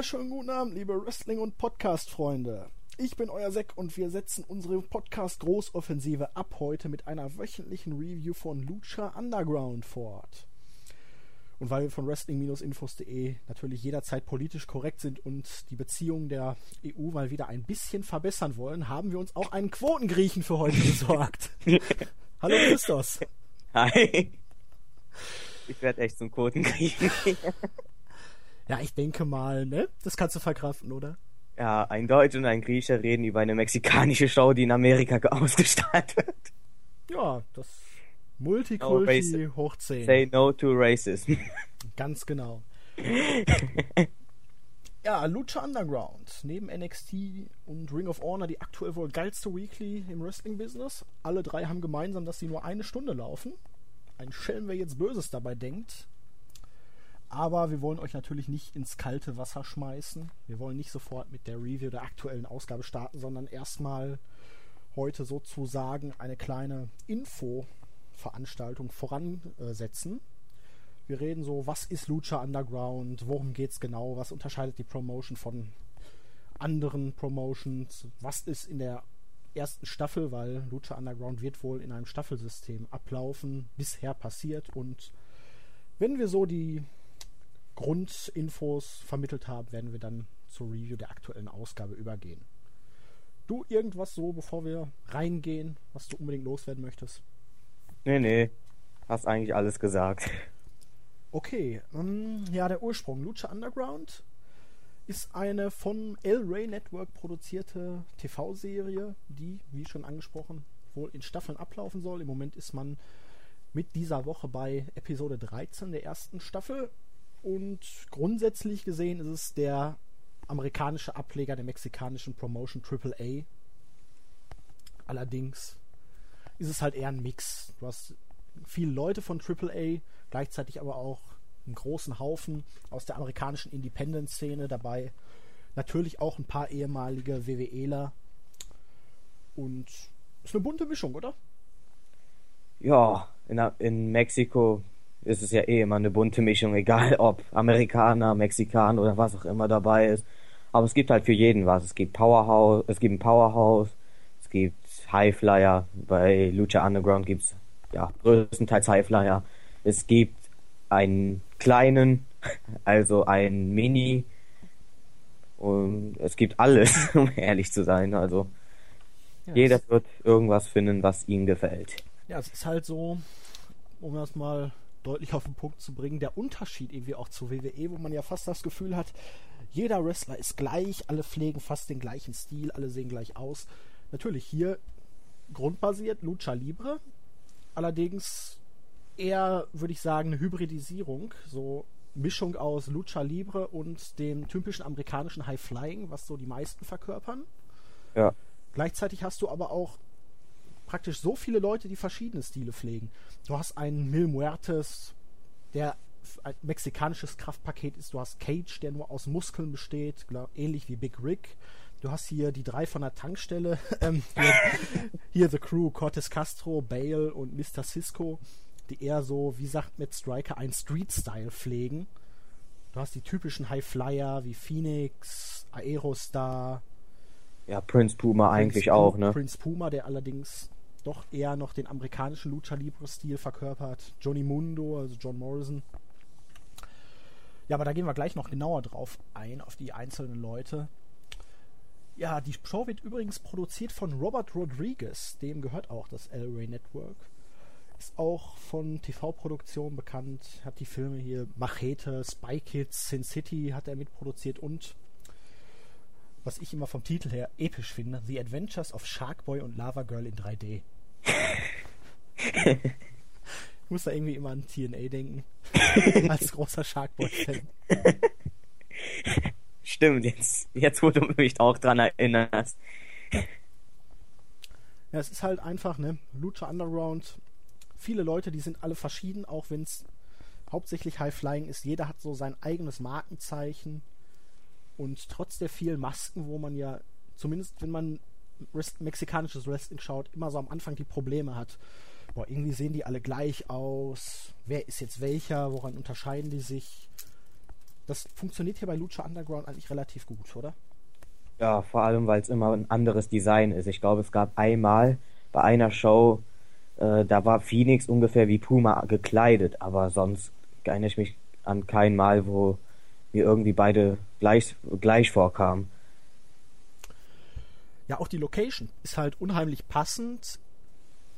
wunderschönen guten Abend, liebe Wrestling- und Podcast-Freunde. Ich bin euer Seck und wir setzen unsere Podcast-Großoffensive ab heute mit einer wöchentlichen Review von Lucha Underground fort. Und weil wir von wrestling-infos.de natürlich jederzeit politisch korrekt sind und die Beziehungen der EU mal wieder ein bisschen verbessern wollen, haben wir uns auch einen Quotengriechen für heute besorgt. Hallo Christos. Hi. Ich werde echt zum Quotengriechen. Ja, ich denke mal, ne? Das kannst du verkraften, oder? Ja, ein Deutsch und ein Grieche reden über eine mexikanische Show, die in Amerika ausgestrahlt wird. Ja, das Multikulti no hoch 10. Say no to racism. Ganz genau. ja, Lucha Underground. Neben NXT und Ring of Honor die aktuell wohl geilste Weekly im Wrestling-Business. Alle drei haben gemeinsam, dass sie nur eine Stunde laufen. Ein Schelm, wer jetzt Böses dabei denkt. Aber wir wollen euch natürlich nicht ins kalte Wasser schmeißen. Wir wollen nicht sofort mit der Review der aktuellen Ausgabe starten, sondern erstmal heute sozusagen eine kleine Info-Veranstaltung voransetzen. Wir reden so, was ist Lucha Underground, worum geht es genau, was unterscheidet die Promotion von anderen Promotions, was ist in der ersten Staffel, weil Lucha Underground wird wohl in einem Staffelsystem ablaufen, bisher passiert. Und wenn wir so die Grundinfos vermittelt haben, werden wir dann zur Review der aktuellen Ausgabe übergehen. Du irgendwas so, bevor wir reingehen, was du unbedingt loswerden möchtest? Nee, nee. Hast eigentlich alles gesagt. Okay, ähm, ja, der Ursprung. Lucha Underground ist eine von El Rey Network produzierte TV-Serie, die, wie schon angesprochen, wohl in Staffeln ablaufen soll. Im Moment ist man mit dieser Woche bei Episode 13 der ersten Staffel und grundsätzlich gesehen ist es der amerikanische Ableger der mexikanischen Promotion AAA. Allerdings ist es halt eher ein Mix. Du hast viele Leute von AAA, gleichzeitig aber auch einen großen Haufen aus der amerikanischen Independent-Szene dabei. Natürlich auch ein paar ehemalige WWEler. Und ist eine bunte Mischung, oder? Ja, in, in Mexiko ist es ja eh immer eine bunte Mischung, egal ob Amerikaner, Mexikaner oder was auch immer dabei ist. Aber es gibt halt für jeden was. Es gibt Powerhouse, es gibt ein Powerhouse, es gibt Highflyer. Bei Lucha Underground gibt es ja größtenteils Highflyer. Es gibt einen kleinen, also einen Mini. Und es gibt alles, um ehrlich zu sein. Also ja, jeder wird irgendwas finden, was ihm gefällt. Ja, es ist halt so, um das mal deutlich auf den Punkt zu bringen, der Unterschied irgendwie auch zu WWE, wo man ja fast das Gefühl hat, jeder Wrestler ist gleich, alle pflegen fast den gleichen Stil, alle sehen gleich aus. Natürlich hier grundbasiert Lucha Libre, allerdings eher, würde ich sagen, eine Hybridisierung, so Mischung aus Lucha Libre und dem typischen amerikanischen High Flying, was so die meisten verkörpern. Ja. Gleichzeitig hast du aber auch praktisch so viele Leute, die verschiedene Stile pflegen. Du hast einen Mil Muertes, der ein mexikanisches Kraftpaket ist. Du hast Cage, der nur aus Muskeln besteht, glaub, ähnlich wie Big Rick. Du hast hier die drei von der Tankstelle. Ähm, hier, hier The Crew, Cortez Castro, Bale und Mr. Cisco, die eher so, wie sagt mit Striker, ein Street-Style pflegen. Du hast die typischen High Flyer wie Phoenix, Aerostar. Ja, Prince Puma Prince eigentlich Puma, auch, ne? Prince Puma, der allerdings doch eher noch den amerikanischen Lucha Libre-Stil verkörpert. Johnny Mundo, also John Morrison. Ja, aber da gehen wir gleich noch genauer drauf ein, auf die einzelnen Leute. Ja, die Show wird übrigens produziert von Robert Rodriguez, dem gehört auch das El Rey Network. Ist auch von TV-Produktionen bekannt, hat die Filme hier Machete, Spy Kids, Sin City hat er mitproduziert und was ich immer vom Titel her episch finde, The Adventures of Sharkboy und Lava Girl in 3D. ich muss da irgendwie immer an TNA denken. Als großer Sharkboy-Fan. Stimmt, jetzt, jetzt wo du mich auch dran erinnerst. Ja, es ist halt einfach, ne, Lucha Underground, viele Leute, die sind alle verschieden, auch wenn es hauptsächlich High Flying ist. Jeder hat so sein eigenes Markenzeichen. Und trotz der vielen Masken, wo man ja, zumindest wenn man Rest mexikanisches Wrestling schaut, immer so am Anfang die Probleme hat. Boah, irgendwie sehen die alle gleich aus. Wer ist jetzt welcher? Woran unterscheiden die sich? das funktioniert hier bei Lucha Underground eigentlich relativ gut, oder? Ja, vor allem, weil es immer ein anderes Design ist. Ich glaube, es gab einmal bei einer Show, äh, da war Phoenix ungefähr wie Puma gekleidet, aber sonst erinnere ich mich an kein Mal, wo mir irgendwie beide gleich, gleich vorkamen. Ja, auch die Location ist halt unheimlich passend,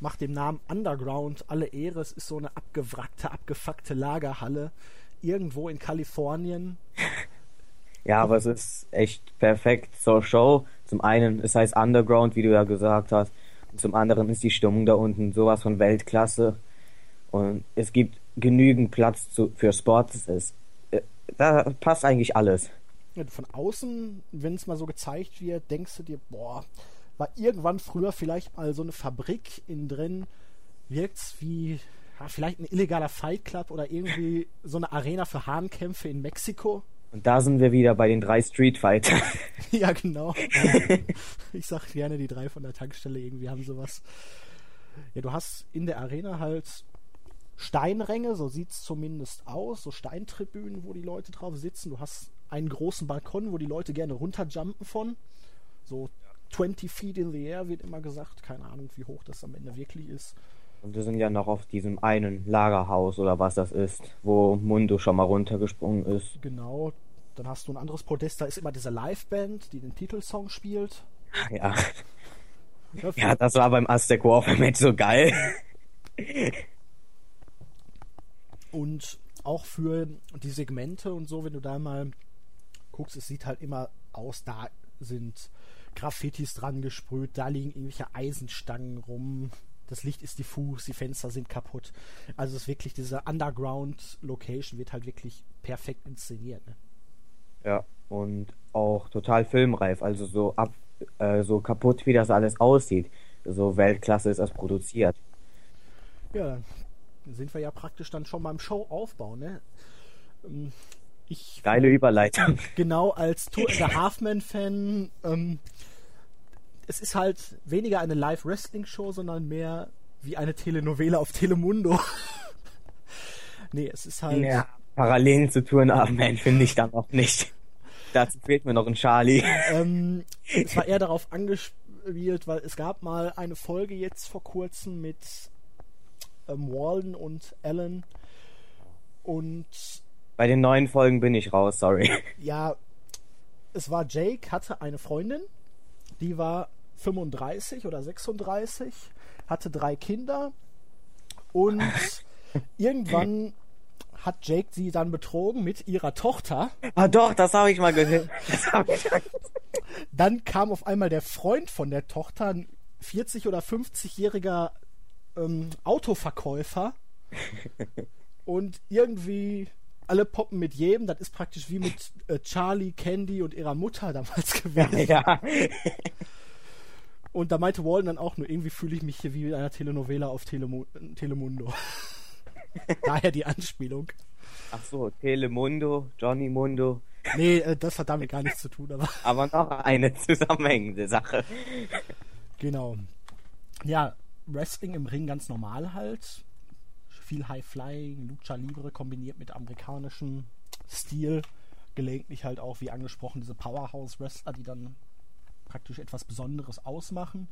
macht dem Namen Underground alle Ehre. Es ist so eine abgewrackte, abgefuckte Lagerhalle irgendwo in Kalifornien. Ja, aber es ist echt perfekt zur Show. Zum einen, es heißt Underground, wie du ja gesagt hast. Und zum anderen ist die Stimmung da unten sowas von Weltklasse. Und es gibt genügend Platz zu, für Sports. Es, äh, da passt eigentlich alles. Von außen, wenn es mal so gezeigt wird, denkst du dir, boah, war irgendwann früher vielleicht mal so eine Fabrik innen drin, wirkt's wie ja, vielleicht ein illegaler Fight Club oder irgendwie so eine Arena für Hahnkämpfe in Mexiko. Und da sind wir wieder bei den drei Street Fightern. ja, genau. ich sag gerne, die drei von der Tankstelle irgendwie haben sowas. Ja, du hast in der Arena halt Steinränge, so sieht's zumindest aus, so Steintribünen, wo die Leute drauf sitzen. Du hast einen großen Balkon, wo die Leute gerne runterjumpen von. So 20 feet in the air wird immer gesagt. Keine Ahnung, wie hoch das am Ende wirklich ist. Und wir sind ja noch auf diesem einen Lagerhaus oder was das ist, wo Mundo schon mal runtergesprungen ist. Genau. Dann hast du ein anderes Podest, da ist immer diese Liveband, die den Titelsong spielt. Ja. Ja, das war beim Aztec Warfare Match so geil. Und auch für die Segmente und so, wenn du da mal guckst, es sieht halt immer aus, da sind Graffitis dran gesprüht, da liegen irgendwelche Eisenstangen rum, das Licht ist diffus, die Fenster sind kaputt. Also es ist wirklich, diese Underground-Location wird halt wirklich perfekt inszeniert. Ne? Ja, und auch total filmreif, also so ab, äh, so kaputt, wie das alles aussieht. So Weltklasse ist das produziert. Ja, dann sind wir ja praktisch dann schon beim Showaufbau, ne? Ich, Geile Überleitung. Genau, als Tour in der Halfman-Fan ähm, es ist halt weniger eine Live-Wrestling-Show, sondern mehr wie eine Telenovela auf Telemundo. nee, es ist halt. Ja, Parallelen zu Touren Man finde ich dann auch nicht. Dazu fehlt mir noch ein Charlie. Ähm, es war eher darauf angespielt, weil es gab mal eine Folge jetzt vor kurzem mit ähm, Walden und Alan und bei den neuen Folgen bin ich raus, sorry. Ja, es war Jake, hatte eine Freundin, die war 35 oder 36, hatte drei Kinder und irgendwann hat Jake sie dann betrogen mit ihrer Tochter. Ah doch, das habe ich mal gehört. dann kam auf einmal der Freund von der Tochter, ein 40 oder 50-jähriger ähm, Autoverkäufer. und irgendwie alle poppen mit jedem. Das ist praktisch wie mit äh, Charlie, Candy und ihrer Mutter damals gewesen. Ja. Und da meinte Walden dann auch nur, irgendwie fühle ich mich hier wie in einer Telenovela auf Telemu Telemundo. Daher die Anspielung. Ach so, Telemundo, Johnny Mundo. Nee, äh, das hat damit gar nichts zu tun, aber. aber noch eine zusammenhängende Sache. Genau. Ja, Wrestling im Ring ganz normal halt. Viel High Flying, Lucha Libre kombiniert mit amerikanischem Stil. Gelegentlich halt auch, wie angesprochen, diese Powerhouse-Wrestler, die dann praktisch etwas Besonderes ausmachen.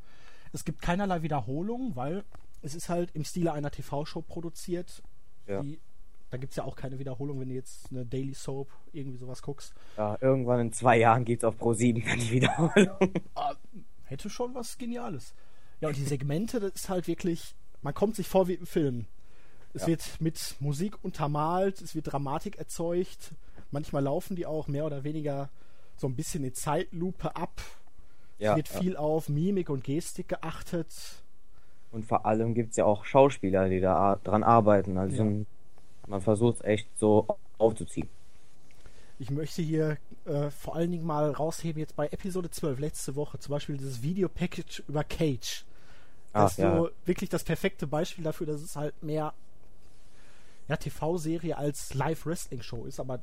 Es gibt keinerlei Wiederholung, weil es ist halt im Stile einer TV-Show produziert. Ja. Die, da gibt es ja auch keine Wiederholung, wenn du jetzt eine Daily Soap irgendwie sowas guckst. Ja, irgendwann in zwei Jahren geht es auf Pro 7 die Wiederholung. Ah, hätte schon was Geniales. Ja, und die Segmente, das ist halt wirklich, man kommt sich vor wie im Film. Es ja. wird mit Musik untermalt, es wird Dramatik erzeugt. Manchmal laufen die auch mehr oder weniger so ein bisschen in Zeitlupe ab. Ja, wird viel auf Mimik und Gestik geachtet. Und vor allem gibt es ja auch Schauspieler, die da dran arbeiten. Also man versucht es echt so aufzuziehen. Ich möchte hier äh, vor allen Dingen mal rausheben, jetzt bei Episode 12, letzte Woche, zum Beispiel dieses Video-Package über Cage. Das Ach, ist so ja. wirklich das perfekte Beispiel dafür, dass es halt mehr ja, TV-Serie als Live-Wrestling-Show ist, aber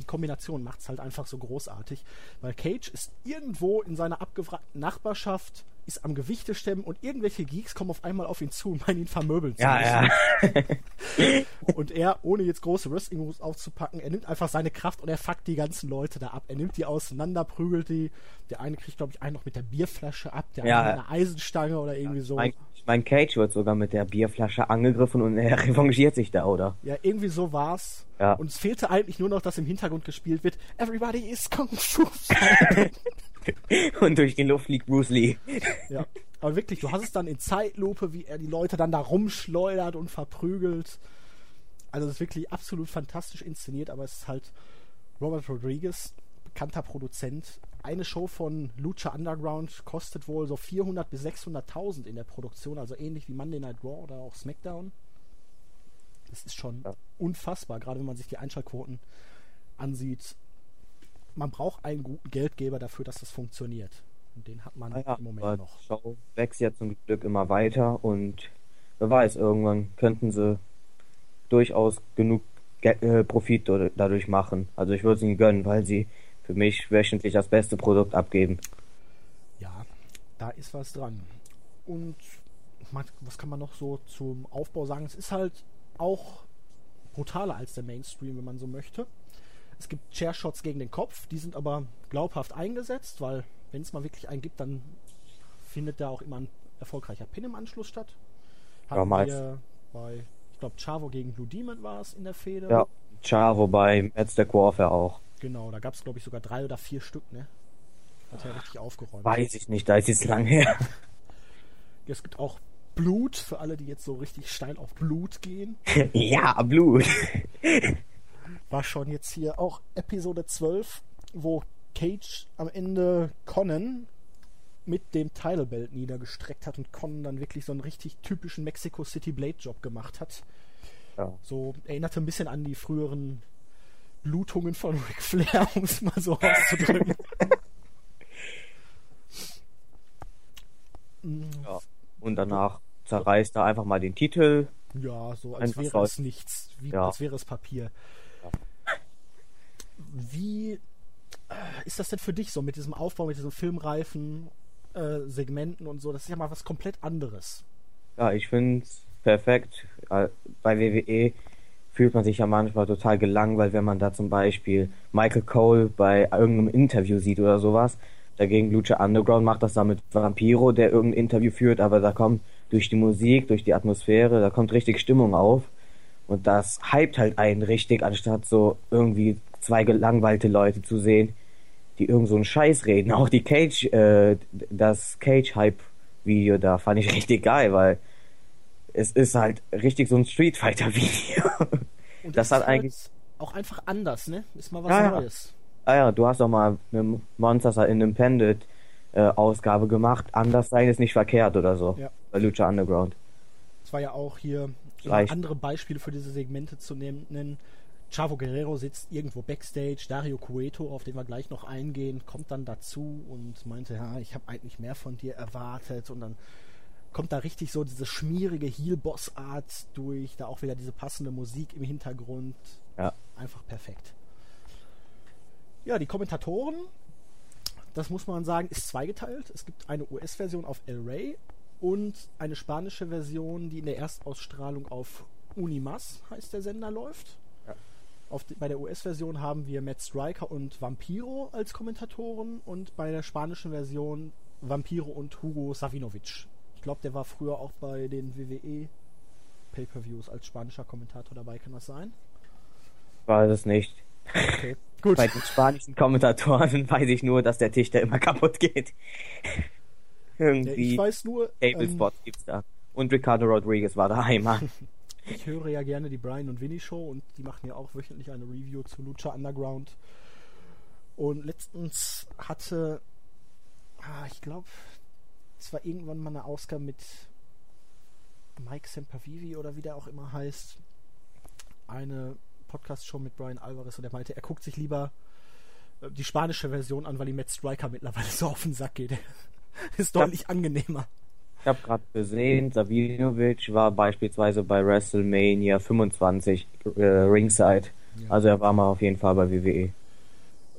die Kombination macht es halt einfach so großartig, weil Cage ist irgendwo in seiner abgewrackten Nachbarschaft ist am Gewichte stemmen und irgendwelche Geeks kommen auf einmal auf ihn zu und meinen ihn vermöbeln zu Ja, müssen. ja. Und er, ohne jetzt große Wrestling-Moves aufzupacken, er nimmt einfach seine Kraft und er fuckt die ganzen Leute da ab. Er nimmt die auseinander, prügelt die. Der eine kriegt, glaube ich, einen noch mit der Bierflasche ab, der Ja. andere mit einer Eisenstange oder irgendwie so. Mein, mein Cage wird sogar mit der Bierflasche angegriffen und er revanchiert sich da, oder? Ja, irgendwie so war's. Ja. Und es fehlte eigentlich nur noch, dass im Hintergrund gespielt wird, Everybody is Kung Fu. Und durch die Luft fliegt Bruce Lee. ja. Aber wirklich, du hast es dann in Zeitlupe, wie er die Leute dann da rumschleudert und verprügelt. Also es ist wirklich absolut fantastisch inszeniert, aber es ist halt Robert Rodriguez, bekannter Produzent. Eine Show von Lucha Underground kostet wohl so 400 bis 600.000 in der Produktion, also ähnlich wie Monday Night Raw oder auch SmackDown. Das ist schon Ja. unfassbar, gerade wenn man sich die Einschaltquoten ansieht. Man braucht einen guten Geldgeber dafür, dass das funktioniert. Und den hat man ja, im Moment noch. die Show wächst ja zum Glück immer weiter und wer weiß, irgendwann könnten sie durchaus genug Ge äh, Profit dadurch machen. Also ich würde es ihnen gönnen, weil sie für mich wöchentlich das beste Produkt abgeben. Ja, da ist was dran. Und was kann man noch so zum Aufbau sagen? Es ist halt auch brutaler als der Mainstream, wenn man so möchte. Es gibt Chairshots gegen den Kopf, die sind aber glaubhaft eingesetzt, weil wenn es mal wirklich einen gibt, dann findet da auch immer ein erfolgreicher Pin im Anschluss statt. Hatten meist. wir bei, ich glaube, Chavo gegen Blue Demon war es in der Fehde. Ja, Chavo bei Aztec Warfare auch. Genau, da gab es, glaube ich, sogar drei oder vier Stück, ne? Hat er richtig aufgeräumt. Weiß ich nicht, da ist jetzt lang her. Es gibt auch Blut, für alle, die jetzt so richtig steil auf Blut gehen. ja, Blut. War schon jetzt hier auch Episode 12, wo Cage am Ende Conan mit dem Title Belt niedergestreckt hat und Conan dann wirklich so einen richtig typischen Mexico City Blade Job gemacht hat. Ja. So erinnerte ein bisschen an die früheren Blutungen von Ric Flair, um es mal so auszudrücken. Ja. Und danach zerreißt er einfach mal den Titel. Ja, so als Einfach wäre es nichts, wie, Ja. als wäre es Papier. Wie äh, ist das denn für dich so mit diesem Aufbau, mit diesen filmreifen äh, Segmenten und so? Das ist ja mal was komplett anderes. Ja, ich finde es perfekt. Äh, Bei WWE fühlt man sich ja manchmal total gelangweilt, wenn man da zum Beispiel Michael Cole bei irgendeinem Interview sieht oder sowas. Dagegen Lucha Underground macht das dann mit Vampiro, der irgendein Interview führt, aber da kommt durch die Musik, durch die Atmosphäre, da kommt richtig Stimmung auf. Und das hypt halt einen richtig, anstatt so irgendwie zwei gelangweilte Leute zu sehen, die irgend so einen Scheiß reden. Auch die Cage, äh, das Cage-Hype-Video da fand ich richtig geil, weil es ist halt richtig so ein Street Fighter-Video. Und Das ist hat halt eigentlich- auch einfach anders, ne? Ist mal was Ja, ja. Neues. ah ja, du hast doch mal eine Monsters Independent äh, Ausgabe gemacht. Anders sein ist nicht verkehrt oder so. Ja. Bei Lucha Underground. Es war ja auch hier um andere Beispiele für diese Segmente zu nehmen. nennen. Chavo Guerrero sitzt irgendwo backstage, Dario Cueto, auf den wir gleich noch eingehen, kommt dann dazu und meinte, ja, ich habe eigentlich mehr von dir erwartet und dann kommt da richtig so diese schmierige Heel-Boss-Art durch, da auch wieder diese passende Musik im Hintergrund. Ja. Einfach perfekt. Ja, die Kommentatoren, das muss man sagen, ist zweigeteilt. Es gibt eine US-Version auf El Rey und eine spanische Version, die in der Erstausstrahlung auf Unimas, heißt der Sender, läuft. Auf bei der US-Version haben wir Matt Striker und Vampiro als Kommentatoren und bei der spanischen Version Vampiro und Hugo Savinovic. Ich glaube, der war früher auch bei den WWE Pay-Per-Views als spanischer Kommentator dabei, kann das sein? War das nicht. Okay, gut. Bei den spanischen Kommentatoren weiß ich nur, dass der Tisch da immer kaputt geht. Ja, Irgendwie ich weiß nur, ähm, Table Spots gibt's da. Und Ricardo Rodriguez war daheim. Mann. Ich höre ja gerne die Brian und Winnie Show und die machen ja auch wöchentlich eine Review zu Lucha Underground. Und letztens hatte, ah, ich glaube, es war irgendwann mal eine Ausgabe mit Mike Sempervivi oder wie der auch immer heißt. Eine Podcast-Show mit Brian Alvarez und der meinte, er guckt sich lieber äh, die spanische Version an, weil ihm Matt Striker mittlerweile so auf den Sack geht. Ist deutlich angenehmer. Ich habe gerade gesehen, Savinovic war beispielsweise bei WrestleMania 25 äh, Ringside. Ja. Also er war mal auf jeden Fall bei WWE.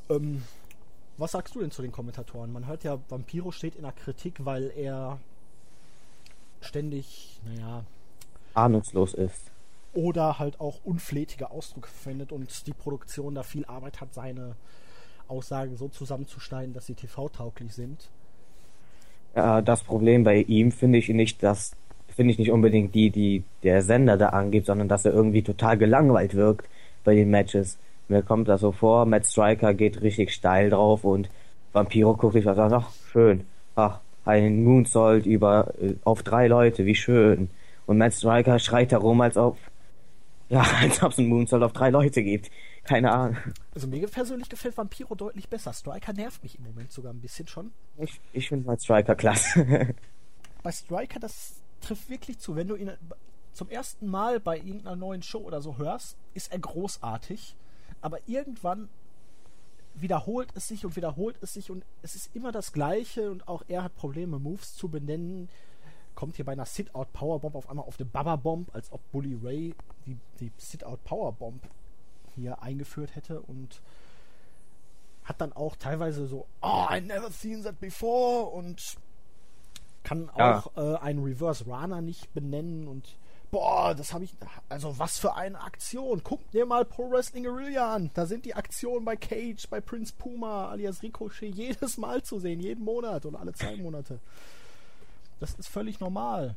Ähm, Was sagst du denn zu den Kommentatoren? Man hört ja, Vampiro steht in der Kritik, weil er ständig, naja. Ahnungslos ist. Oder halt auch unflätige Ausdrücke verwendet und die Produktion da viel Arbeit hat, seine Aussagen so zusammenzuschneiden, dass sie TV-tauglich sind. Ja, das Problem bei ihm finde ich nicht, dass finde ich nicht unbedingt die, die der Sender da angibt, sondern dass er irgendwie total gelangweilt wirkt bei den Matches. Mir kommt das so vor, Matt Striker geht richtig steil drauf und Vampiro guckt sich was an, ach, schön. Ach, ein Moonsault über äh, auf drei Leute, wie schön. Und Matt Striker schreit herum, als ob ja, als ob es einen Moonsault auf drei Leute gibt. Keine Ahnung. Also mir persönlich gefällt Vampiro deutlich besser. Striker nervt mich im Moment sogar ein bisschen schon. Ich, ich finde mal Striker klasse. bei Striker, das trifft wirklich zu. Wenn du ihn zum ersten Mal bei irgendeiner neuen Show oder so hörst, ist er großartig. Aber irgendwann wiederholt es sich und wiederholt es sich und es ist immer das Gleiche und auch er hat Probleme, Moves zu benennen. Kommt hier bei einer Sit-Out Powerbomb auf einmal auf eine Baba Bomb, als ob Bully Ray die, die Sit-Out Powerbomb hier eingeführt hätte und hat dann auch teilweise so, oh, I never seen that before und kann auch ja. äh, einen Reverse Rana nicht benennen und boah, das habe ich, also was für eine Aktion. Guck dir mal Pro Wrestling Guerrilla an. Da sind die Aktionen bei Cage, bei Prince Puma, alias Ricochet jedes Mal zu sehen, jeden Monat oder alle zwei Monate. Das ist völlig normal.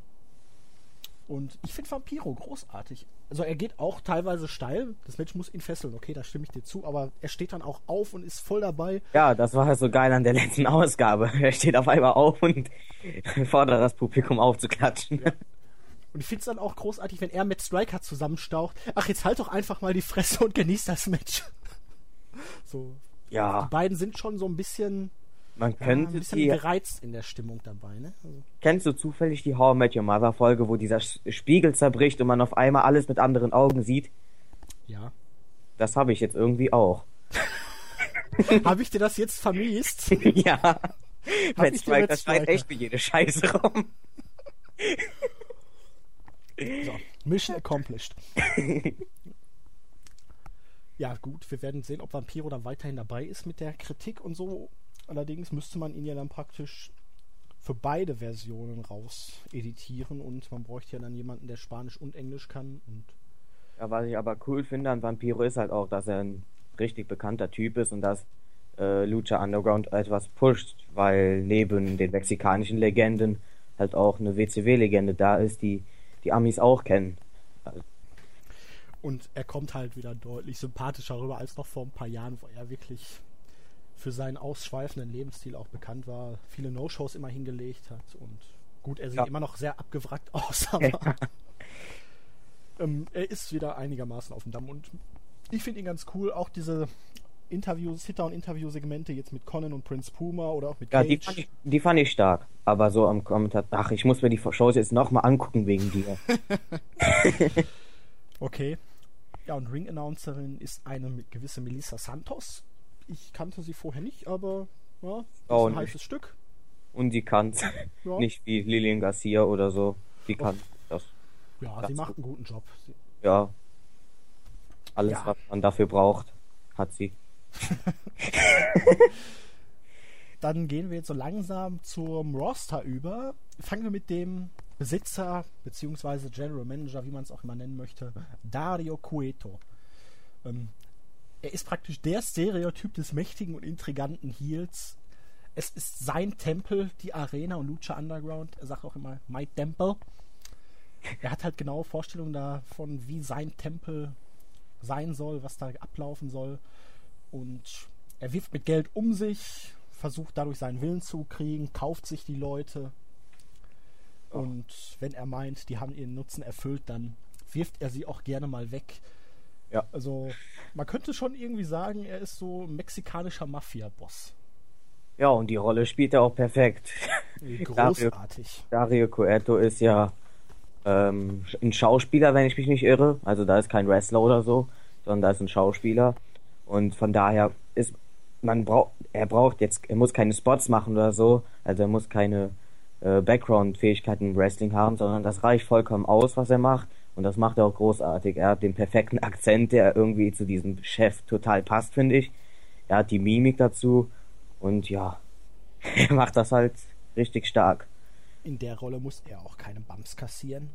Und ich finde Vampiro großartig. Also er geht auch teilweise steil. Das Match muss ihn fesseln. Okay, da stimme ich dir zu. Aber er steht dann auch auf und ist voll dabei. Ja, das war halt so geil an der letzten Ausgabe. Er steht auf einmal auf und fordert das Publikum aufzuklatschen. Ja. Und ich finde es dann auch großartig, wenn er mit Striker zusammenstaucht. Ach, jetzt halt doch einfach mal die Fresse und genieß das Match. so. Ja. Die beiden sind schon so ein bisschen man könnte ja, ein bisschen die, gereizt in der Stimmung dabei, ne? Also. Kennst du zufällig die How I Met Your Mother Folge, wo dieser Spiegel zerbricht und man auf einmal alles mit anderen Augen sieht? Ja. Das habe ich jetzt irgendwie auch. habe ich dir das jetzt vermiest? ja. Matt Striker schreit echt wie jede Scheiße rum. so, Mission accomplished. ja, gut, wir werden sehen, ob Vampiro dann weiterhin dabei ist mit der Kritik und so Allerdings müsste man ihn ja dann praktisch für beide Versionen raus editieren und man bräuchte ja dann jemanden, der Spanisch und Englisch kann und ja, was ich aber cool finde an Vampiro ist halt auch, dass er ein richtig bekannter Typ ist und dass äh, Lucha Underground etwas pusht, weil neben den mexikanischen Legenden halt auch eine WCW-Legende da ist, die die Amis auch kennen. Und er kommt halt wieder deutlich sympathischer rüber als noch vor ein paar Jahren, wo er wirklich für seinen ausschweifenden Lebensstil auch bekannt war, viele No-Shows immer hingelegt hat und gut, er sieht ja. immer noch sehr abgewrackt aus, aber ähm, er ist wieder einigermaßen auf dem Damm und ich finde ihn ganz cool, auch diese Interviews, Sit-Down-Interview-Segmente jetzt mit Conan und Prince Puma oder auch mit Cage. Ja, die fand, ich, die fand ich stark, aber so am Kommentar, ach, ich muss mir die Shows jetzt nochmal angucken wegen dir. okay. Ja, und Ring-Announcerin ist eine gewisse Melissa Santos, ich kannte sie vorher nicht, aber ja, ist oh, ein heißes Stück. Und sie kann ja. nicht wie Lilian Garcia oder so. Die kann das. Ja, sie macht einen guten Job. Ja. Alles, ja. was man dafür braucht, hat sie. Dann gehen wir jetzt so langsam zum Roster über. Fangen wir mit dem Besitzer bzw. General Manager, wie man es auch immer nennen möchte, Dario Cueto. Ähm, er ist praktisch der Stereotyp des mächtigen und intriganten Heels. Es ist sein Tempel, die Arena und Lucha Underground. Er sagt auch immer, my temple. Er hat halt genaue Vorstellungen davon, wie sein Tempel sein soll, was da ablaufen soll. Und er wirft mit Geld um sich, versucht dadurch seinen Willen zu kriegen, kauft sich die Leute. Und wenn er meint, die haben ihren Nutzen erfüllt, dann wirft er sie auch gerne mal weg. Ja. Also, man könnte schon irgendwie sagen, er ist so ein mexikanischer Mafia-Boss. Ja, und die Rolle spielt er auch perfekt. Großartig. Dario, Dario Cueto ist ja ähm, ein Schauspieler, wenn ich mich nicht irre. Also da ist kein Wrestler oder so, sondern da ist ein Schauspieler. Und von daher ist man braucht, er braucht jetzt, er muss keine Spots machen oder so. Also er muss keine äh, Background-Fähigkeiten im Wrestling haben, sondern das reicht vollkommen aus, was er macht. Und das macht er auch großartig. Er hat den perfekten Akzent, der irgendwie zu diesem Chef total passt, finde ich. Er hat die Mimik dazu Und ja, er macht das halt richtig stark. In der Rolle muss er auch keine Bumps kassieren.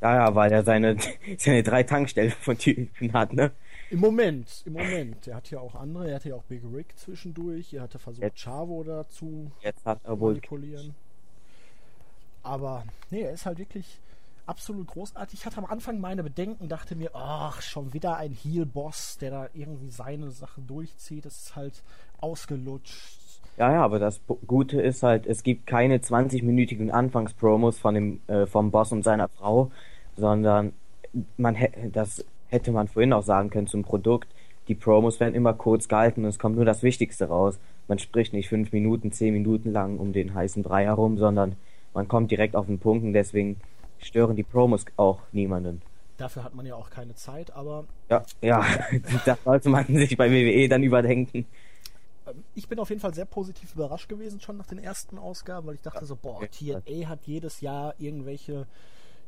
Ja, ja, weil er seine, seine drei Tankstellen von Typen hat, ne? Im Moment, im Moment. Er hat ja auch andere, er hatte ja auch Big Rick zwischendurch, er hatte versucht, Jetzt- Chavo dazu Jetzt hat er wohl manipulieren. Aber nee, er ist halt wirklich absolut großartig. Ich hatte am Anfang meine Bedenken, dachte mir, ach, schon wieder ein Heel-Boss, der da irgendwie seine Sache durchzieht. Das ist halt ausgelutscht. Ja, ja, aber das Gute ist halt, es gibt keine 20-minütigen Anfangspromos von dem äh, vom Boss und seiner Frau, sondern man das hätte man vorhin auch sagen können zum Produkt. Die Promos werden immer kurz gehalten und es kommt nur das Wichtigste raus. Man spricht nicht fünf Minuten, zehn Minuten lang um den heißen Brei herum, sondern man kommt direkt auf den Punkt und deswegen stören die Promos auch niemanden. Dafür hat man ja auch keine Zeit, aber Ja, ja, das sollte man sich bei WWE dann überdenken. ähm, ich bin auf jeden Fall sehr positiv überrascht gewesen schon nach den ersten Ausgaben, weil ich dachte so, boah. TNA hat jedes Jahr irgendwelche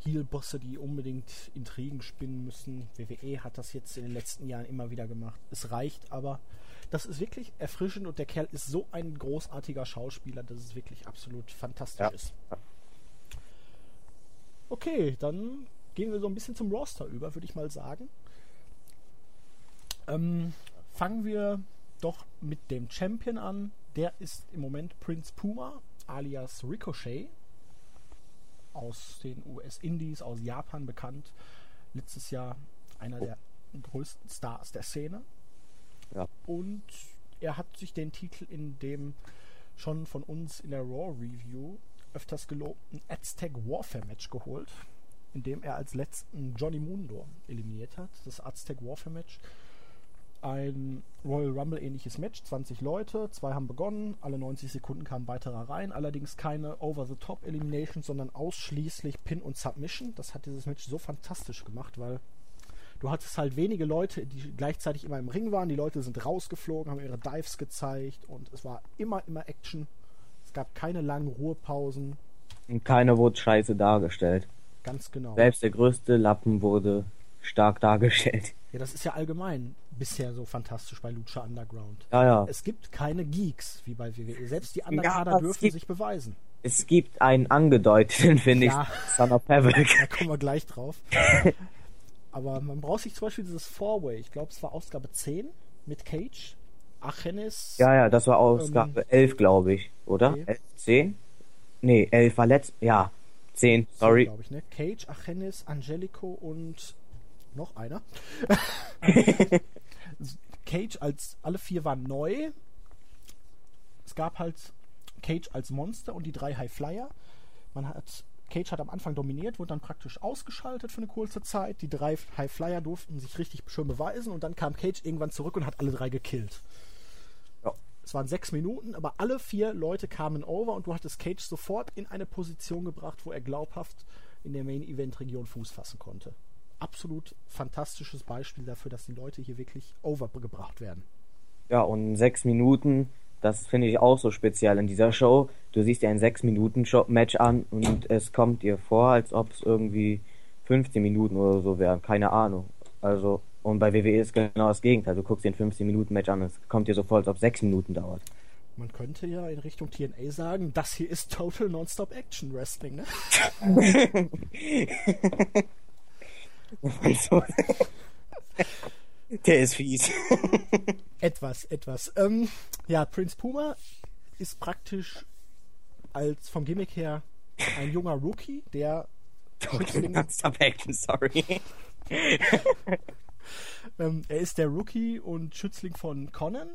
Heel-Bosse, die unbedingt Intrigen spinnen müssen. WWE hat das jetzt in den letzten Jahren immer wieder gemacht. Es reicht aber. Das ist wirklich erfrischend und der Kerl ist so ein großartiger Schauspieler, dass es wirklich absolut fantastisch Ja. ist. Okay, dann gehen wir so ein bisschen zum Roster über, würde ich mal sagen. Ähm, fangen wir doch mit dem Champion an. Der ist im Moment Prince Puma, alias Ricochet. Aus den US-Indies, aus Japan bekannt. Letztes Jahr einer der größten Stars der Szene. Ja. Und er hat sich den Titel in dem schon von uns in der Raw Review öfters gelobten Aztec Warfare Match geholt, in dem er als letzten Johnny Mundo eliminiert hat. Das Aztec Warfare Match. Ein Royal Rumble ähnliches Match, 20 Leute, zwei haben begonnen, alle 90 Sekunden kamen weiterer rein, allerdings keine Over-the-Top Elimination, sondern ausschließlich Pin und Submission. Das hat dieses Match so fantastisch gemacht, weil du hattest halt wenige Leute, die gleichzeitig immer im Ring waren. Die Leute sind rausgeflogen, haben ihre Dives gezeigt und es war immer, immer Action. Es gab keine langen Ruhepausen. Und keiner wurde scheiße dargestellt. Ganz genau. Selbst der größte Lappen wurde stark dargestellt. Ja, das ist ja allgemein bisher so fantastisch bei Lucha Underground. Ja, ja. Es gibt keine Geeks wie bei WWE. Selbst die Ja, Undercarder es dürfen gibt- sich beweisen. Es gibt einen angedeuteten, finde Ja. ich, Son of Havoc. Da kommen wir gleich drauf. Aber man braucht sich zum Beispiel dieses Four-Way. Ich glaube, es war Ausgabe 10 mit Cage, Achenis. Ja, ja, das war Ausgabe 11, glaube ich, oder? Okay. 11, 10? Nee, 11 war letzt. Ja, 10, sorry. glaube ich, ne? Cage, Achenis, Angelico und noch einer. Cage als alle vier waren neu. Es gab halt Cage als Monster und die drei High Flyer. Man hat Cage hat am Anfang dominiert, wurde dann praktisch ausgeschaltet für eine kurze Zeit. Die drei High Flyer durften sich richtig schön beweisen und dann kam Cage irgendwann zurück und hat alle drei gekillt. Es waren sechs Minuten, aber alle vier Leute kamen over und du hattest Cage sofort in eine Position gebracht, wo er glaubhaft in der Main-Event-Region Fuß fassen konnte. Absolut fantastisches Beispiel dafür, dass die Leute hier wirklich overgebracht werden. Ja, und sechs Minuten, das finde ich auch so speziell in dieser Show. Du siehst dir ein 6-Minuten-Match an und es kommt dir vor, als ob es irgendwie 15 Minuten oder so wären. Keine Ahnung. Also, und bei WWE ist genau das Gegenteil. Du guckst dir ein 15-Minuten-Match an, es kommt dir so vor, als ob 6 Minuten dauert. Man könnte ja in Richtung TNA sagen, das hier ist Total Non-Stop Action Wrestling, ne? Der ist fies. Etwas, etwas. Ähm, ja, Prince Puma ist praktisch als vom Gimmick her ein junger Rookie, der Schützlinge, Stop Action, sorry. ähm, er ist der Rookie und Schützling von Conan,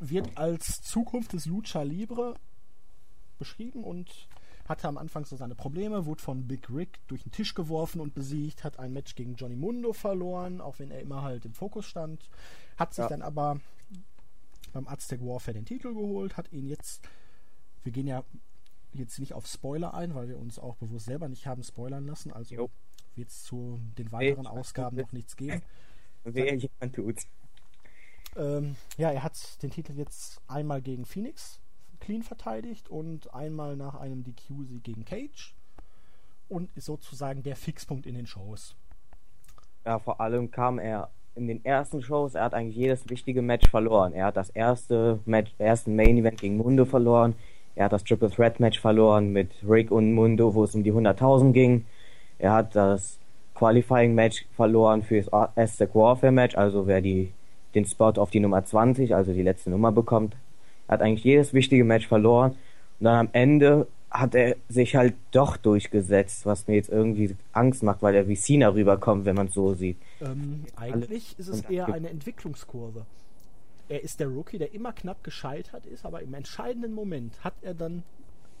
wird als Zukunft des Lucha Libre beschrieben und hatte am Anfang so seine Probleme, wurde von Big Rick durch den Tisch geworfen und besiegt, hat ein Match gegen Johnny Mundo verloren, auch wenn er immer halt im Fokus stand, hat sich Ja. dann aber beim Aztec Warfare den Titel geholt, hat ihn jetzt, wir gehen ja jetzt nicht auf Spoiler ein, weil wir uns auch bewusst selber nicht haben spoilern lassen, also Jo. Wird es zu den weiteren Ausgaben noch nichts geben. Wer jemand tut's. Ähm, ja, er hat den Titel jetzt einmal gegen Phoenix clean verteidigt und einmal nach einem DQ-Sieg gegen Cage und ist sozusagen der Fixpunkt in den Shows. Ja, vor allem kam er in den ersten Shows, er hat eigentlich jedes wichtige Match verloren. Er hat das erste Match, ersten Main Event gegen Mundo verloren. Er hat das Triple Threat Match verloren mit Rick und Mundo, wo es um die 100.000 ging. Er hat das Qualifying Match verloren für das Aztec Warfare Match, also wer die, den Spot auf die Nummer 20, also die letzte Nummer bekommt. Hat eigentlich jedes wichtige Match verloren. Und dann am Ende hat er sich halt doch durchgesetzt, was mir jetzt irgendwie Angst macht, weil er wie Cena rüberkommt, wenn man es so sieht. Ähm, eigentlich ist es eher eine Entwicklungskurve. Er ist der Rookie, der immer knapp gescheitert ist, aber im entscheidenden Moment hat er dann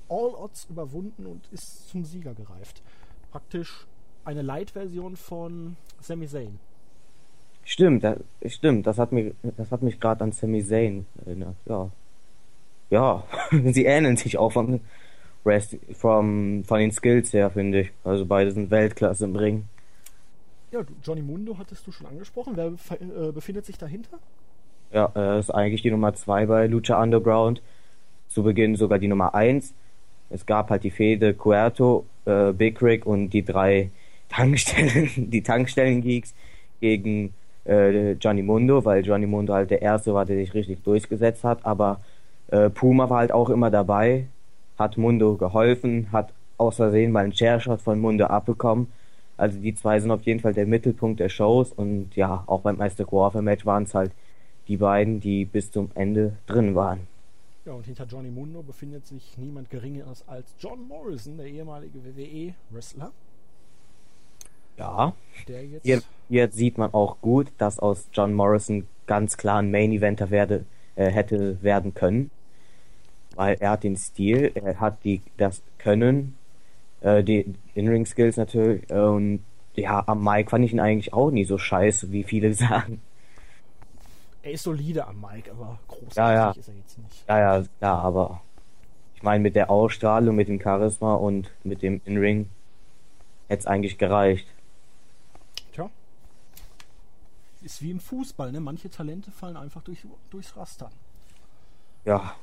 All Odds überwunden und ist zum Sieger gereift. Praktisch eine Light-Version von Sami Zayn. Stimmt, das, stimmt, das hat mich, das hat mich gerade an Sami Zayn erinnert, ja. Ja, sie ähneln sich auch von, Rest from, von den Skills her, finde ich. Also beide sind Weltklasse im Ring. Ja, Johnny Mundo hattest du schon angesprochen. Wer äh, befindet sich dahinter? Ja, er ist eigentlich die Nummer 2 bei Lucha Underground. Zu Beginn sogar die Nummer 1. Es gab halt die Fehde Cuerto, äh, Big Rick und die drei Tankstellen, die Tankstellen-Geeks gegen äh, Johnny Mundo, weil Johnny Mundo halt der Erste war, der sich richtig durchgesetzt hat. Aber äh, Puma war halt auch immer dabei hat Mundo geholfen, hat aus Versehen mal einen Chairshot von Mundo abbekommen. Also die zwei sind auf jeden Fall der Mittelpunkt der Shows und ja, auch beim Meister Warfare Match waren es halt die beiden, die bis zum Ende drin waren. Ja, und hinter Johnny Mundo befindet sich niemand geringeres als John Morrison, der ehemalige WWE-Wrestler. Ja, jetzt, jetzt, jetzt, sieht man auch gut, dass aus John Morrison ganz klar ein Main-Eventer werde, äh, hätte werden können weil er hat den Stil, er hat die das Können, äh, die In-Ring-Skills natürlich und ja, am Mike fand ich ihn eigentlich auch nie so scheiße, wie viele sagen. Er ist solide am Mike, aber großartig ja, ja. ist er jetzt nicht. Ja, ja, klar, aber ich meine, mit der Ausstrahlung, mit dem Charisma und mit dem In-Ring hätte es eigentlich gereicht. Tja. Ist wie im Fußball, ne? Manche Talente fallen einfach durch, durchs Raster. Ja,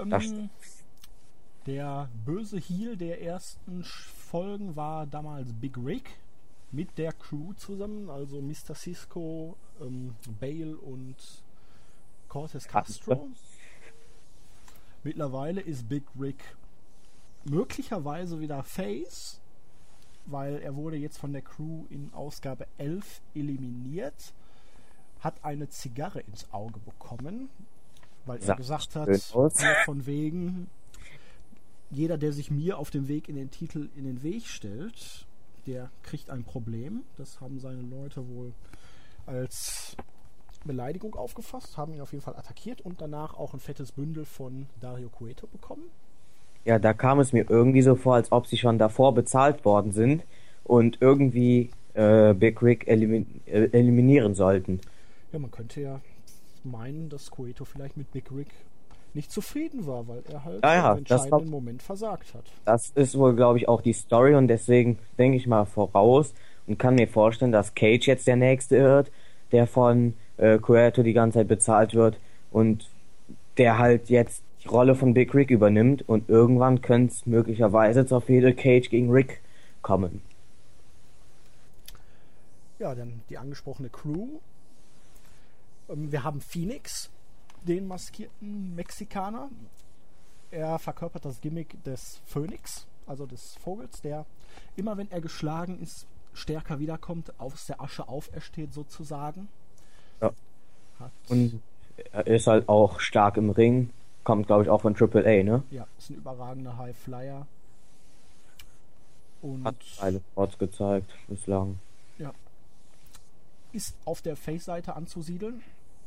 ähm, der böse Heel der ersten Folgen war damals Big Rick mit der Crew zusammen, also Mr. Cisco, ähm, Bale und Cortez Castro. Mittlerweile ist Big Rick möglicherweise wieder Face, weil er wurde jetzt von der Crew in Ausgabe 11 eliminiert, hat eine Zigarre ins Auge bekommen, weil er gesagt hat, von wegen, jeder, der sich mir auf dem Weg in den Titel in den Weg stellt, der kriegt ein Problem. Das haben seine Leute wohl als Beleidigung aufgefasst, haben ihn auf jeden Fall attackiert und danach auch ein fettes Bündel von Dario Cueto bekommen. Ja, da kam es mir irgendwie so vor, als ob sie schon davor bezahlt worden sind und irgendwie äh, Big Rick elimin äh, eliminieren sollten. Ja, man könnte ja meinen, dass Coeto vielleicht mit Big Rick nicht zufrieden war, weil er halt ja, ja, im entscheidenden Moment versagt hat. Das ist wohl, glaube ich, auch die Story und deswegen denke ich mal voraus und kann mir vorstellen, dass Cage jetzt der nächste wird, der von äh, Coeto die ganze Zeit bezahlt wird und der halt jetzt die Rolle von Big Rick übernimmt und irgendwann könnte es möglicherweise zur Fehde Cage gegen Rick kommen. Ja, dann die angesprochene Crew ähm, wir haben Phoenix, den maskierten Mexikaner. Er verkörpert das Gimmick des Phönix, also des Vogels, der immer wenn er geschlagen ist, stärker wiederkommt, aus der Asche aufersteht sozusagen. Ja. Hat Und er ist halt auch stark im Ring, kommt glaube ich auch von Triple A, ne? Ja, ist ein überragender High Flyer. Und hat alle Spots gezeigt bislang. Ja. Ist auf der Face-Seite anzusiedeln.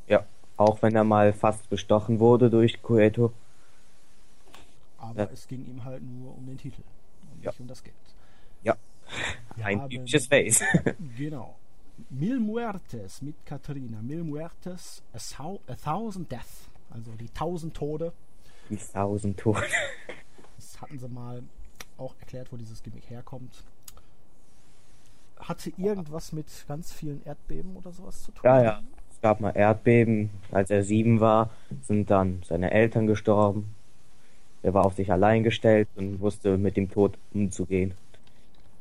Ja, auch wenn er mal fast bestochen wurde durch Cueto. Aber ja. es ging ihm halt nur um den Titel und ja. nicht um das Geld. Ja, Wir ein typisches Face. genau. Mil Muertes mit Katrina. Mil Muertes, a, a Thousand Death. Also die tausend Tode. Die tausend Tode. Das hatten sie mal auch erklärt, wo dieses Gimmick herkommt. Hatte irgendwas mit ganz vielen Erdbeben oder sowas zu tun? Ja, ja gab mal Erdbeben. Als er sieben war, sind dann seine Eltern gestorben. Er war auf sich allein gestellt und wusste mit dem Tod umzugehen.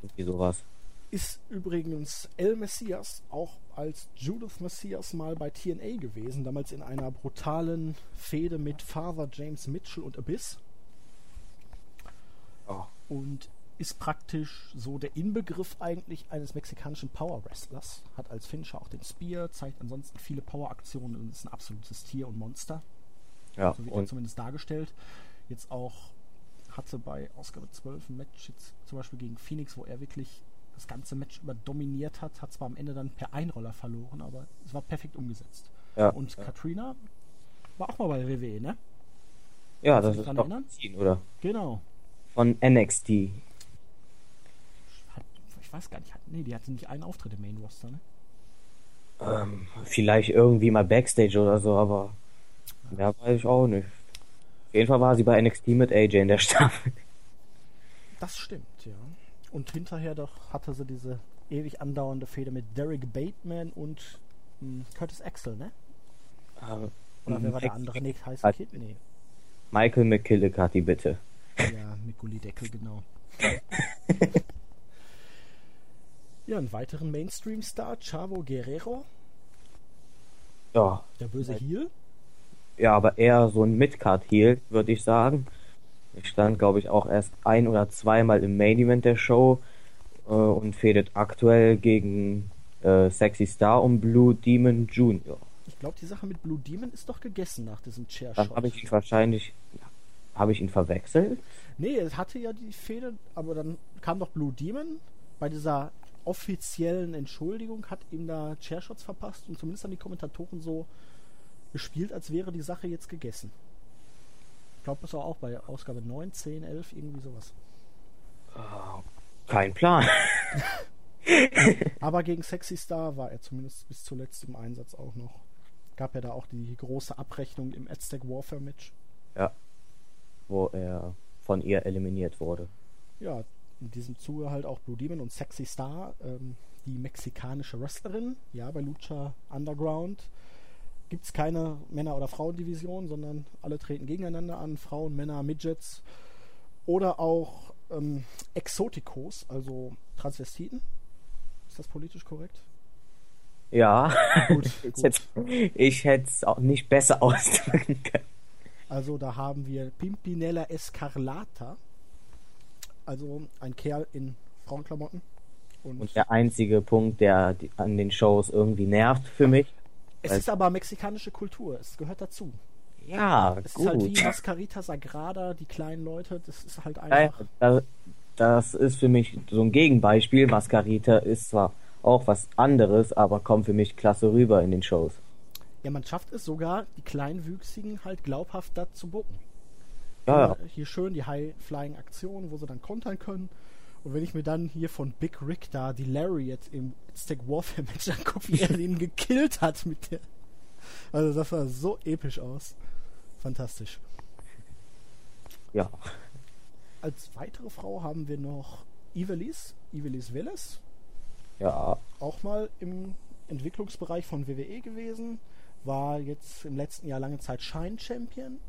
Irgendwie sowas. ist übrigens El Messias auch als Judith Messias mal bei TNA gewesen, damals in einer brutalen Fehde mit Father James Mitchell und Abyss. Oh. Und ist praktisch so der Inbegriff eigentlich eines mexikanischen Power Wrestlers. Hat als Finisher auch den Spear, zeigt ansonsten viele Power-Aktionen und ist ein absolutes Tier und Monster. Ja, So wird er zumindest dargestellt. Jetzt auch hatte bei Ausgabe 12 ein Match jetzt zum Beispiel gegen Phoenix, wo er wirklich das ganze Match über dominiert hat, hat zwar am Ende dann per Einroller verloren, aber es war perfekt umgesetzt. ja, Und ja. Katrina war auch mal bei WWE, ne? ja, Kannst das ist doch Ziel, oder? Genau. Von NXT. Hat, ich weiß gar nicht, hat, nee, die hatte nicht einen Auftritt im Main Roster, ne? Ähm, vielleicht irgendwie mal Backstage oder so, aber mehr weiß ich auch nicht. Auf jeden Fall war sie bei NXT mit AJ in der Staffel. Das stimmt, ja. Und hinterher doch hatte sie diese ewig andauernde Fehde mit Derek Bateman und mh, Curtis Axel, ne? Ähm, Oder wer war der andere? Nee, heißt. Kid? Nee. Michael McKillicuddy, bitte. Ja, mit Gullideckel, genau. ja, einen weiteren Mainstream-Star, Chavo Guerrero, Ja, der böse Heel. Ja, aber eher so ein Midcard-Heel, würde ich sagen. Ich stand, glaube ich, auch erst ein oder zweimal im Main Event der Show äh, und fädet aktuell gegen äh, Sexy Star und Blue Demon Jr. Ich glaube, die Sache mit Blue Demon ist doch gegessen nach diesem Dann Chairshot. habe ich ihn wahrscheinlich, habe ich ihn verwechselt? Nee, es hatte ja die Fehde, aber dann kam doch Blue Demon bei dieser offiziellen Entschuldigung, hat ihm da Chairshots verpasst und zumindest haben die Kommentatoren so gespielt, als wäre die Sache jetzt gegessen. Ich glaube, das war auch bei Ausgabe 9, 10, 11, irgendwie sowas. Kein Plan. Aber gegen Sexy Star war er zumindest bis zuletzt im Einsatz auch noch. Gab ja da auch die große Abrechnung im Aztec Warfare Match. Ja. Wo er von ihr eliminiert wurde. Ja, in diesem Zuge halt auch Blue Demon und Sexy Star, ähm, die mexikanische Wrestlerin. Ja, bei Lucha Underground gibt es keine Männer- oder Frauendivision, sondern alle treten gegeneinander an. Frauen, Männer, Midgets oder auch ähm, Exotikos, also Transvestiten. Ist das politisch korrekt? Ja. Gut, ich gut. hätte- ich hätte es auch nicht besser ausdrücken können. Also da haben wir Pimpinella Escarlata, also ein Kerl in Frauenklamotten. Und, Und der einzige Punkt, der an den Shows irgendwie nervt für mich. Es ist aber mexikanische Kultur, es gehört dazu. Ja, Es gut. ist halt wie Mascarita Sagrada, die kleinen Leute, das ist halt einfach. da- das ist für mich so ein Gegenbeispiel. Mascarita ist zwar auch was anderes, aber kommt für mich klasse rüber in den Shows. Ja, man schafft es sogar, die Kleinwüchsigen halt glaubhaft da zu bucken. Ja, ja. Hier schön die High-Flying-Aktionen, wo sie dann kontern können. Und wenn ich mir dann hier von Big Rick da die Lariat im Aztec Warfare Match angucke, wie er den gekillt hat mit der. Also das sah so episch aus. Fantastisch. ja. Als weitere Frau haben wir noch Ivelis, Ivelis Velez, Ja, auch mal im Entwicklungsbereich von WWE gewesen, war jetzt im letzten Jahr lange Zeit Shine Champion.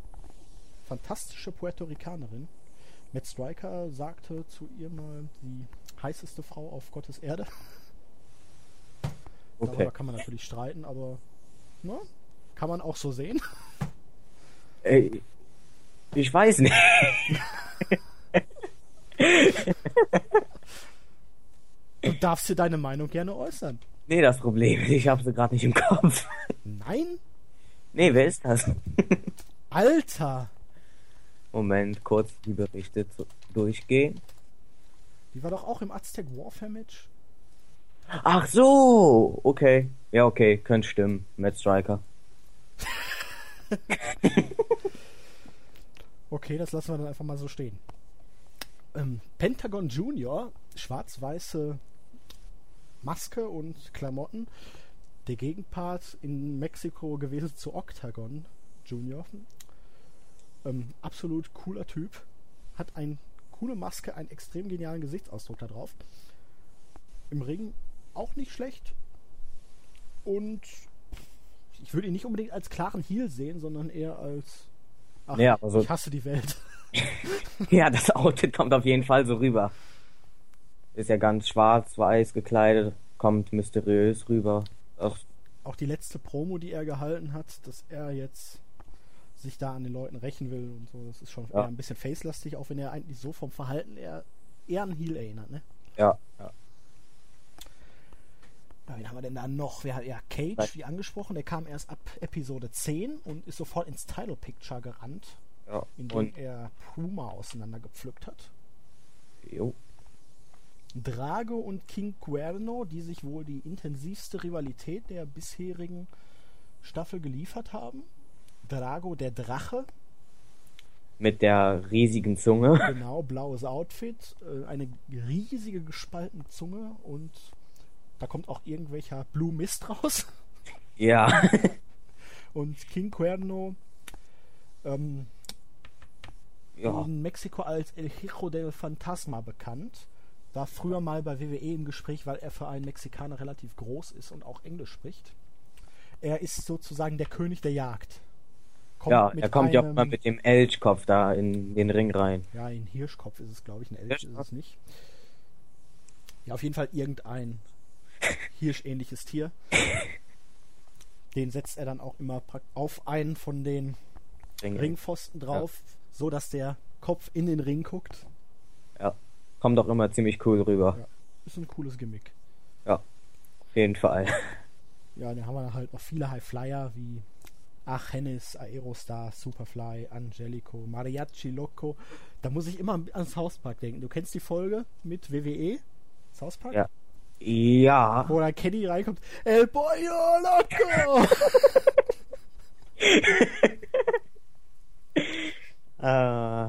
Fantastische Puerto Ricanerin. Matt Striker sagte zu ihr mal die heißeste Frau auf Gottes Erde. okay. Darüber kann man natürlich streiten, aber ne, kann man auch so sehen. Ey, ich weiß nicht. Du darfst dir deine Meinung gerne äußern. Nee, das Problem ich habe sie gerade nicht im Kopf. Nein? Nee, wer ist das? Alter! Moment, kurz die Berichte zu, durchgehen. Die war doch auch im Aztec Warfare Match. Ach so, okay. Ja, okay, könnte stimmen. Matt Striker. Okay, das lassen wir dann einfach mal so stehen. Ähm, Pentagon Junior, schwarz-weiße Maske und Klamotten. Der Gegenpart in Mexiko gewesen zu Octagon Junior. Ähm, absolut cooler Typ. Hat eine coole Maske, einen extrem genialen Gesichtsausdruck da drauf. Im Ring auch nicht schlecht. Und ich würde ihn nicht unbedingt als klaren Heel sehen, sondern eher als Ach, Ja, aber so- ich hasse die Welt. Ja, das Outfit kommt auf jeden Fall so rüber. ist ja ganz schwarz-weiß gekleidet, kommt mysteriös rüber. Auch, Auch die letzte Promo, die er gehalten hat, dass er jetzt sich da an den Leuten rächen will und so, das ist schon Ja. eher ein bisschen facelastig, auch wenn er eigentlich so vom Verhalten eher, eher an Heel erinnert, ne? ja, ja. Ja, wen haben wir denn da noch? Wer hat ja Cage, Nein. wie angesprochen, der kam erst ab Episode 10 und ist sofort ins Title Picture gerannt, ja. indem Und, er Puma auseinandergepflückt hat. jo, Drago und King Cuerno, die sich wohl die intensivste Rivalität der bisherigen Staffel geliefert haben. Drago, der Drache, mit der riesigen Zunge. genau, blaues Outfit, äh, eine riesige gespaltene Zunge und da kommt auch irgendwelcher Blue Mist raus. Ja, Und King Cuerno, ähm, ja, in Mexiko als El Hijo del Fantasma bekannt, war früher mal bei WWE im Gespräch, weil er für einen Mexikaner relativ groß ist und auch Englisch spricht. Er ist sozusagen der König der Jagd. Kommt ja, mit er kommt ja auch mal mit dem Elchkopf da in den Ring rein. Ja, ein Hirschkopf ist es, glaube ich. Ein Elch ist Hirschkopf? es nicht. Ja, auf jeden Fall irgendein hirschähnliches Tier. Den setzt er dann auch immer auf einen von den Ring. Ringpfosten drauf, so dass der Kopf in den Ring guckt. Ja, kommt auch immer ziemlich cool rüber. Ja. Ist ein cooles Gimmick. Auf jeden Fall. Ja, dann haben wir halt noch viele High Flyer wie Ach Hennis, Aerostar, Superfly, Angelico, Mariachi Loco. Da muss ich immer an South Park denken. Du kennst die Folge mit WWE? South Park? Ja. Ja, Wo da Kenny reinkommt. El Pollo Loco! äh,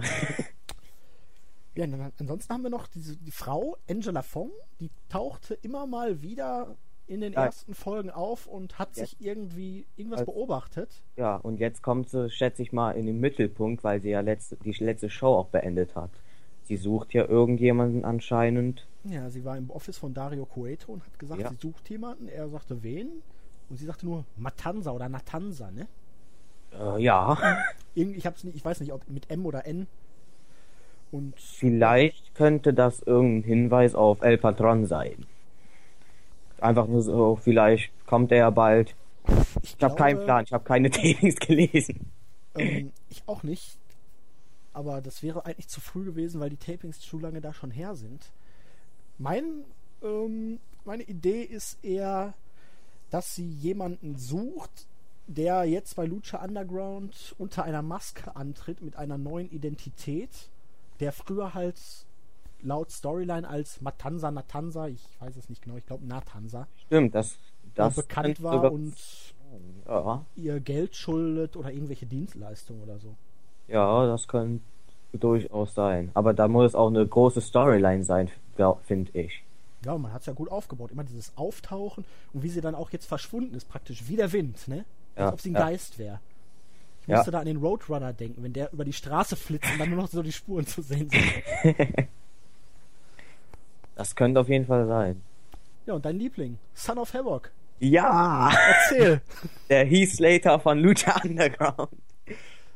ja, ansonsten haben wir noch diese, die Frau, Angela Fong, die tauchte immer mal wieder in den Ja. ersten Folgen auf und hat Ja. sich irgendwie irgendwas Also- beobachtet. ja, und jetzt kommt sie, schätze ich mal, in den Mittelpunkt, weil sie ja letzte, die letzte Show auch beendet hat. Sie sucht ja irgendjemanden anscheinend. Ja, sie war im Office von Dario Cueto und hat gesagt, Ja. sie sucht jemanden. Er sagte, wen? Und sie sagte nur Matanza oder Natanza, ne? Äh, ja, Irgend, ich, hab's nicht, ich weiß nicht, ob mit M oder N. Und vielleicht könnte das irgendein Hinweis auf El Patron sein. Einfach nur so, vielleicht kommt er ja bald. ich, Ich habe keinen Plan, ich habe keine Tapings gelesen. Ähm, ich auch nicht. Aber das wäre eigentlich zu früh gewesen, weil die Tapings zu lange da schon her sind. Mein, ähm, meine Idee ist eher, dass sie jemanden sucht, der jetzt bei Lucha Underground unter einer Maske antritt mit einer neuen Identität, der früher halt laut Storyline als Matanza Natanza, ich weiß es nicht genau, ich glaube Natanza, Stimmt, das, das bekannt war und ja, ihr Geld schuldet oder irgendwelche Dienstleistungen oder so. ja, das könnte durchaus sein. Aber da muss es auch eine große Storyline sein, finde ich. Ja, man hat es ja gut aufgebaut. Immer dieses Auftauchen und wie sie dann auch jetzt verschwunden ist, praktisch wie der Wind, ne? Als Ja, ob sie ein ja. Geist wäre. Ich musste da an den Roadrunner denken, wenn der über die Straße flitzt und dann nur noch so die Spuren zu sehen sind. Das könnte auf jeden Fall sein. Ja, und dein Liebling, Son of Havoc. Ja! Erzähl! Der Heath Slater von Lucha Underground.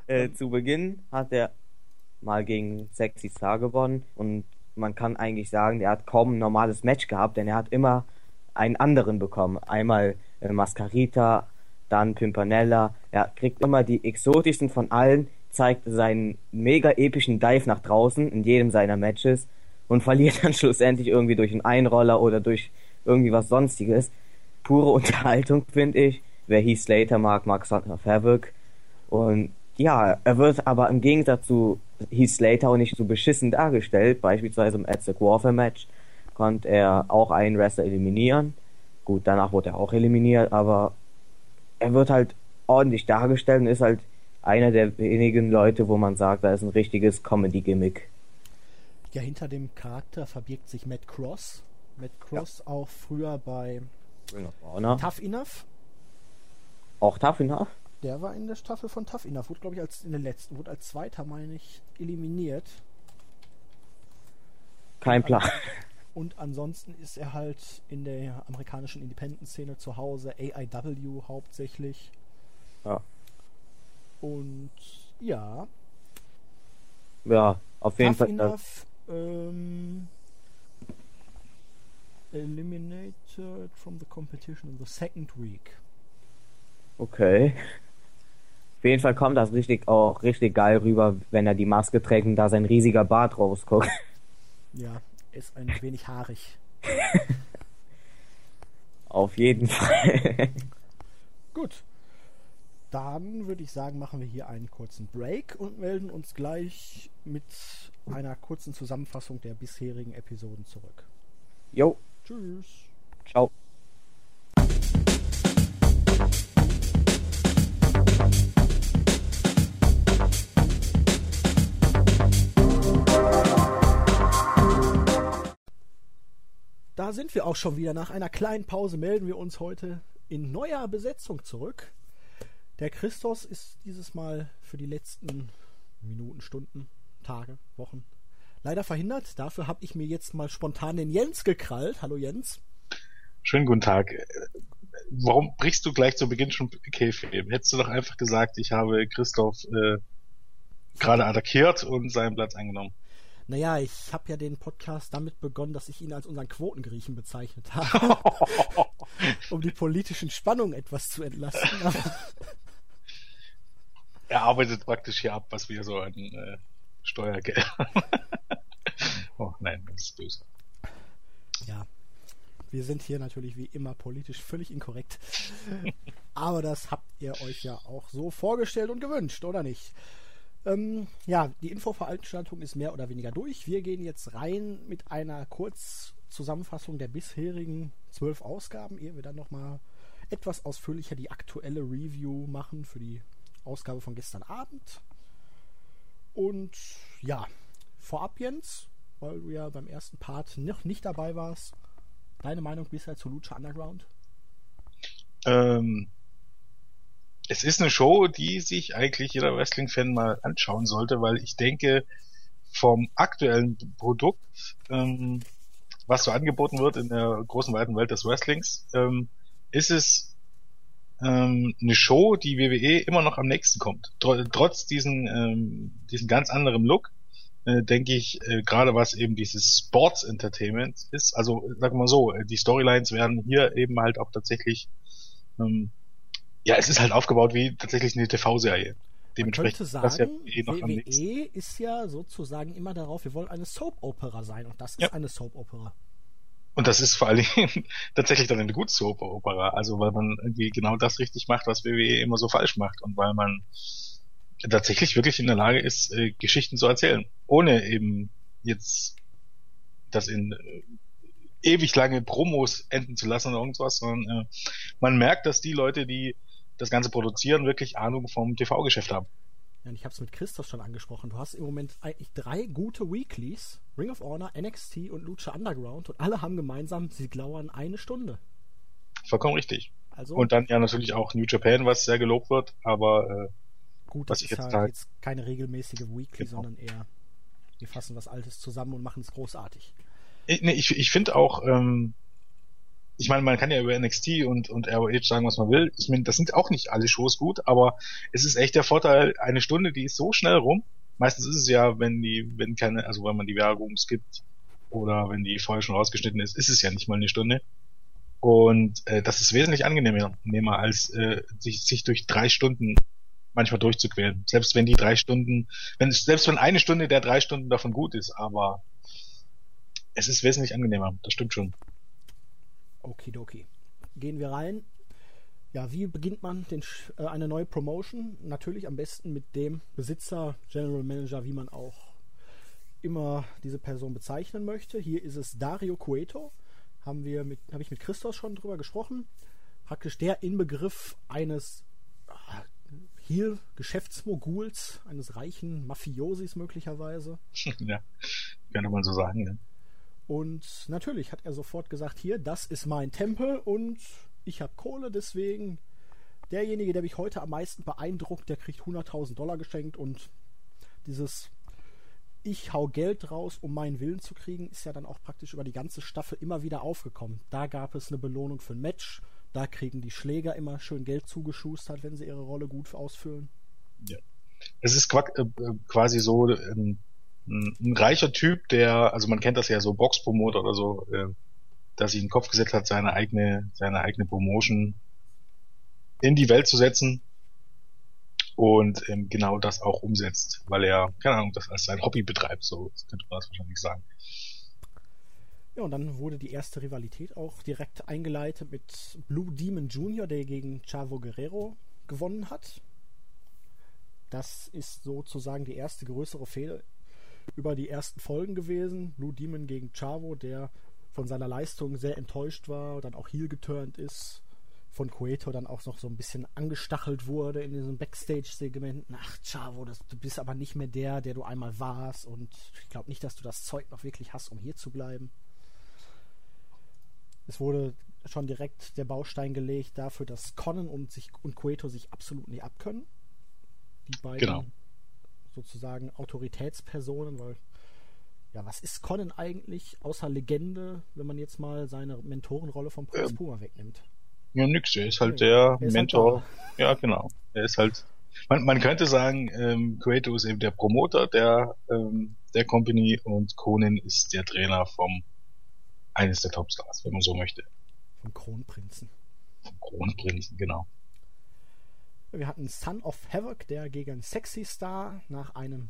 Äh, zu Beginn hat er mal gegen Sexy Star gewonnen und man kann eigentlich sagen, er hat kaum ein normales Match gehabt, denn er hat immer einen anderen bekommen. Einmal äh, Mascarita, dann Pimpernella. Er kriegt immer die exotischsten von allen, zeigt seinen mega epischen Dive nach draußen in jedem seiner Matches und verliert dann schlussendlich irgendwie durch einen Einroller oder durch irgendwie was sonstiges. Pure Unterhaltung, finde ich. Wer Heath Slater mag, mag of Havoc. Und ja, er wird aber im Gegensatz zu Heath Slater auch nicht so beschissen dargestellt. Beispielsweise im Aztec Warfare Match konnte er auch einen Wrestler eliminieren. Gut, danach wurde er auch eliminiert, aber er wird halt ordentlich dargestellt und ist halt einer der wenigen Leute, wo man sagt, da ist ein richtiges Comedy-Gimmick. Ja, hinter dem Charakter verbirgt sich Matt Cross. Matt Cross auch früher bei Honor. Tough Enough. Auch Tough Enough? Der war in der Staffel von Tough Enough. Wurde, glaube ich, als in der letzten, wurde als Zweiter, meine ich, eliminiert. Kein Plan. Und ansonsten ist er halt in der amerikanischen Independent-Szene zu Hause, AIW hauptsächlich. Ja. Und ja, Ja, auf jeden Tough Fall. Enough, ähm, eliminated from the competition in the second week. Okay. Auf jeden Fall kommt das richtig auch richtig geil rüber, wenn er die Maske trägt und da sein riesiger Bart rausguckt. Ja, ist ein wenig haarig. Auf jeden Fall. Gut. Dann würde ich sagen, machen wir hier einen kurzen Break und melden uns gleich mit einer kurzen Zusammenfassung der bisherigen Episoden zurück. Jo, Tschüss. ciao. Da sind wir auch schon wieder. Nach einer kleinen Pause melden wir uns heute in neuer Besetzung zurück. Der Christos ist dieses Mal für die letzten Minuten, Stunden, Tage, Wochen leider verhindert. Dafür habe ich mir jetzt mal spontan den Jens gekrallt. Hallo Jens. Schönen guten Tag. Warum brichst du gleich zu Beginn schon Käfig? Hättest du doch einfach gesagt, ich habe Christoph äh, gerade attackiert und seinen Platz eingenommen. Naja, ich habe ja den Podcast damit begonnen, dass ich ihn als unseren Quotengriechen bezeichnet habe, um die politischen Spannungen etwas zu entlasten. er arbeitet praktisch hier ab, was wir so an äh, Steuergeld. oh nein, das ist böse. Ja, wir sind hier natürlich wie immer politisch völlig inkorrekt. Aber das habt ihr euch ja auch so vorgestellt und gewünscht, oder nicht? Ähm, ja, die Infoveranstaltung ist mehr oder weniger durch. Wir gehen jetzt rein mit einer Kurzzusammenfassung der bisherigen zwölf Ausgaben, ehe wir dann nochmal etwas ausführlicher die aktuelle Review machen für die Ausgabe von gestern Abend. Und ja, vorab Jens, weil du ja beim ersten Part noch nicht dabei warst, deine Meinung bisher zu Lucha Underground? Ähm, es ist eine Show, die sich eigentlich jeder Wrestling-Fan mal anschauen sollte, weil ich denke, vom aktuellen Produkt, ähm, was so angeboten wird in der großen weiten Welt des Wrestlings, ähm, ist es ähm, eine Show, die WWE immer noch am nächsten kommt. Tr trotz diesen, ähm, diesen ganz anderen Look, äh, denke ich, äh, gerade was eben dieses Sports Entertainment ist, also wir mal so, die Storylines werden hier eben halt auch tatsächlich ähm, ja, es ist halt aufgebaut wie tatsächlich eine TV-Serie. Dementsprechend könnte sagen, ja eh WWE ist ja sozusagen immer darauf, wir wollen eine Soap-Opera sein und das ist ja. eine Soap-Opera. Und das ist vor allen Dingen tatsächlich dann eine gute Soap-Opera, also weil man irgendwie genau das richtig macht, was WWE immer so falsch macht. Und weil man tatsächlich wirklich in der Lage ist, äh, Geschichten zu erzählen, ohne eben jetzt das in äh, ewig lange Promos enden zu lassen oder irgendwas, sondern äh, man merkt, dass die Leute, die das Ganze produzieren, wirklich Ahnung vom TV-Geschäft haben. Ja, und ich habe es mit Christoph schon angesprochen. Du hast im Moment eigentlich drei gute Weeklies: Ring of Honor, NXT und Lucha Underground. Und alle haben gemeinsam, sie glauern eine Stunde. Vollkommen richtig. Also, und dann ja natürlich auch New Japan, was sehr gelobt wird. Aber äh, gut, das ist jetzt, halt jetzt keine regelmäßige Weekly, genau. sondern eher wir fassen was Altes zusammen und machen es großartig. Ich, nee, ich, ich finde auch, ähm, ich meine, man kann ja über NXT und, und ROH sagen, was man will. Ich meine, das sind auch nicht alle Shows gut, aber es ist echt der Vorteil, eine Stunde, die ist so schnell rum. Meistens ist es ja, wenn die, wenn keine, also wenn man die Werbung skippt oder wenn die vorher schon rausgeschnitten ist, ist es ja nicht mal eine Stunde. Und äh, das ist wesentlich angenehmer als äh, sich, sich durch drei Stunden manchmal durchzuquälen. Selbst wenn die drei Stunden, wenn selbst wenn eine Stunde der drei Stunden davon gut ist, aber es ist wesentlich angenehmer, das stimmt schon. Okidoki. Gehen wir rein. Ja, wie beginnt man den, äh, eine neue Promotion? Natürlich am besten mit dem Besitzer, General Manager, wie man auch immer diese Person bezeichnen möchte. Hier ist es Dario Cueto. Haben wir habe ich mit Christos schon drüber gesprochen. Praktisch der Inbegriff eines ah, hier Geschäftsmoguls, eines reichen Mafiosis möglicherweise. ja, könnte man so sagen, ja. Und natürlich hat er sofort gesagt, hier, das ist mein Tempel und ich habe Kohle, deswegen derjenige, der mich heute am meisten beeindruckt, der kriegt 100.000 Dollar geschenkt und dieses ich hau Geld raus, um meinen Willen zu kriegen, ist ja dann auch praktisch über die ganze Staffel immer wieder aufgekommen. Da gab es eine Belohnung für ein Match, da kriegen die Schläger immer schön Geld zugeschustert, wenn sie ihre Rolle gut ausfüllen. Ja. Es ist äh, quasi so, ähm, ein, reicher Typ, der, also man kennt das ja so Boxpromoter oder so, äh, dass sich in den Kopf gesetzt hat, seine eigene, seine eigene Promotion in die Welt zu setzen und ähm, genau das auch umsetzt, weil er, keine Ahnung, das als sein Hobby betreibt, so könnte man das wahrscheinlich sagen. Ja, und dann wurde die erste Rivalität auch direkt eingeleitet mit Blue Demon Jr., der gegen Chavo Guerrero gewonnen hat. Das ist sozusagen die erste größere Fehde über die ersten Folgen gewesen. Blue Demon gegen Chavo, der von seiner Leistung sehr enttäuscht war, dann auch heel geturnt ist, von Cueto dann auch noch so ein bisschen angestachelt wurde in diesen Backstage-Segmenten. Ach, Chavo, das, du bist aber nicht mehr der, der du einmal warst und ich glaube nicht, dass du das Zeug noch wirklich hast, um hier zu bleiben. Es wurde schon direkt der Baustein gelegt dafür, dass Conan und, sich, und Cueto sich absolut nicht abkönnen. Die beiden Genau. Sozusagen Autoritätspersonen, weil ja, was ist Conan eigentlich außer Legende, wenn man jetzt mal seine Mentorenrolle von Prinz Ähm, Puma wegnimmt? Ja, nix, er ist halt Ja, der er ist halt Mentor. ja, genau. Er ist halt, man, man könnte sagen, ähm, Cueto ist eben der Promoter der, ähm, der Company und Conan ist der Trainer vom, eines der Topstars, wenn man so möchte. Vom Kronprinzen. Vom Kronprinzen, genau. Wir hatten Son of Havoc, der gegen Sexy Star nach einem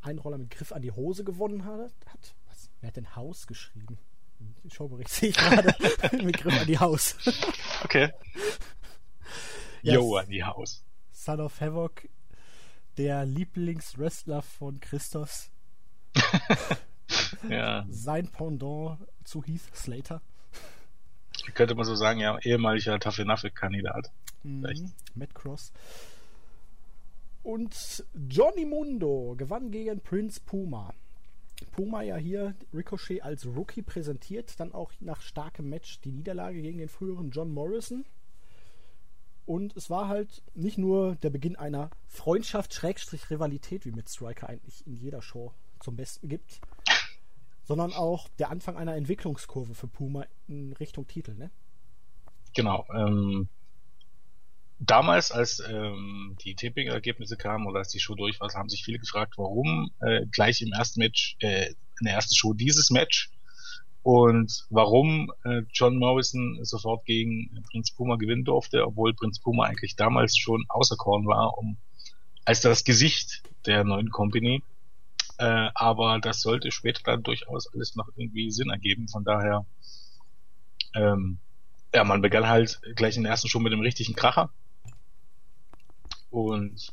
Einroller mit Griff an die Hose gewonnen hat. was? Wer hat denn Haus geschrieben? Im Showbericht sehe ich gerade mit Griff an die Haus. Okay. Ja, Yo, an die Haus. Son of Havoc, der Lieblingswrestler von Christos, Ja, sein Pendant zu Heath Slater. könnte man so sagen, ja, ehemaliger Tough Enough-Kandidat. Mhm. Matt Cross. Und Johnny Mundo gewann gegen Prince Puma. Puma ja hier Ricochet als Rookie präsentiert, dann auch nach starkem Match die Niederlage gegen den früheren John Morrison. Und es war halt nicht nur der Beginn einer Freundschaft-Rivalität, wie mit Striker eigentlich in jeder Show zum Besten gibt, sondern auch der Anfang einer Entwicklungskurve für Puma in Richtung Titel, ne? Genau. Ähm, damals, als ähm, die Tipping-Ergebnisse kamen oder als die Show durch war, haben sich viele gefragt, warum äh, gleich im ersten Match, äh, in der ersten Show dieses Match und warum äh, John Morrison sofort gegen Prinz Puma gewinnen durfte, obwohl Prinz Puma eigentlich damals schon auserkoren war, um als das Gesicht der neuen Company. Äh, aber das sollte später dann durchaus alles noch irgendwie Sinn ergeben. Von daher, ähm, ja, man begann halt gleich in der ersten Show mit dem richtigen Kracher. Und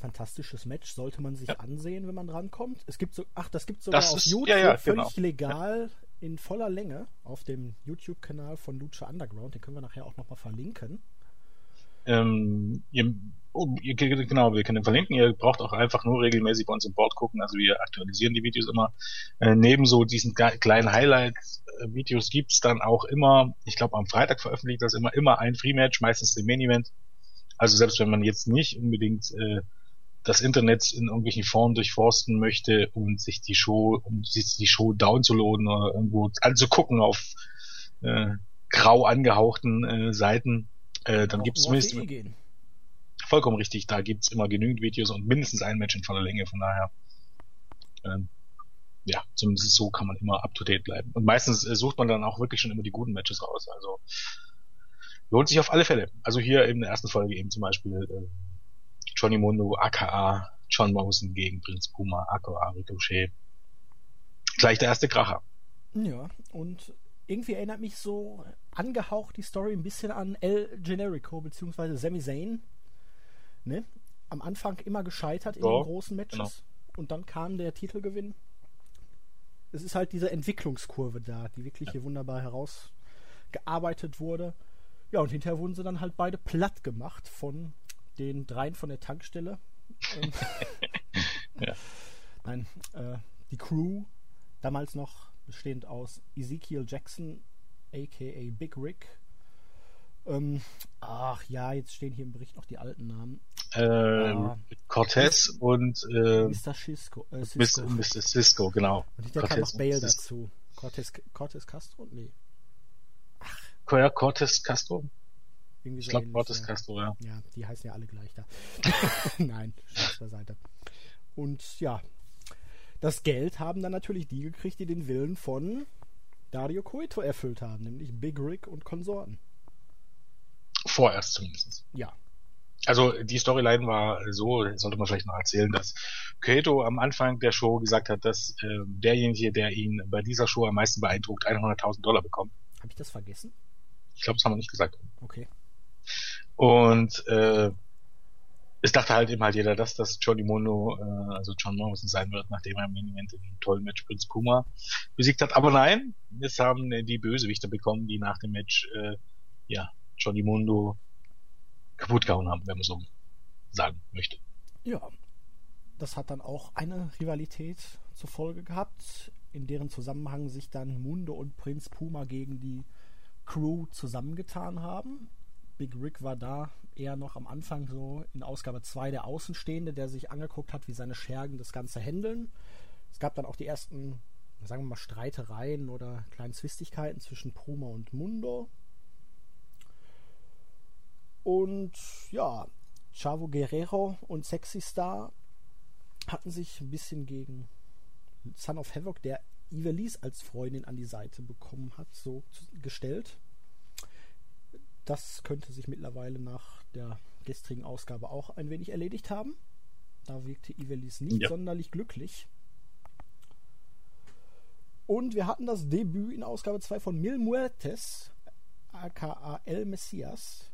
fantastisches Match, sollte man sich Ja. ansehen, wenn man rankommt. Es gibt so, ach, das gibt sogar Das auf ist- YouTube ja, ja, völlig genau. legal in voller Länge auf dem YouTube-Kanal von Lucha Underground. Den können wir nachher auch nochmal verlinken. ähm, ihr, oh, ihr, genau, wir können den verlinken. Ihr braucht auch einfach nur regelmäßig bei uns im Board gucken. Also wir aktualisieren die Videos immer. Äh, neben so diesen kleinen Highlight-Videos gibt's dann auch immer, ich glaube am Freitag veröffentlicht das immer, immer ein Free-Match, meistens den Main-Event. Also selbst wenn man jetzt nicht unbedingt äh, das Internet in irgendwelchen Foren durchforsten möchte und sich die Show, um sich die Show downzuladen oder irgendwo anzugucken auf äh, grau angehauchten äh, Seiten, äh, dann nur auf zumindest vollkommen richtig, da gibt's immer genügend Videos und mindestens ein Match in voller Länge, von daher ähm, ja, zumindest so kann man immer up to date bleiben. Und meistens äh, sucht man dann auch wirklich schon immer die guten Matches raus. Also lohnt sich auf alle Fälle. Also hier in der ersten Folge eben zum Beispiel äh, Johnny Mundo, aka John Morrison gegen Prinz Puma, aka Ricochet. Gleich der erste Kracher. Ja, und irgendwie erinnert mich so angehaucht die Story ein bisschen an El Generico beziehungsweise Sami Zayn. Ne? Am Anfang immer gescheitert in Ja, den großen Matches genau. und dann kam der Titelgewinn. Es ist halt diese Entwicklungskurve da, die wirklich hier wunderbar herausgearbeitet wurde. Ja, und hinterher wurden sie dann halt beide platt gemacht von den dreien von der Tankstelle. Ähm, Ja. Nein, äh, die Crew, damals noch bestehend aus Ezekiel Jackson, aka Big Rick. Ähm, ach ja, jetzt stehen hier im Bericht noch die alten Namen. Ähm, Ah. Cortez und äh, Mr. Cisco. Äh, Mr. Cisco. Mr. Cisco, genau. Und hinterher kam noch Cortez Bale dazu. Cortez, Cortez Castro? Nee, Ja, Cortez Castro? irgendwie Ich glaube ja. Castro, ja. Ja, die heißen ja alle gleich da. Nein, Spaß beiseite. Und ja, das Geld haben dann natürlich die gekriegt, die den Willen von Dario Coito erfüllt haben, nämlich Big Rick und Konsorten. Vorerst zumindest. Ja. Also die Storyline war so, sollte man vielleicht noch erzählen, dass Kato am Anfang der Show gesagt hat, dass äh, derjenige, der ihn bei dieser Show am meisten beeindruckt, 100.000 Dollar bekommt. Habe ich das vergessen? Ich glaube, das haben wir nicht gesagt. Okay. Und äh, es dachte halt eben halt jeder, dass das Johnny Mono, äh, also John Morrison sein wird, nachdem er im Main Event in einem tollen Match Prince Puma besiegt hat. Aber nein, es haben äh, die Bösewichter bekommen, die nach dem Match äh, ja Johnny Mundo kaputt gehauen haben, wenn man so sagen möchte. Ja, das hat dann auch eine Rivalität zur Folge gehabt, in deren Zusammenhang sich dann Mundo und Prinz Puma gegen die Crew zusammengetan haben. Big Rick war da eher noch am Anfang so in Ausgabe 2 der Außenstehende, der sich angeguckt hat, wie seine Schergen das Ganze handeln. Es gab dann auch die ersten, sagen wir mal, Streitereien oder kleinen Zwistigkeiten zwischen Puma und Mundo. Und ja, Chavo Guerrero und Sexy Star hatten sich ein bisschen gegen Son of Havoc, der Ivelisse als Freundin an die Seite bekommen hat, so gestellt. Das könnte sich mittlerweile nach der gestrigen Ausgabe auch ein wenig erledigt haben. Da wirkte Ivelisse nicht ja. sonderlich glücklich. Und wir hatten das Debüt in Ausgabe 2 von Mil Muertes, aka El Messias.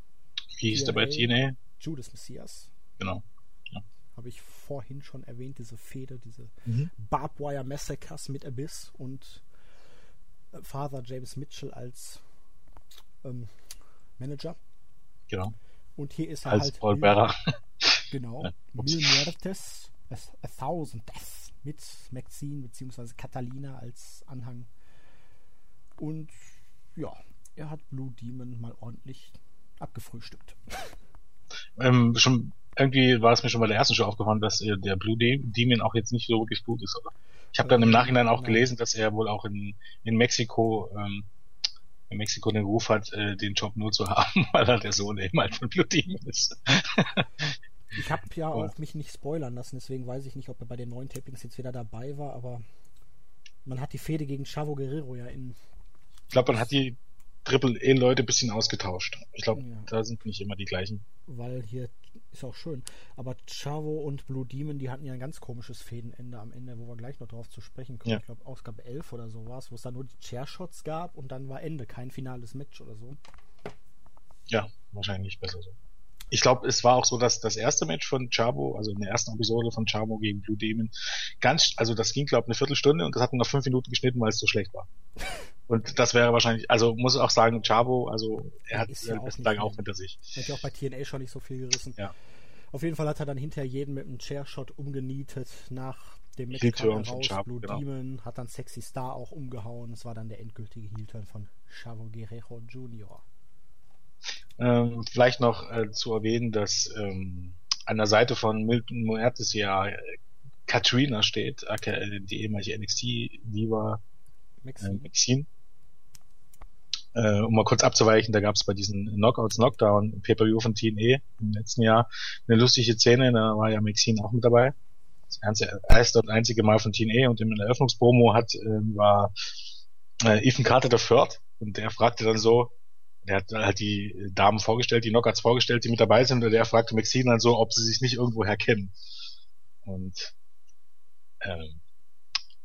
Wie hieß der bei TNA? Judas Messias. Genau. Habe ich vorhin schon erwähnt, diese Fehde, diese mhm. Barbed Wire Massacres mit Abyss und äh, Father James Mitchell als ähm, Manager. Genau. Und hier ist er als halt. Paul Bearer. Genau. Ja, Mil Muertes, a, a Thousand Deaths mit Maxine bzw. Catalina als Anhang. Und ja, er hat Blue Demon mal ordentlich abgefrühstückt. Ähm, schon, irgendwie war es mir schon bei der ersten Show aufgefallen, dass äh, der Blue Demon auch jetzt nicht so wirklich gut ist. Oder? Ich habe dann im Nachhinein auch gelesen, dass er wohl auch in, in Mexiko ähm, in Mexiko den Ruf hat, äh, den Job nur zu haben, weil er der Sohn eben halt von Blue Demon ist. ich habe ja auch mich nicht spoilern lassen, deswegen weiß ich nicht, ob er bei den neuen Tapings jetzt wieder dabei war, aber man hat die Fehde gegen Chavo Guerrero ja in. Ich glaube, man hat die Triple E-Leute ein bisschen ausgetauscht. Ich glaube, ja. da sind nicht immer die gleichen. Weil hier ist auch schön. Aber Chavo und Blue Demon, die hatten ja ein ganz komisches Fädenende am Ende, wo wir gleich noch drauf zu sprechen kommen. Ja. Ich glaube, Ausgabe 11 oder so war es, wo es dann nur die Chairshots gab und dann war Ende, kein finales Match oder so. Ja, wahrscheinlich besser so. Ich glaube, es war auch so, dass das erste Match von Chavo, also in der ersten Episode von Chavo gegen Blue Demon, ganz, also das ging, glaube ich, eine Viertelstunde und das hat man nach fünf Minuten geschnitten, weil es so schlecht war. Und das wäre wahrscheinlich, also muss ich auch sagen, Chavo, also er hat ja besten Tag auch hinter sich. Er hat ja auch bei TNA schon nicht so viel gerissen. Ja. Auf jeden Fall hat er dann hinterher jeden mit einem Chairshot umgenietet nach dem Match raus, Chavo, Blue genau. Demon, hat dann Sexy Star auch umgehauen. Es war dann der endgültige Heel-Turn von Chavo Guerrero Jr. Ähm, vielleicht noch äh, zu erwähnen, dass ähm, an der Seite von Milton Muertes ja äh, Katrina steht, äh, die ehemalige NXT-Diva Maxine. Äh, Maxine. Äh, um mal kurz abzuweichen, da gab es bei diesen Knockouts Knockdown Pay-Per-View von TNA im letzten Jahr eine lustige Szene, da war ja Maxine auch mit dabei. Das erste und einzige Mal von TNA und im Eröffnungspromo hat, äh, war äh, Ethan Carter der Third und der fragte dann so, der hat halt die Damen vorgestellt, die Knockouts vorgestellt, die mit dabei sind, und der fragte Maxine dann so, ob sie sich nicht irgendwoher kennen. Und ähm,